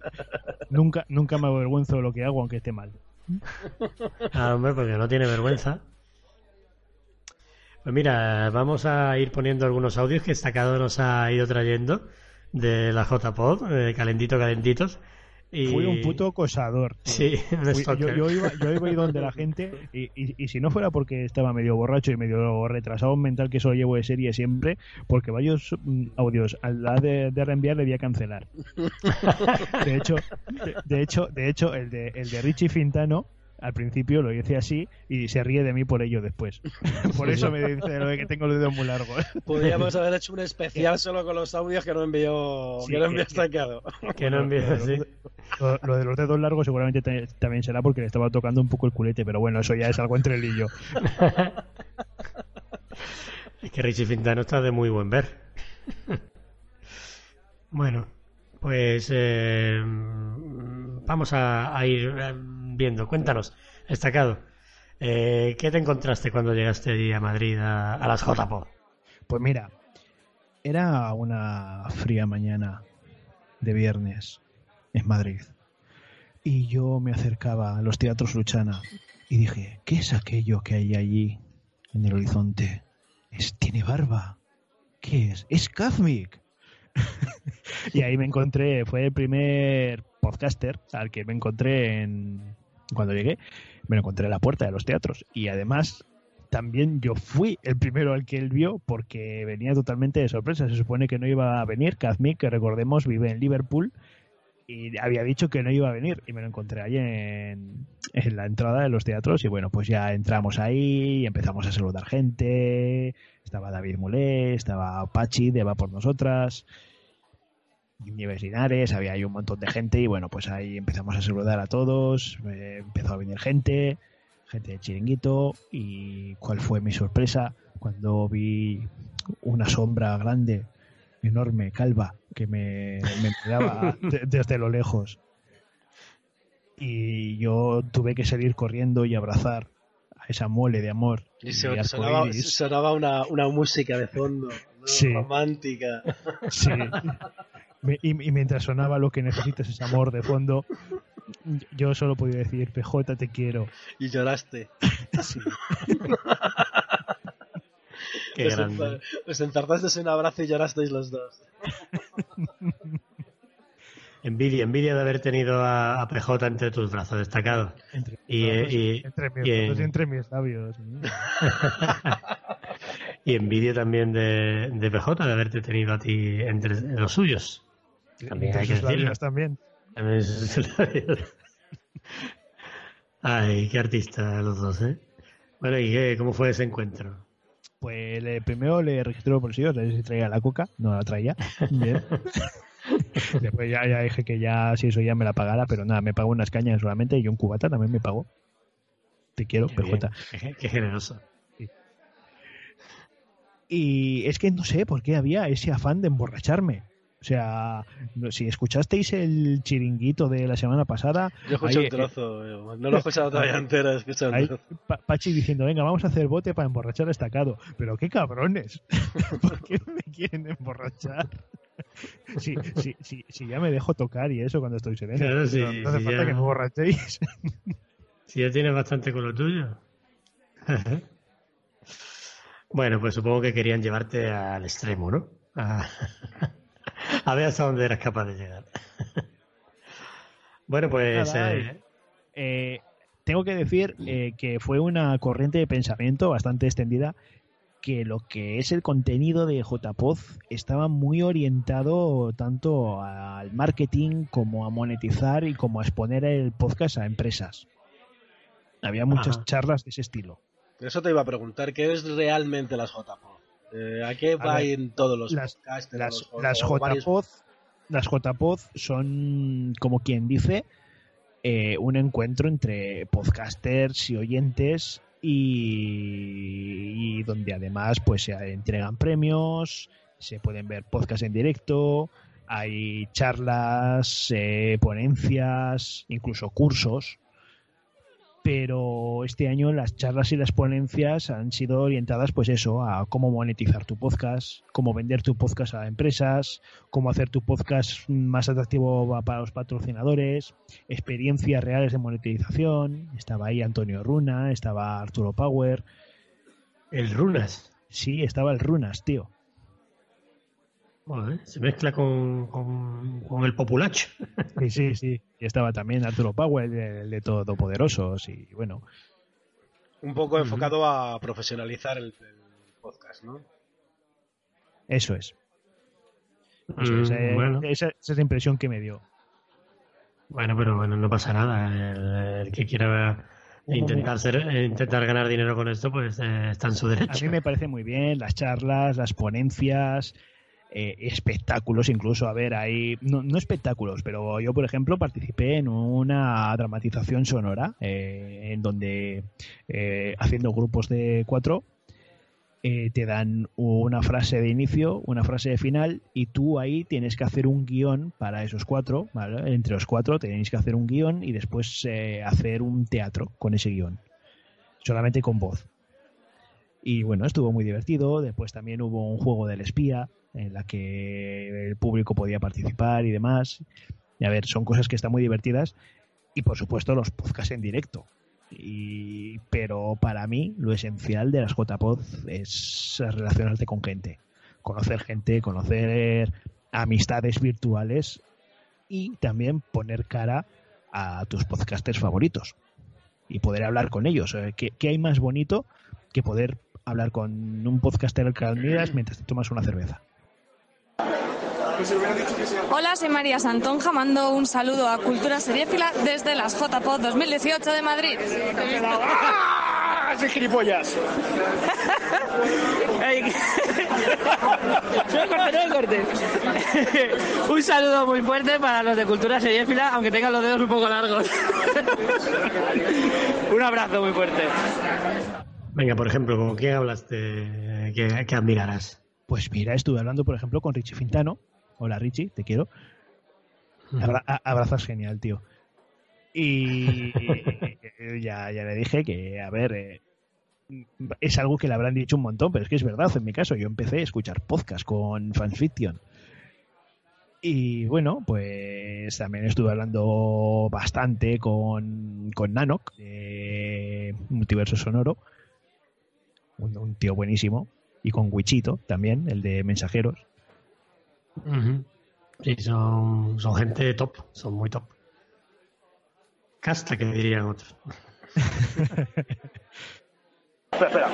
nunca, nunca me avergüenzo de lo que hago, aunque esté mal. Ah, hombre, porque no tiene vergüenza. Pues mira, vamos a ir poniendo algunos audios que Estacado nos ha ido trayendo de la JPod, de calentito, calentitos. Y... Fui un puto acosador. tío. Sí, [LAUGHS] un Fui- yo, iba, yo iba ahí donde la [LAUGHS] gente y, y- y si no fuera porque estaba medio borracho y medio retrasado mental que eso llevo de serie siempre, porque varios mm, audios al la de, de reenviar debía cancelar. [LAUGHS] De hecho, de, de hecho, de hecho el de el de Richie Fintano al principio lo hice así y se ríe de mí por ello después. [LAUGHS] [LAUGHS] Por eso me dice lo de que tengo los dedos muy largos. [LAUGHS] Podríamos haber hecho un especial solo con los audios que no envió, Sí, que no envió que- Estacado. Que no envíe, sí. Lo, lo de los dedos largos seguramente ta- también será porque le estaba tocando un poco el culete, pero bueno, eso ya es algo entre él y yo. Es que Richie Fintano está de muy buen ver. bueno, pues eh, vamos a, a ir eh, viendo. Cuéntanos, destacado. eh, ¿Qué te encontraste cuando llegaste allí a Madrid a, las JPO? Pues mira, era una fría mañana de viernes en Madrid. Y yo me acercaba a los teatros Luchana y dije, ¿qué es aquello que hay allí en el horizonte? Es, tiene barba. ¿Qué es? Es Kazmik. [LAUGHS] y ahí me encontré, fue el primer podcaster al que me encontré en, cuando llegué, me lo encontré en la puerta de los teatros. Y además también yo fui el primero al que él vio porque venía totalmente de sorpresa. Se supone que no iba a venir. Kazmik, que recordemos, vive en Liverpool y había dicho que no iba a venir y me lo encontré ahí en, en la entrada de los teatros y bueno, pues ya entramos ahí y empezamos a saludar gente. Estaba David Mulé, estaba Pachi de Va por Nosotras. Nieves Linares, había ahí un montón de gente y bueno, pues ahí empezamos a saludar a todos, eh, empezó a venir gente, gente de chiringuito y cuál fue mi sorpresa cuando vi una sombra grande, enorme, calva, que me, me miraba [LAUGHS] de- desde lo lejos. Y yo tuve que salir corriendo y abrazar a esa mole de amor. Y se- sonaba, sonaba una, una música de fondo, romántica. Sí. [LAUGHS] Y, y mientras sonaba lo que necesitas es amor de fondo, yo solo podía decir, PJ, te quiero. Y lloraste. Sí. Qué Os grande. Os en un abrazo y llorasteis los dos. Envidia, envidia de haber tenido a, a PJ entre tus brazos, destacado. Entre, Y, eh, y- entre mis y, brazos y entre mis labios. [LAUGHS] y envidia también de, de PJ de haberte tenido a ti entre los suyos. También hay que decirlo. también. [LAUGHS] Ay, qué artista los dos, ¿eh? Bueno, ¿y qué, cómo fue ese encuentro? Pues le- primero le registró los bolsillos, a ver si traía la coca, no la traía. Bien. [LAUGHS] Después ya, ya dije que ya, si eso ya me la pagara, pero nada, me pagó unas cañas solamente y un cubata también me pagó. Te quiero, PJ. qué generoso. Y es que no sé por qué había ese afán de emborracharme. O sea, si escuchasteis el chiringuito de la semana pasada, Yo escuché ahí, un trozo, eh, no lo he escuchado todavía [LAUGHS] entero, he escuchado ahí Pachi diciendo, venga, vamos a hacer bote para emborrachar a estacado. Pero qué cabrones. [LAUGHS] ¿Por qué no me quieren emborrachar? [LAUGHS] Sí, sí, sí, sí, ya me dejo tocar y eso cuando estoy sereno. Claro, sí, Pero no hace sí, falta ya. que me emborrachéis. Si ya tienes bastante con lo tuyo. bueno, pues supongo que querían llevarte al extremo, ¿no? A, a ver hasta dónde eras capaz de llegar. [LAUGHS] bueno, pues... Nada, eh, Eh, tengo que decir eh, que fue una corriente de pensamiento bastante extendida que lo que es el contenido de JPoz estaba muy orientado tanto al marketing como a monetizar y como a exponer el podcast a empresas. Había muchas Ajá. charlas de ese estilo. Eso te iba a preguntar, ¿qué es realmente las JPO? Eh, ¿A qué va en todos los las- podcasts? Las, los- las JPoz son, como quien dice, eh, un encuentro entre podcasters y oyentes y, y donde además pues se entregan premios, se pueden ver podcasts en directo, hay charlas, eh, ponencias, incluso cursos. Pero este año las charlas y las ponencias han sido orientadas pues eso, a cómo monetizar tu podcast, cómo vender tu podcast a empresas, cómo hacer tu podcast más atractivo para los patrocinadores, experiencias reales de monetización. Estaba ahí Antonio Runa, estaba Arturo Power. El Runas. Sí, estaba el Runas, tío. Bueno, se mezcla con, con, con el populacho. Sí, sí, sí. Y estaba también Arturo Power, el de Todopoderosos, y bueno. Un poco enfocado a profesionalizar el, el podcast, ¿no? Eso es. Eso Mm, es, eh, bueno. esa, esa es la impresión que me dio. Bueno, pero bueno, no pasa nada. El, el que quiera intentar ser, eh, intentar ganar dinero con esto, pues eh, está en su A derecho. mí me parece muy bien las charlas, las ponencias, eh, espectáculos incluso. A ver, hay, no, espectáculos, pero yo, por ejemplo, participé en una dramatización sonora eh, en donde, eh, haciendo grupos de cuatro, te dan una frase de inicio, una frase de final, y tú ahí tienes que hacer un guion para esos cuatro. Entre los cuatro tenéis que hacer un guion y después hacer un teatro con ese guion, solamente con voz. Y bueno, estuvo muy divertido. Después también hubo un juego del espía en la que el público podía participar y demás. Y a ver, son cosas que están muy divertidas. Y por supuesto los podcasts en directo. Y, pero para mí lo esencial de las JPod es relacionarte con gente. Conocer gente, conocer amistades virtuales y también poner cara a tus podcasters favoritos y poder hablar con ellos. Eh, ¿Qué, qué hay más bonito que poder hablar con un podcaster que admiras mientras te tomas una cerveza? Hola, soy María Santonja, mando un saludo a Cultura Seriéfila desde las JPod 2018 de Madrid. ¡Soy gilipollas! [LAUGHS] Ey, no me cortes, no me cortes. Un saludo muy fuerte para los de Cultura Seriéfila, aunque tengan los dedos un poco largos. [LAUGHS] Un abrazo muy fuerte. Venga, por ejemplo, ¿con quién hablaste que, que admirarás? Pues mira, estuve hablando, por ejemplo, con Richie Fintano. Hola Richie, te quiero. Abra- abrazas genial, tío. Y [LAUGHS] ya, ya le dije que, a ver, eh, es algo que le habrán dicho un montón, pero es que es verdad, en mi caso, yo empecé a escuchar podcast con Fanfiction. Y bueno, pues también estuve hablando bastante con, con Nanok, de Multiverso Sonoro, un, un tío buenísimo, y con Wichito también, el de Mensajeros. Ujú. Sí, son, son gente top, son muy top. Casta, que dirían otros. [LAUGHS] Espera, espera.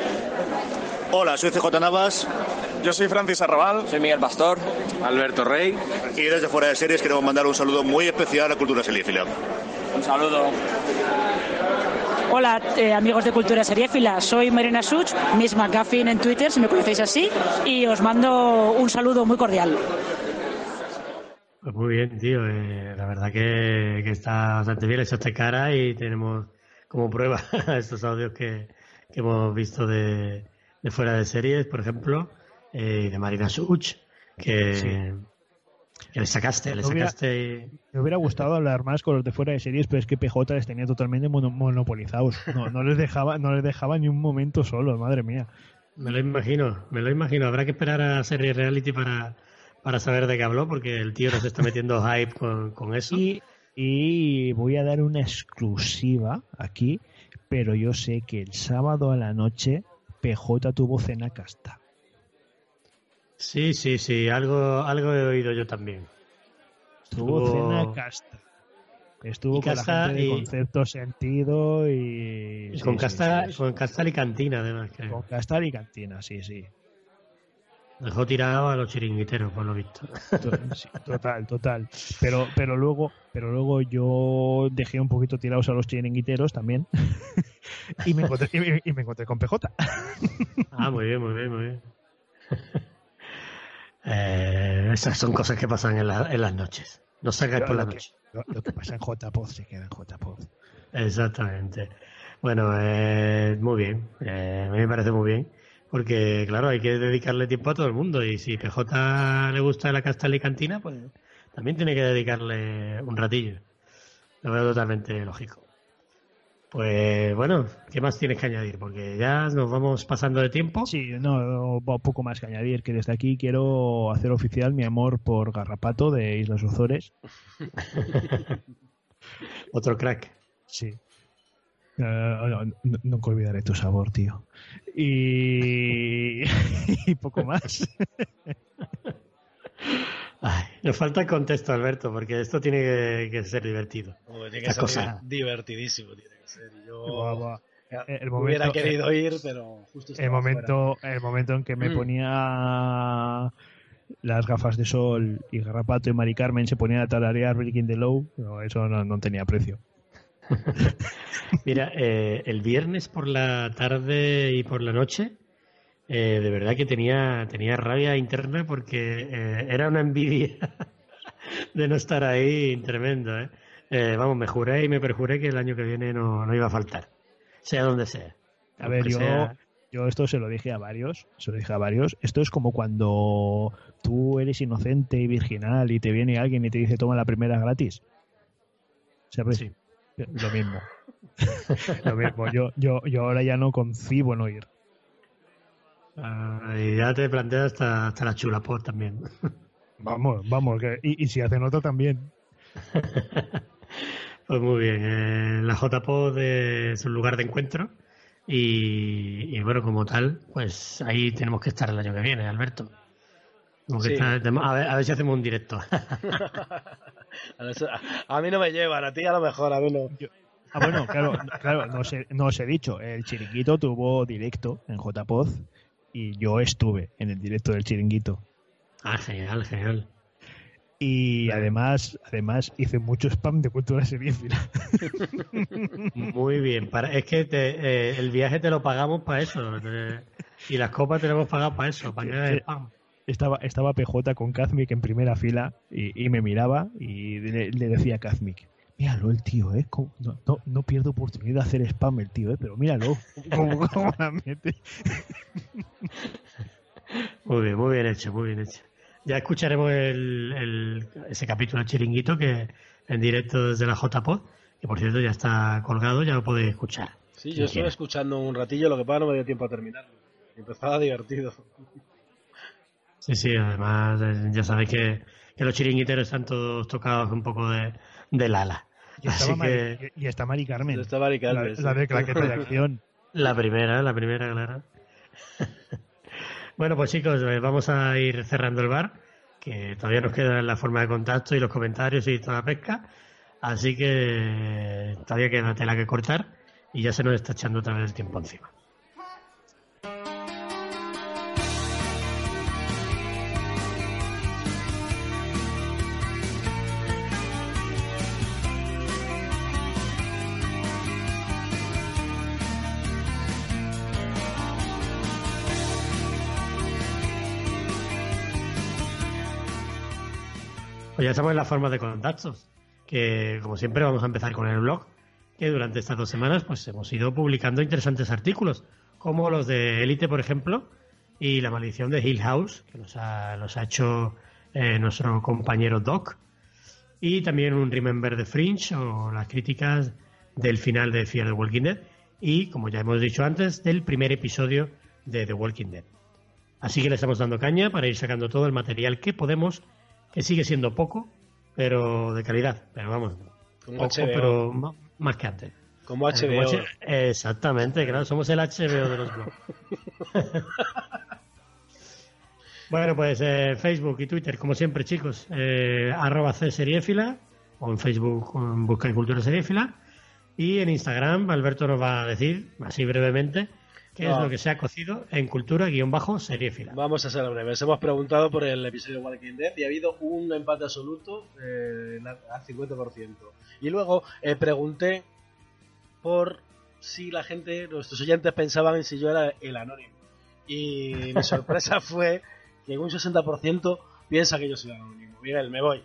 Hola, soy CJ Navas. Yo soy Francis Arrabal. Soy Miguel Pastor. Alberto Rey. Y desde fuera de series queremos mandar un saludo muy especial a Cultura Selífila. Un saludo. Hola eh, amigos de Cultura Seriéfila, soy Marina Such, Miss McGuffin en Twitter, si me conocéis así, y os mando un saludo muy cordial. Pues muy bien, tío. eh, la verdad que, que está bastante bien. Está cara y tenemos como prueba [LAUGHS] estos audios que, que hemos visto de, de fuera de series, por ejemplo, eh, de Marina Such, que, Sí. Que le sacaste, le sacaste. Me hubiera gustado hablar más con los de fuera de series, pero es que PJ les tenía totalmente mono- monopolizados. No, no les dejaba, no les dejaba ni un momento solos, madre mía. Me lo imagino, me lo imagino. Habrá que esperar a serie reality para, para saber de qué habló, porque el tío nos está metiendo [LAUGHS] hype con, con eso. Y, y voy a dar una exclusiva aquí, pero yo sé que el sábado a la noche PJ tuvo cena casta. Sí, sí, sí, algo, algo he oído yo también. Tuvo Estuvo- cena casta. Estuvo con casta la gente de y- concepto sentido y... Con, sí, casta, sí, sí. con Castal y Cantina, además. Que Con Castar y Cantina, sí, sí. Dejó tirado a los chiringuiteros, por lo visto. Sí, Total, total. Pero, pero luego, pero luego yo dejé un poquito tirados a los chiringuiteros también. [LAUGHS] y, me encontré, y, me, y me encontré con PJ. Ah, muy bien, muy bien, muy bien. Eh, esas son cosas que pasan en, la- en las noches. No salgáis por la que- noche. Lo, lo que pasa en JPod se queda en JPod. Exactamente. Bueno, eh, muy bien. Eh, a mí me parece muy bien. Porque, claro, hay que dedicarle tiempo a todo el mundo. Y si PJ le gusta la Castal y Cantina, pues también tiene que dedicarle un ratillo. Lo veo totalmente lógico. Pues bueno, ¿qué más tienes que añadir? Porque ya nos vamos pasando de tiempo. Sí, no, poco más que añadir, que desde aquí quiero hacer oficial mi amor por Garrapato de Islas Ozores. [LAUGHS] Otro crack. Sí. no, nunca olvidaré tu sabor, tío. Y, [LAUGHS] y poco más. [LAUGHS] Ay, nos falta contexto, Alberto, porque esto tiene que, ser divertido. tiene que ser divertidísimo, tiene que ser. Yo el momento, hubiera querido ir, pero justo el momento, el momento en que me mm. ponía las gafas de sol y Garrapato y Mari Carmen se ponían a tararear Breaking the Low, eso no, tenía precio. [LAUGHS] Mira, eh, el viernes por la tarde y por la noche eh, de verdad que tenía, tenía rabia interna porque eh, era una envidia [LAUGHS] de no estar ahí tremendo. ¿eh? Vamos, me juré y me perjuré que el año que viene no, no iba a faltar, sea donde sea. A ver, yo, yo esto se lo dije a varios, se lo dije a varios. Esto es como cuando tú eres inocente y virginal y te viene alguien y te dice toma la primera gratis. ¿Sabes? Sí. Lo mismo. [LAUGHS] lo mismo. Yo, yo, yo ahora ya no concibo no ir. Ah, y ya te planteas hasta, hasta la chulapor también. Vamos, vamos, que, y, si hace nota también. [LAUGHS] pues muy bien, eh, la JPod es un lugar de encuentro y, bueno, como tal, pues ahí tenemos que estar el año que viene, Alberto. a, ver, si hacemos un directo. [LAUGHS] a mí no me llevan, a ti a lo mejor, a mí no. Ah, bueno, claro, claro no, os he, no os he dicho, el chiringuito tuvo directo en JPod y yo estuve en el directo del chiringuito. Ah, genial, genial. Y además, además hice mucho spam de cultura seriéfila. [LAUGHS] Muy bien. Para, es que eh, el viaje te lo pagamos para eso. y las copas te lo hemos pagado para eso, para que spam. Estaba, estaba PJ con Kazmik en primera fila y, me miraba y le, le decía a Kazmik, míralo el tío, ¿eh? No, no, no, pierdo oportunidad de hacer spam el tío, ¿eh? Pero míralo, cómo, la mete. Muy bien, muy bien hecho, muy bien hecho. Ya escucharemos el, ese capítulo chiringuito que en directo desde la JPod, que por cierto ya está colgado, ya lo podéis escuchar. Sí, yo estuve escuchando un ratillo, lo que pasa no me dio tiempo a terminar. Empezaba divertido. Sí, sí, además eh, ya sabéis que, que los chiringuiteros están todos tocados un poco de, del ala. Y, está Mari Carmen. Está Mari Carmen. La, de claqueta de acción. [LAUGHS] La primera, la primera, claro. [LAUGHS] bueno, pues chicos, eh, vamos a ir cerrando el bar, que todavía nos queda la forma de contacto y los comentarios y toda la pesca. Así que todavía queda tela que cortar y ya se nos está echando otra vez el tiempo encima. Pues ya estamos en la forma de contactos, que como siempre vamos a empezar con el blog, que durante estas dos semanas pues hemos ido publicando interesantes artículos, como los de Elite, por ejemplo, y La maldición de Hill House, que nos ha, ha hecho eh, nuestro compañero Doc, y también un Remember de Fringe o las críticas del final de Fear the Walking Dead, y como ya hemos dicho antes, del primer episodio de The Walking Dead. Así que le estamos dando caña para ir sacando todo el material que podemos que sigue siendo poco, pero de calidad. Pero vamos, poco, pero más, que antes. Como HBO. exactamente, claro, somos el HBO de los blogs. [LAUGHS] bueno, pues eh, Facebook y Twitter, como siempre, chicos, eh, arroba C seriéfila, o en Facebook busca Cultura Seriéfila, y en Instagram Alberto nos va a decir, así brevemente, ¿Qué es lo que se ha cocido en cultura-seriéfila? Vamos a ser breves. Hemos preguntado por el episodio de Walking Dead y ha habido un empate absoluto eh, al 50%. Y luego eh, pregunté por si la gente, nuestros oyentes pensaban en si yo era el anónimo. Y mi sorpresa [LAUGHS] fue que un 60% piensa que yo soy el anónimo. Miguel, me voy.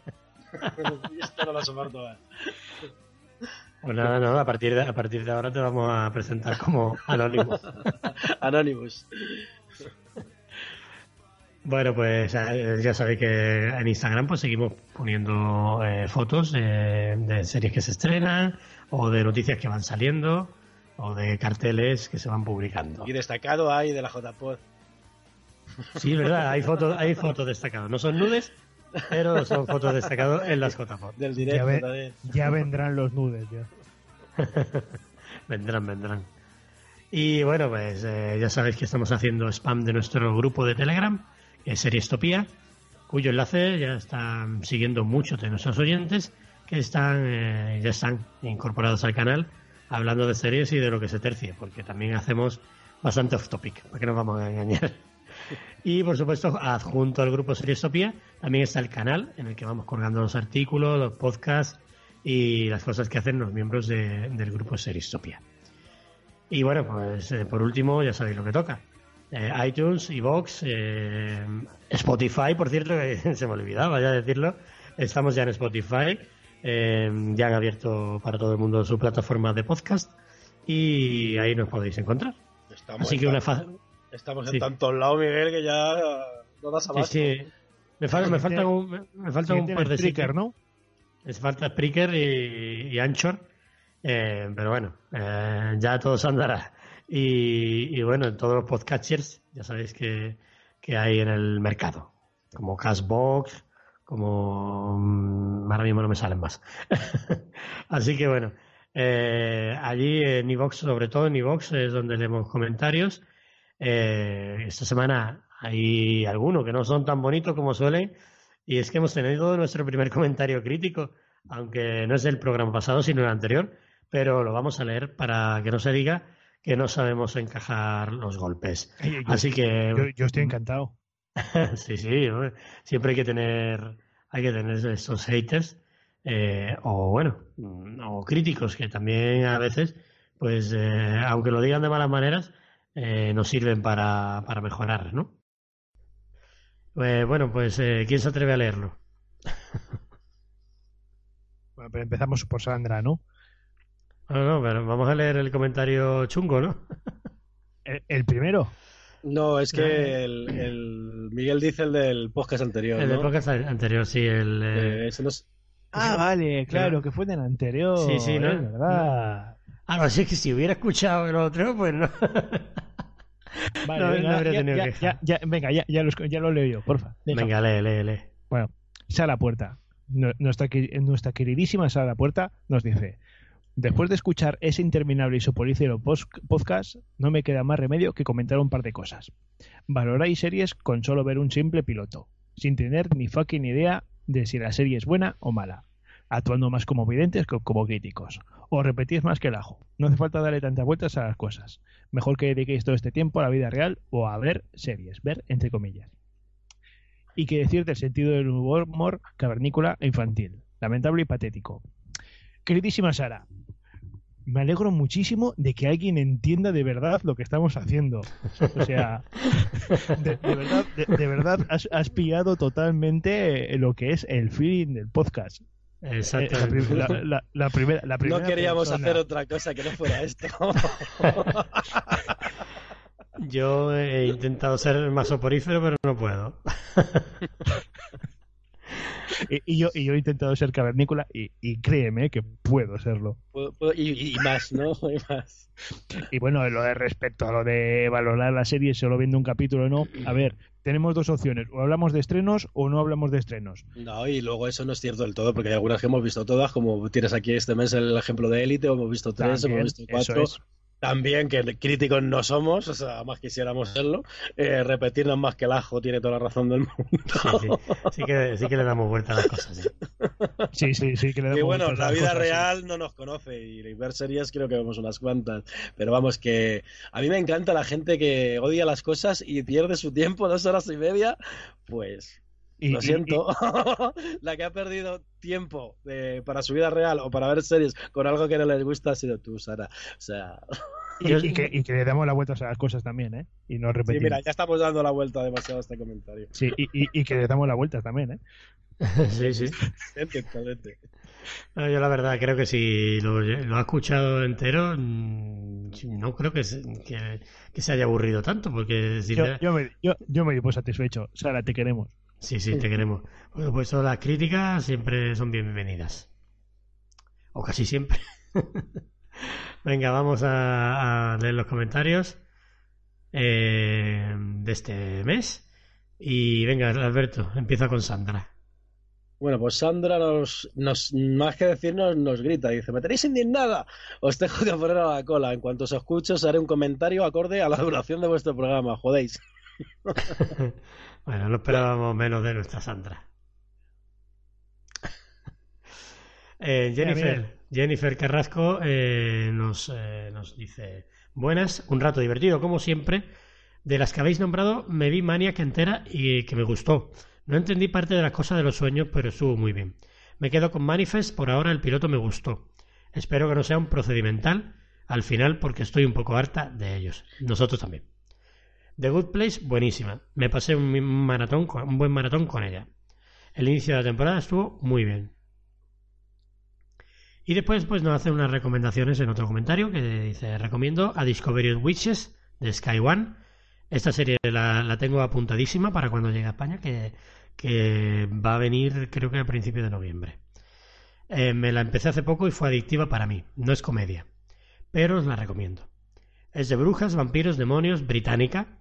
[LAUGHS] Esto no lo soporto más. Pues nada, no, a partir de, a partir de ahora te vamos a presentar como Anonymous. [LAUGHS] Anonymous. Bueno, pues eh, ya sabéis que en Instagram pues seguimos poniendo eh, fotos de series que se estrenan o de noticias que van saliendo o de carteles que se van publicando. Y destacado hay de la JPod. Sí, verdad, hay fotos, hay fotos destacadas. No son nudes, pero son fotos destacadas en las JPod. Del Ya, directo ve- ya vendrán los nudes. Ya. [LAUGHS] vendrán, vendrán. Y bueno, pues eh, ya sabéis que estamos haciendo spam de nuestro grupo de Telegram, que es Seriestopía, cuyo enlace ya están siguiendo muchos de nuestros oyentes que están eh, ya están incorporados al canal hablando de series y de lo que se tercie, porque también hacemos bastante off topic, para que nos vamos a engañar. Y por supuesto, adjunto al grupo Seriestopía también está el canal en el que vamos colgando los artículos, los podcasts y las cosas que hacen los miembros de- del grupo Seriestopía. Y bueno, pues eh, por último, ya sabéis lo que toca. Eh, iTunes, iVoox, eh, Spotify, por cierto, que [LAUGHS] se me olvidaba ya decirlo. Estamos ya en Spotify. eh, ya han abierto para todo el mundo su plataforma de podcast. Y ahí nos podéis encontrar. Estamos Así en que una fa- Estamos Sí. en tantos lados, Miguel, que ya no das Sí, abasto. sí. Me, fal- me faltan un, me- Sí, un par de sitios. ¿no? Les falta Spreaker y, y Anchor. Eh, pero bueno, eh, ya todo se andará. Y, y bueno, en todos los podcatchers, ya sabéis que, que hay en el mercado. Como Cashbox, como... mm, Ahora mismo no me salen más. [LAUGHS] Así que bueno, eh, allí en iVox, sobre todo en iVox, es donde leemos comentarios. Esta semana hay algunos que no son tan bonitos como suelen. Y es que hemos tenido nuestro primer comentario crítico, aunque no es del programa pasado, sino el anterior, pero lo vamos a leer para que no se diga que no sabemos encajar los golpes. Yo- Así que Yo, yo estoy encantado. [LAUGHS] sí, sí, siempre hay que tener, hay que tener esos haters, eh, o bueno, o críticos que también a veces, pues, eh, aunque lo digan de malas maneras, eh, nos sirven para, para mejorar, ¿no? Eh, bueno, pues, eh, ¿quién se atreve a leerlo? [LAUGHS] Bueno, pero empezamos por Sandra, ¿no? No, no, pero vamos a leer el comentario chungo, ¿no? [LAUGHS] El, el primero. No, es que el, el- Miguel dice el del podcast anterior. El ¿no? del podcast anterior, sí, el... eh, Eh, ese no es- Ah, vale, claro, que fue del anterior. Sí, sí, ¿no? es verdad. Ah, no, sí, es que si hubiera escuchado el otro, pues no. [LAUGHS] Vale, No, venga, no habría ya, tenido ya- queja. ya- ya- venga, ya, ya, los- ya lo leo yo, porfa. Venga, lee, lee, lee. Bueno, Sara Puerta, nu- nuestra, nuestra queridísima Sara Puerta, nos dice: Después de escuchar ese interminable y soporífero podcast, no me queda más remedio que comentar un par de cosas. Valoráis series con solo ver un simple piloto, sin tener ni fucking idea de si la serie es buena o mala, actuando más como videntes que como críticos. O repetís más que el ajo. No hace falta darle tantas vueltas a las cosas. Mejor que dediquéis todo este tiempo a la vida real o a ver series, ver entre comillas. Y que decir del sentido del humor cavernícola e infantil, lamentable y patético. Queridísima Sara, me alegro muchísimo de que alguien entienda de verdad lo que estamos haciendo. O sea, de, verdad, de, verdad has pillado totalmente lo que es el feeling del podcast. Exacto. Eh, La, prim- la- [LAUGHS] la- la primera, la No queríamos persona- hacer otra cosa que no fuera esto. [LAUGHS] Yo he intentado ser más soporífero, pero no puedo. [LAUGHS] Y, y yo, y yo he intentado ser cavernícola y, y créeme que puedo serlo. Puedo- puedo- y, y más, ¿no? Y más. Y bueno, lo de respecto a lo de valorar la serie solo viendo un capítulo o no, a ver, tenemos dos opciones, o hablamos de estrenos o no hablamos de estrenos. No, y luego eso no es cierto del todo, porque hay algunas que hemos visto todas, como tienes aquí este mes el ejemplo de Élite, o hemos visto tres, También, hemos visto cuatro. También que críticos no somos, o sea, más quisiéramos serlo. Eh, repetirnos más que el ajo tiene toda la razón del mundo. Sí, sí, sí que, sí que le damos vuelta a las cosas. sí. Sí, sí, sí, que le damos Y bueno, a la vida cosas, sí. real no nos conoce y ver series creo que vemos unas cuantas. Pero vamos, que a mí me encanta la gente que odia las cosas y pierde su tiempo dos horas y media. Pues Y- lo y- siento. [LAUGHS] la que ha perdido tiempo eh, para su vida real o para ver series con algo que no les gusta ha sido tú, Sara. O sea, Y, y que, [LAUGHS] y que le damos las vueltas a las cosas también, ¿eh? Y no sí, repetimos. mira, ya estamos dando la vuelta demasiado a este comentario. Sí, y, y- y que le damos las vueltas también, ¿eh? [LAUGHS] Sí, sí. No, yo la verdad creo que si lo, lo ha escuchado entero, mm, no creo que se, que, que se haya aburrido tanto, porque si Yo, te- yo me, yo, yo me por satisfecho. Sara, te queremos. Sí, sí, te queremos. Bueno, pues todas las críticas siempre son bienvenidas. O casi siempre. [LAUGHS] Venga, vamos a, a leer los comentarios eh, de este mes. Y venga, Alberto, empieza con Sandra. Bueno, pues Sandra nos, nos más que decirnos, nos grita. Dice, me tenéis indignada. Os dejo de poner a la cola. En cuanto os escucho, os haré un comentario acorde a la duración de vuestro programa. Jodéis. [LAUGHS] bueno, no esperábamos menos de nuestra Sandra. Eh, Jennifer, Jennifer Carrasco eh, nos, eh, nos dice: Buenas, un rato divertido, como siempre. De las que habéis nombrado, me vi Maniac entera y que me gustó. No entendí parte de las cosas de los sueños, pero estuvo muy bien. Me quedo con Manifest, por ahora el piloto me gustó. Espero que no sea un procedimental al final porque estoy un poco harta de ellos. Nosotros también. The Good Place, buenísima. Me pasé un, maratón, un buen maratón con ella. El inicio de la temporada estuvo muy bien. Y después pues nos hace unas recomendaciones en otro comentario que dice recomiendo a Discovery Witches de Sky One. Esta serie la, la tengo apuntadísima para cuando llegue a España que que va a venir creo que a principios de noviembre. Eh, me la empecé hace poco y fue adictiva para mí. No es comedia, pero os la recomiendo. Es de brujas, vampiros, demonios, británica.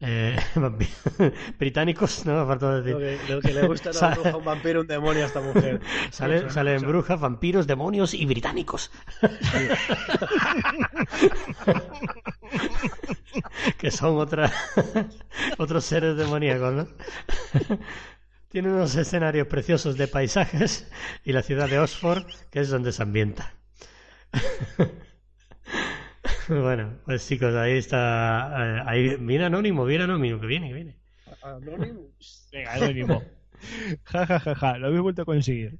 Eh, [LAUGHS] [LAUGHS] británicos, no falta decir. Lo que, le gusta a [LAUGHS] bruja, un vampiro, un demonio a esta mujer. Sale, salen brujas, vampiros, demonios y británicos. que son otra, otros seres demoníacos, ¿no? Tiene unos escenarios preciosos de paisajes y la ciudad de Oxford, que es donde se ambienta. [LAUGHS] bueno, pues chicos, ahí está. Eh, ahí, viene Anónimo, viene Anónimo, que viene, que viene. Anónimo. Venga, Anónimo. [LAUGHS] Ja, ja, ja, ja, lo habéis vuelto a conseguir.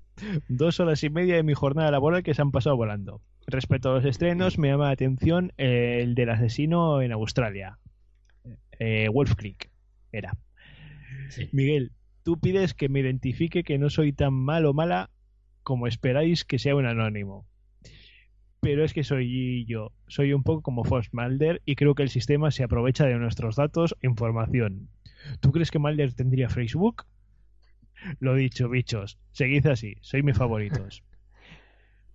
Dos horas y media de mi jornada laboral que se han pasado volando. Respecto a los estrenos, me llama la atención eh, el del asesino en Australia. Eh, Wolf Creek era. Miguel, tú pides que me identifique que no soy tan mal o mala como esperáis que sea un anónimo. Pero es que soy yo, soy un poco como Fox Mulder y creo que el sistema se aprovecha de nuestros datos e información. ¿Tú crees que Mulder tendría Facebook? Lo dicho, bichos, seguid así, soy mis favoritos.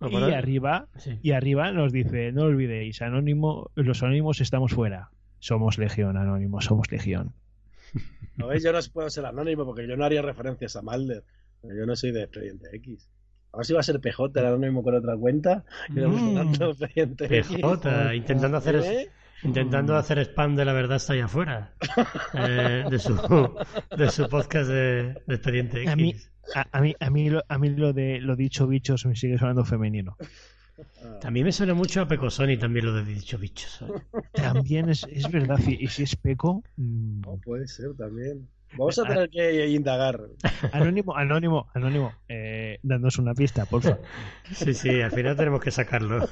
[LAUGHS] y arriba, y arriba nos dice, no olvidéis, anónimo, los anónimos estamos fuera. Somos legión, anónimos, somos legión. [LAUGHS] ¿No veis? Yo no puedo ser anónimo porque yo no haría referencias a Malder. Yo no soy de Expediente X. A ver si va a ser PJ el anónimo con otra cuenta. [LAUGHS] Mm. PJ, [LAUGHS] intentando hacer, ¿Eh? intentando mm. hacer spam de la verdad está allá afuera. [LAUGHS] Eh, de, su, de su podcast de, Expediente X. A mí, a, mí, a, mí, lo, a mí lo de lo dicho bichos me sigue sonando femenino. También me suena mucho a Pecosoni también lo de dicho bichos. También es, es verdad, y si es Peco... Mm. No, puede ser también. Vamos a tener que indagar. Anónimo, anónimo, anónimo, eh, dándonos una pista, por favor. Sí, sí, al final tenemos que sacarlo.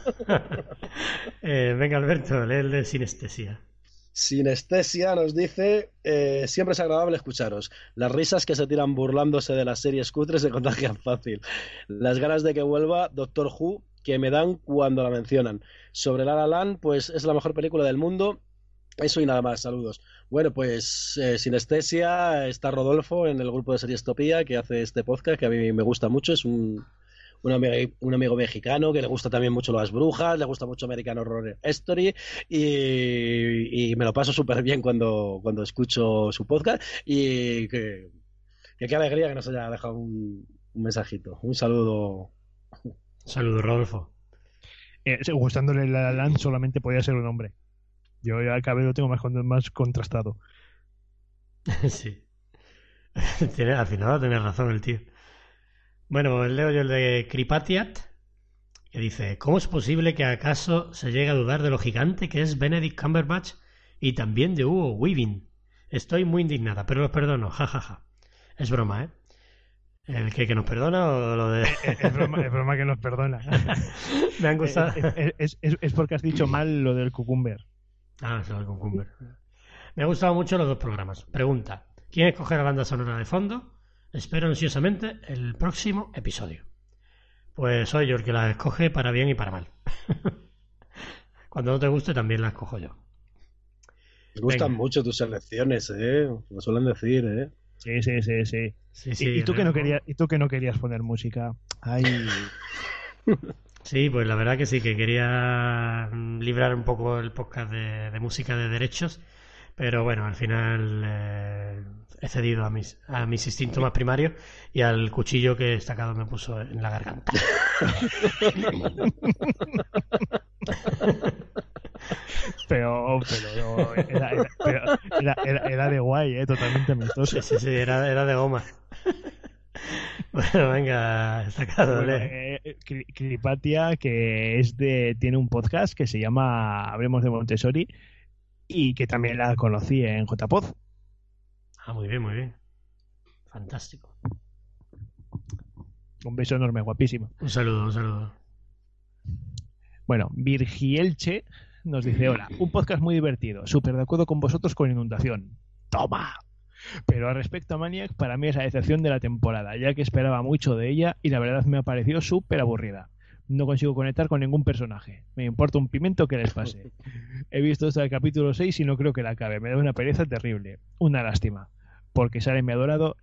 Eh, venga, Alberto, lee el de sinestesia. Sinestesia nos dice, eh, siempre es agradable escucharos. Las risas que se tiran burlándose de las series cutres se contagian fácil. Las ganas de que vuelva Doctor Who que me dan cuando la mencionan. Sobre La La Land, pues es la mejor película del mundo. Eso y nada más, saludos. Bueno, pues eh, Sinestesia está Rodolfo en el grupo de Series Topía que hace este podcast que a mí me gusta mucho. Es un, un, amigo, mexicano que le gusta también mucho las brujas, le gusta mucho American Horror Story y, me lo paso súper bien cuando, cuando escucho su podcast y que, qué alegría que nos haya dejado un, un mensajito. Un saludo Saludos, Rodolfo. Eh, gustándole la Land solamente podía ser un hombre. Yo ya al lo tengo más, más contrastado. [LAUGHS] sí. [LAUGHS] al final va a tener razón el tío. Bueno, leo yo el de Kripatiat, que dice, ¿cómo es posible que acaso se llegue a dudar de lo gigante que es Benedict Cumberbatch y también de Hugo Weaving? Estoy muy indignada, pero los perdono, jajaja. Ja, ja. Es broma, ¿eh? ¿El que, que nos perdona o lo de.? Es, broma, que nos perdona. [LAUGHS] Me han gustado. Es, es, porque has dicho mal lo del cucumber. Ah, eso del cucumber. Me han gustado mucho los dos programas. Pregunta: ¿Quién escoge la banda sonora de fondo? Espero ansiosamente el próximo episodio. Pues soy yo el que la escoge para bien y para mal. [LAUGHS] Cuando no te guste, también la escojo yo. Me gustan mucho tus selecciones, ¿eh? Lo suelen decir, ¿eh? Sí, sí, sí, sí. ¿Y, tú que no querías, ¿Y tú que no querías poner música? Ay. [LAUGHS] Sí, pues la verdad que sí, que quería mm, librar un poco el podcast de, de música de derechos, pero bueno, al final eh, he cedido a mis, a mis instintos más primarios y al cuchillo que Estacado me puso en la garganta. [LAUGHS] Pero, pero, no, era, era, pero era, era- era de guay, ¿eh? totalmente amistoso. Sí, sí, sí, era, era de goma. Bueno, venga, Estacado, Bueno, eh, Cri- Cripatia, que es de, tiene un podcast que se llama Hablemos de Montessori y que también la conocí en JPod. Ah, muy bien, muy bien. Fantástico. Un beso enorme, guapísimo. Un saludo, un saludo. Bueno, Virgielche nos dice, hola, un podcast muy divertido, súper de acuerdo con vosotros con inundación. Toma. Pero respecto a Maniac, para mí es la decepción de la temporada, ya que esperaba mucho de ella y la verdad me ha parecido súper aburrida. No consigo conectar con ningún personaje. Me importa un pimiento que les pase. He visto hasta el capítulo 6 y no creo que la acabe. Me da una pereza terrible. Una lástima. Porque sale mi adorado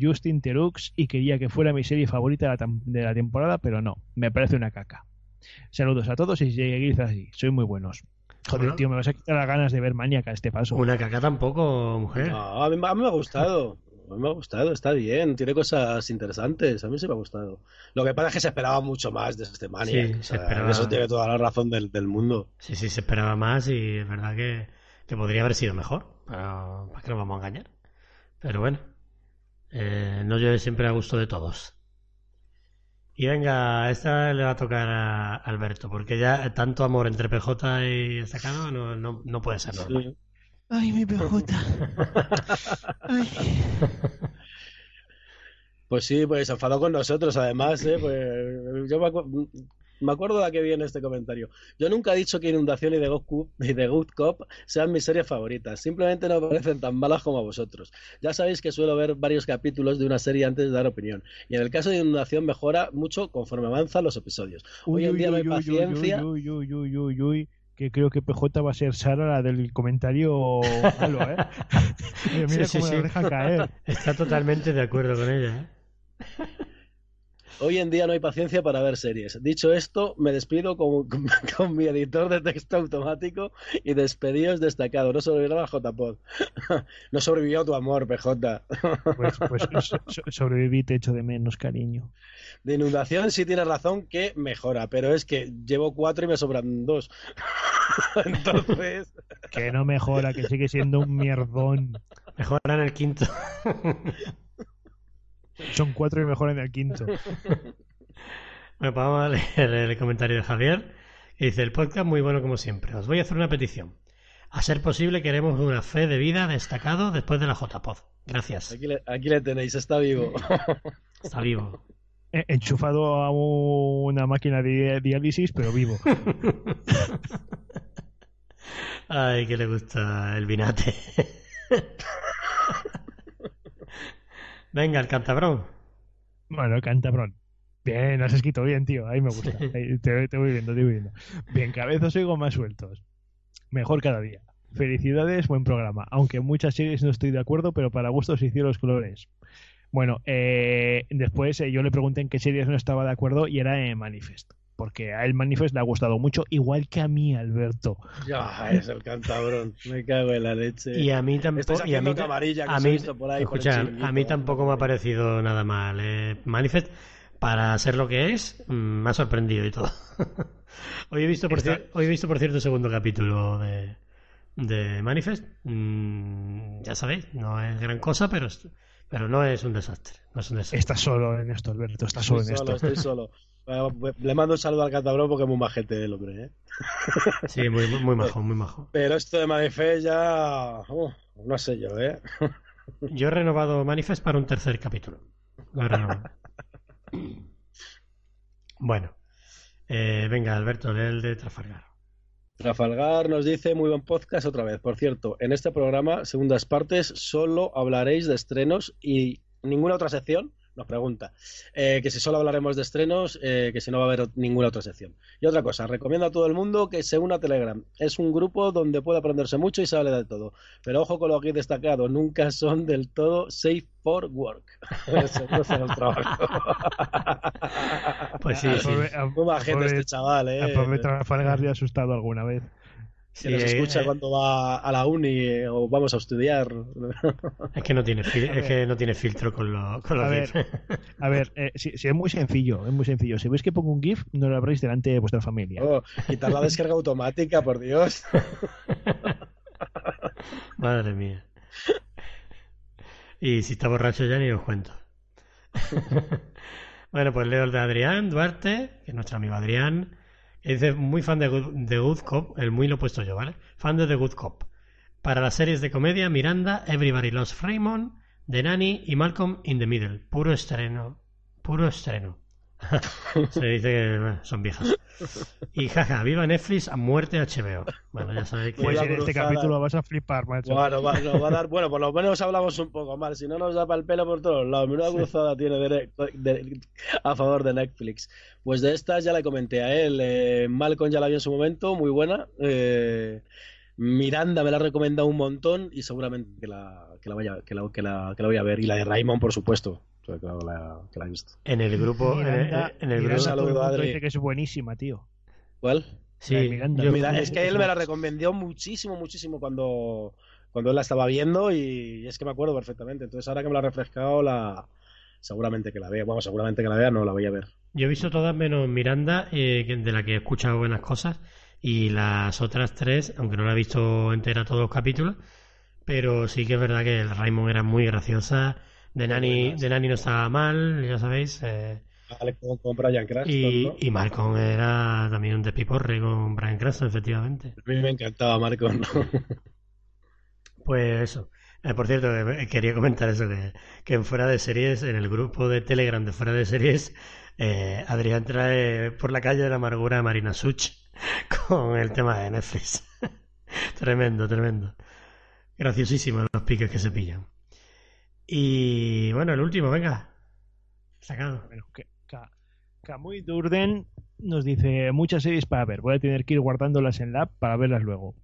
Justin Terux y quería que fuera mi serie favorita de la, temporada, pero no. Me parece una caca. Saludos a todos y seguid así. Soy muy buenos. Joder, Bueno. tío, me vas a quitar las ganas de ver Maniac a este paso. Una caca tampoco, mujer. No, a, mí, a mí me ha gustado. A mí me ha gustado, está bien, tiene cosas interesantes. A mí sí me ha gustado. Lo que pasa es que se esperaba mucho más de este Maniac. Sí, o se sea, esperaba. Eso tiene toda la razón del, del mundo. Sí, sí, se esperaba más y es verdad que, que podría haber sido mejor. Pero, ¿para qué nos vamos a engañar? Pero bueno, eh, no llueve siempre a gusto de todos. Y venga, esta le va a tocar a Alberto, porque ya tanto amor entre PJ y Estacado no, no, no puede ser normal. Ay, mi PJ. [LAUGHS] Ay. Pues sí, pues se enfadó con nosotros, además, ¿eh? Pues yo me, acu- me acuerdo de a qué viene este comentario. Yo nunca he dicho que Inundación y The Good Cop, y The Good Cop sean mis series favoritas. Simplemente no me parecen tan malas como a vosotros. Ya sabéis que suelo ver varios capítulos de una serie antes de dar opinión. Y en el caso de Inundación mejora mucho conforme avanzan los episodios. Hoy en día no hay paciencia. Uy, uy, uy, uy, uy, que creo que PJ va a ser Sara la del comentario malo, ¿eh? [LAUGHS] mira mira Sí, sí, cómo sí. la deja caer. Está totalmente de acuerdo con ella. ¿eh? Hoy en día no hay paciencia para ver series. Dicho esto, me despido con, con- [LAUGHS] con mi editor de texto automático y despedidos destacado. No sobrevivirá la JPod. [LAUGHS] No sobrevivió tu amor, PJ. Pues, pues so- so- sobreviví, te echo de menos, cariño. De inundación sí tienes razón que mejora, pero es que llevo cuatro y me sobran dos. [LAUGHS] Entonces, Que no mejora, que sigue siendo un mierdón. Mejora en el quinto. Son cuatro y mejora en el quinto. [LAUGHS] Bueno, pues vamos a leer el comentario de Javier, que dice, el podcast muy bueno como siempre. Os voy a hacer una petición. A ser posible, queremos una fe de vida destacado después de la JPod. Gracias. aquí le, aquí le tenéis, está vivo. [LAUGHS] Está vivo. Eh, Enchufado a una máquina de diálisis, pero vivo. [LAUGHS] Ay, que le gusta el vinate. Venga, el cantabrón. Bueno, el cantabrón. Bien, has escrito bien, tío. Ahí me gusta. Ahí te, te voy viendo, te voy viendo. Bien, cabezos oigo más sueltos. Mejor cada día. Felicidades, buen programa. Aunque en muchas series no estoy de acuerdo, pero para gustos y cielos colores. Bueno, eh, después eh, yo le pregunté en qué series no estaba de acuerdo y era en Manifest. Porque a él Manifest le ha gustado mucho, igual que a mí, Alberto. Ya, [LAUGHS] es el cantabrón. Me cago en la leche. Y a mí tampoco. Y a mí, que a mí, visto por ahí por el escucha, chiringuito. a mí tampoco me ha parecido nada mal. eh. Manifest, para ser lo que es, mm, me ha sorprendido y todo. [LAUGHS] hoy, he visto por cier- hoy he visto, por cierto, el segundo capítulo de, de Manifest. Mm, ya sabéis, no es gran cosa, pero, es- pero no es un desastre. No es un desastre. Estás solo en esto, Alberto, estás solo Estoy en solo, esto. estoy solo. Bueno, [LAUGHS] Le mando un saludo al cantabrón porque es muy majete el hombre, ¿eh? [LAUGHS] Sí, muy, muy, muy majo, muy majo. Pero esto de Manifest ya... uh, no sé yo, ¿eh? [LAUGHS] Yo he renovado Manifest para un tercer capítulo. Lo he renovado. bueno. Eh, venga, Alberto, lee el de Trafalgar. Trafalgar nos dice muy buen podcast otra vez. Por cierto, en este programa, segundas partes, solo hablaréis de estrenos y ninguna otra sección. Nos pregunta eh, que si solo hablaremos de estrenos, eh, que si no va a haber ninguna otra sección. Y otra cosa, recomiendo a todo el mundo que se una a Telegram. Es un grupo donde puede aprenderse mucho y se habla de todo. Pero ojo con lo que he destacado, nunca son del todo safe for work. [LAUGHS] Trabajo. Pues sí, [LAUGHS] sí. Muy majete este chaval, ¿eh? A pobre Trafalgar le ha asustado alguna vez. Que nos escucha eh, cuando va a la uni eh, o vamos a estudiar. Es que no tiene, fil- es que no tiene filtro con, lo, con los A GIFs. ver, a ver eh, si, si es muy sencillo, es muy sencillo. Si veis que pongo un GIF, no lo abréis delante de vuestra familia. Oh, quitar la descarga automática, por Dios. [LAUGHS] Madre mía. Y si está borracho ya ni os cuento. [LAUGHS] bueno, pues leo el de Adrián Duarte, que es nuestro amigo Adrián, dice muy fan de Good, Good Cop, el muy lo he puesto yo, ¿vale? Fan de The Good Cop. Para las series de comedia, Miranda, Everybody Loves Raymond, The Nanny y Malcolm in the Middle. Puro estreno. Puro estreno. [LAUGHS] Se dice que son viejas. Y jaja, viva Netflix a muerte HBO. Bueno, ya sabéis que... Pues en este capítulo vas a flipar, macho. Bueno, va, nos va a dar, bueno, por lo menos hablamos un poco mal. Si no nos da para el pelo por todos lados. Menuda cruzada tiene de- de- a favor de Netflix. Pues de estas ya la comenté a él. Eh, Malcolm ya la vi en su momento, muy buena. Eh, Miranda me la ha recomendado un montón y seguramente que la, que la, vaya, que la, que la, que la voy a ver. Y la de Raymond, por supuesto. Claro, la, la. En el grupo... en el- Miranda, en el Miranda, grupo... saludo, todo el mundo Adri. dice que es buenísima, tío. ¿Cuál? Sí, La de Miranda. yo- Mira, es que él me la recomendó muchísimo, muchísimo cuando, cuando él la estaba viendo y es que me acuerdo perfectamente. Entonces ahora que me la ha refrescado, la seguramente que la vea. Bueno, seguramente que la vea, no la voy a ver. Yo he visto todas menos Miranda, eh, de la que he escuchado buenas cosas, y las otras tres, aunque no la he visto entera todos los capítulos, pero sí que es verdad que el Raymond era muy graciosa, de Nani, de Nani no estaba mal, ya sabéis, eh, con, Brian Cranston, y, ¿no? y Malcolm era también un despiporre con Brian Cranston, efectivamente. A mí me encantaba Marco. ¿no? [LAUGHS] Pues eso. Eh, por cierto, eh, quería comentar eso, que, que en Fuera de Series, en el grupo de Telegram de Fuera de Series, eh, Adrián trae por la calle de la amargura a Marina Such [LAUGHS] con el tema de Netflix. [LAUGHS] tremendo, tremendo. Graciosísimo los piques que se pillan. Y bueno, el último, venga. Sacado. Bueno, que, Kamui Durden nos dice muchas series para ver. Voy a tener que ir guardándolas en la app para verlas luego.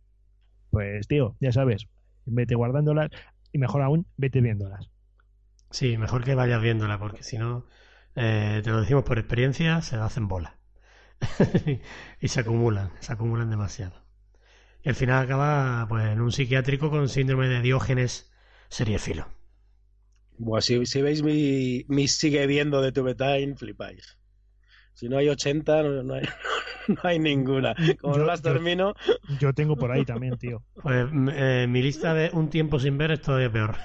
Pues, tío, ya sabes, vete guardándolas y mejor aún, vete viéndolas. Sí, mejor que vayas viéndola, porque si no, eh, te lo decimos por experiencia, se hacen bola. [LAUGHS] y se acumulan, se acumulan demasiado. Y al final acaba pues, en un psiquiátrico con síndrome de Diógenes seriéfilo. Buah, si, si veis mi, mi sigue viendo de TV Time, flipáis. Si no hay 80, no, no hay, [LAUGHS] no hay ninguna. Como Yo- no las termino, Yo tengo por ahí también, tío. [LAUGHS] Pues eh, mi lista de un tiempo sin ver es todavía peor.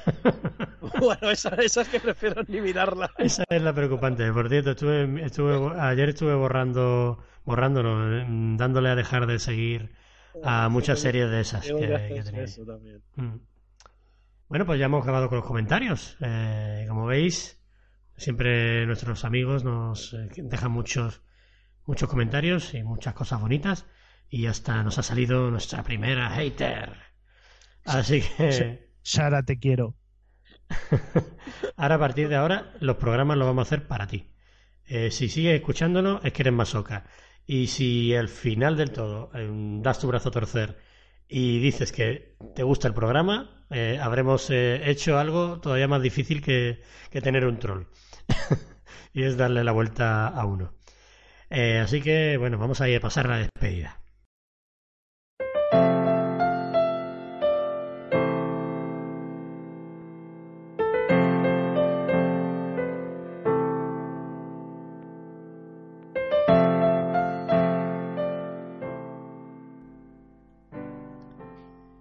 [LAUGHS] bueno, esa, esa es que prefiero ni mirarla. Esa es la preocupante. Por cierto, estuve, estuve ayer estuve borrando, borrándolo, dándole a dejar de seguir a muchas series de esas que, que tenía. eso también. Mm. Bueno, pues ya hemos acabado con los comentarios. Eh, como veis, siempre nuestros amigos nos eh, dejan muchos, muchos comentarios y muchas cosas bonitas. Y hasta nos ha salido nuestra primera hater. Así que Sara, te quiero. [LAUGHS] ahora a partir de ahora los programas los vamos a hacer para ti. Eh, si sigues escuchándonos es que eres masoca. Y si al final del todo eh, das tu brazo a torcer y dices que te gusta el programa, eh, habremos eh, hecho algo todavía más difícil que, que tener un troll. [LAUGHS] y es darle la vuelta a uno. Eh, así que, bueno, vamos a ir a pasar la despedida.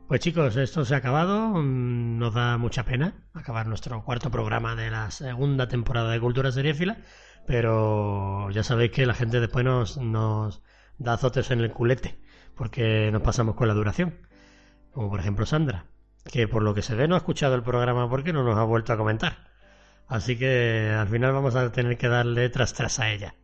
Pues chicos, esto se ha acabado. Mm, Nos da mucha pena acabar nuestro cuarto programa de la segunda temporada de Cultura Seriéfila, pero ya sabéis que la gente después nos, nos da azotes en el culete, porque nos pasamos con la duración. Como por ejemplo Sandra, que por lo que se ve no ha escuchado el programa porque no nos ha vuelto a comentar. Así que al final vamos a tener que darle tras tras a ella.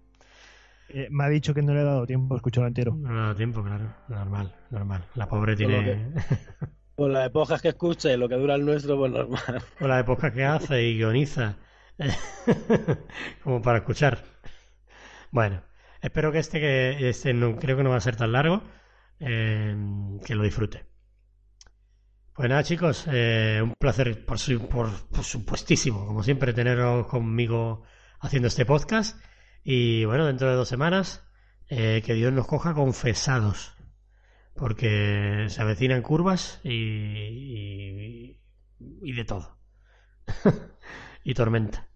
Eh, me ha dicho que no le he dado tiempo a escucharlo entero. No ha dado tiempo, claro. Normal, normal. La pobre Con tiene... [LAUGHS] Con la de podcast que escucha y lo que dura el nuestro, pues normal. o la época que hace y guioniza [LAUGHS] como para escuchar. Bueno, espero que este, que este no, creo que no va a ser tan largo, eh, que lo disfrute. Pues nada, chicos, eh, un placer, por, su, por, por, supuestísimo, como siempre, teneros conmigo haciendo este podcast. Y bueno, dentro de dos semanas, eh, que Dios nos coja confesados, porque se avecinan curvas y, y, de todo. [LAUGHS] y tormenta.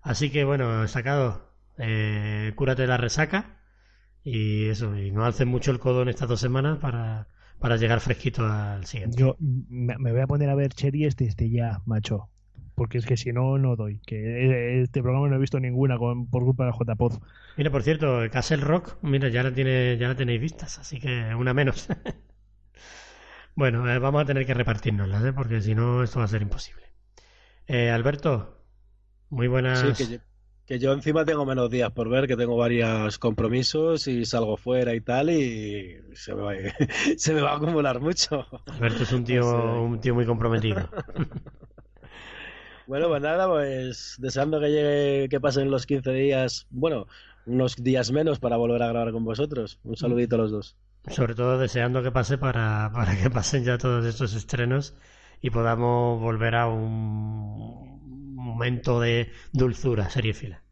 Así que bueno, sacado, eh, cúrate la resaca y eso, y no alces mucho el codo en estas dos semanas para, para llegar fresquito al siguiente. Yo me, me voy a poner a ver series desde ya, macho. Porque es que si no, no doy. Que este programa no he visto ninguna con, por culpa de JPod. Mira, por cierto, Castle Rock, mira, ya la, tiene, ya la tenéis vistas, así que una menos. [LAUGHS] bueno, eh, vamos a tener que repartirnoslas, ¿eh? porque si no, esto va a ser imposible. Eh, Alberto, muy buenas. Sí, que yo, que yo encima tengo menos días por ver, que tengo varios compromisos y salgo fuera y tal, y se me va, [LAUGHS] se me va a acumular mucho. Alberto es un tío, [LAUGHS] un tío muy comprometido. Bueno, pues nada, pues deseando que llegue, que pasen los 15 días, bueno, unos días menos para volver a grabar con vosotros. Un saludito a los dos. Sobre todo deseando que pase para, [LAUGHS] para que pasen ya todos estos estrenos y podamos volver a un momento de dulzura, serie fila.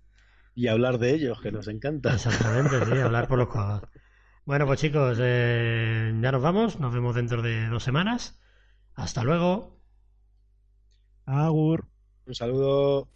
Y hablar de ellos, que nos encanta. Exactamente, sí, [LAUGHS] hablar por los codos. Bueno, pues chicos, eh, ya nos vamos, nos vemos dentro de dos semanas. Hasta luego. Agur. Un saludo.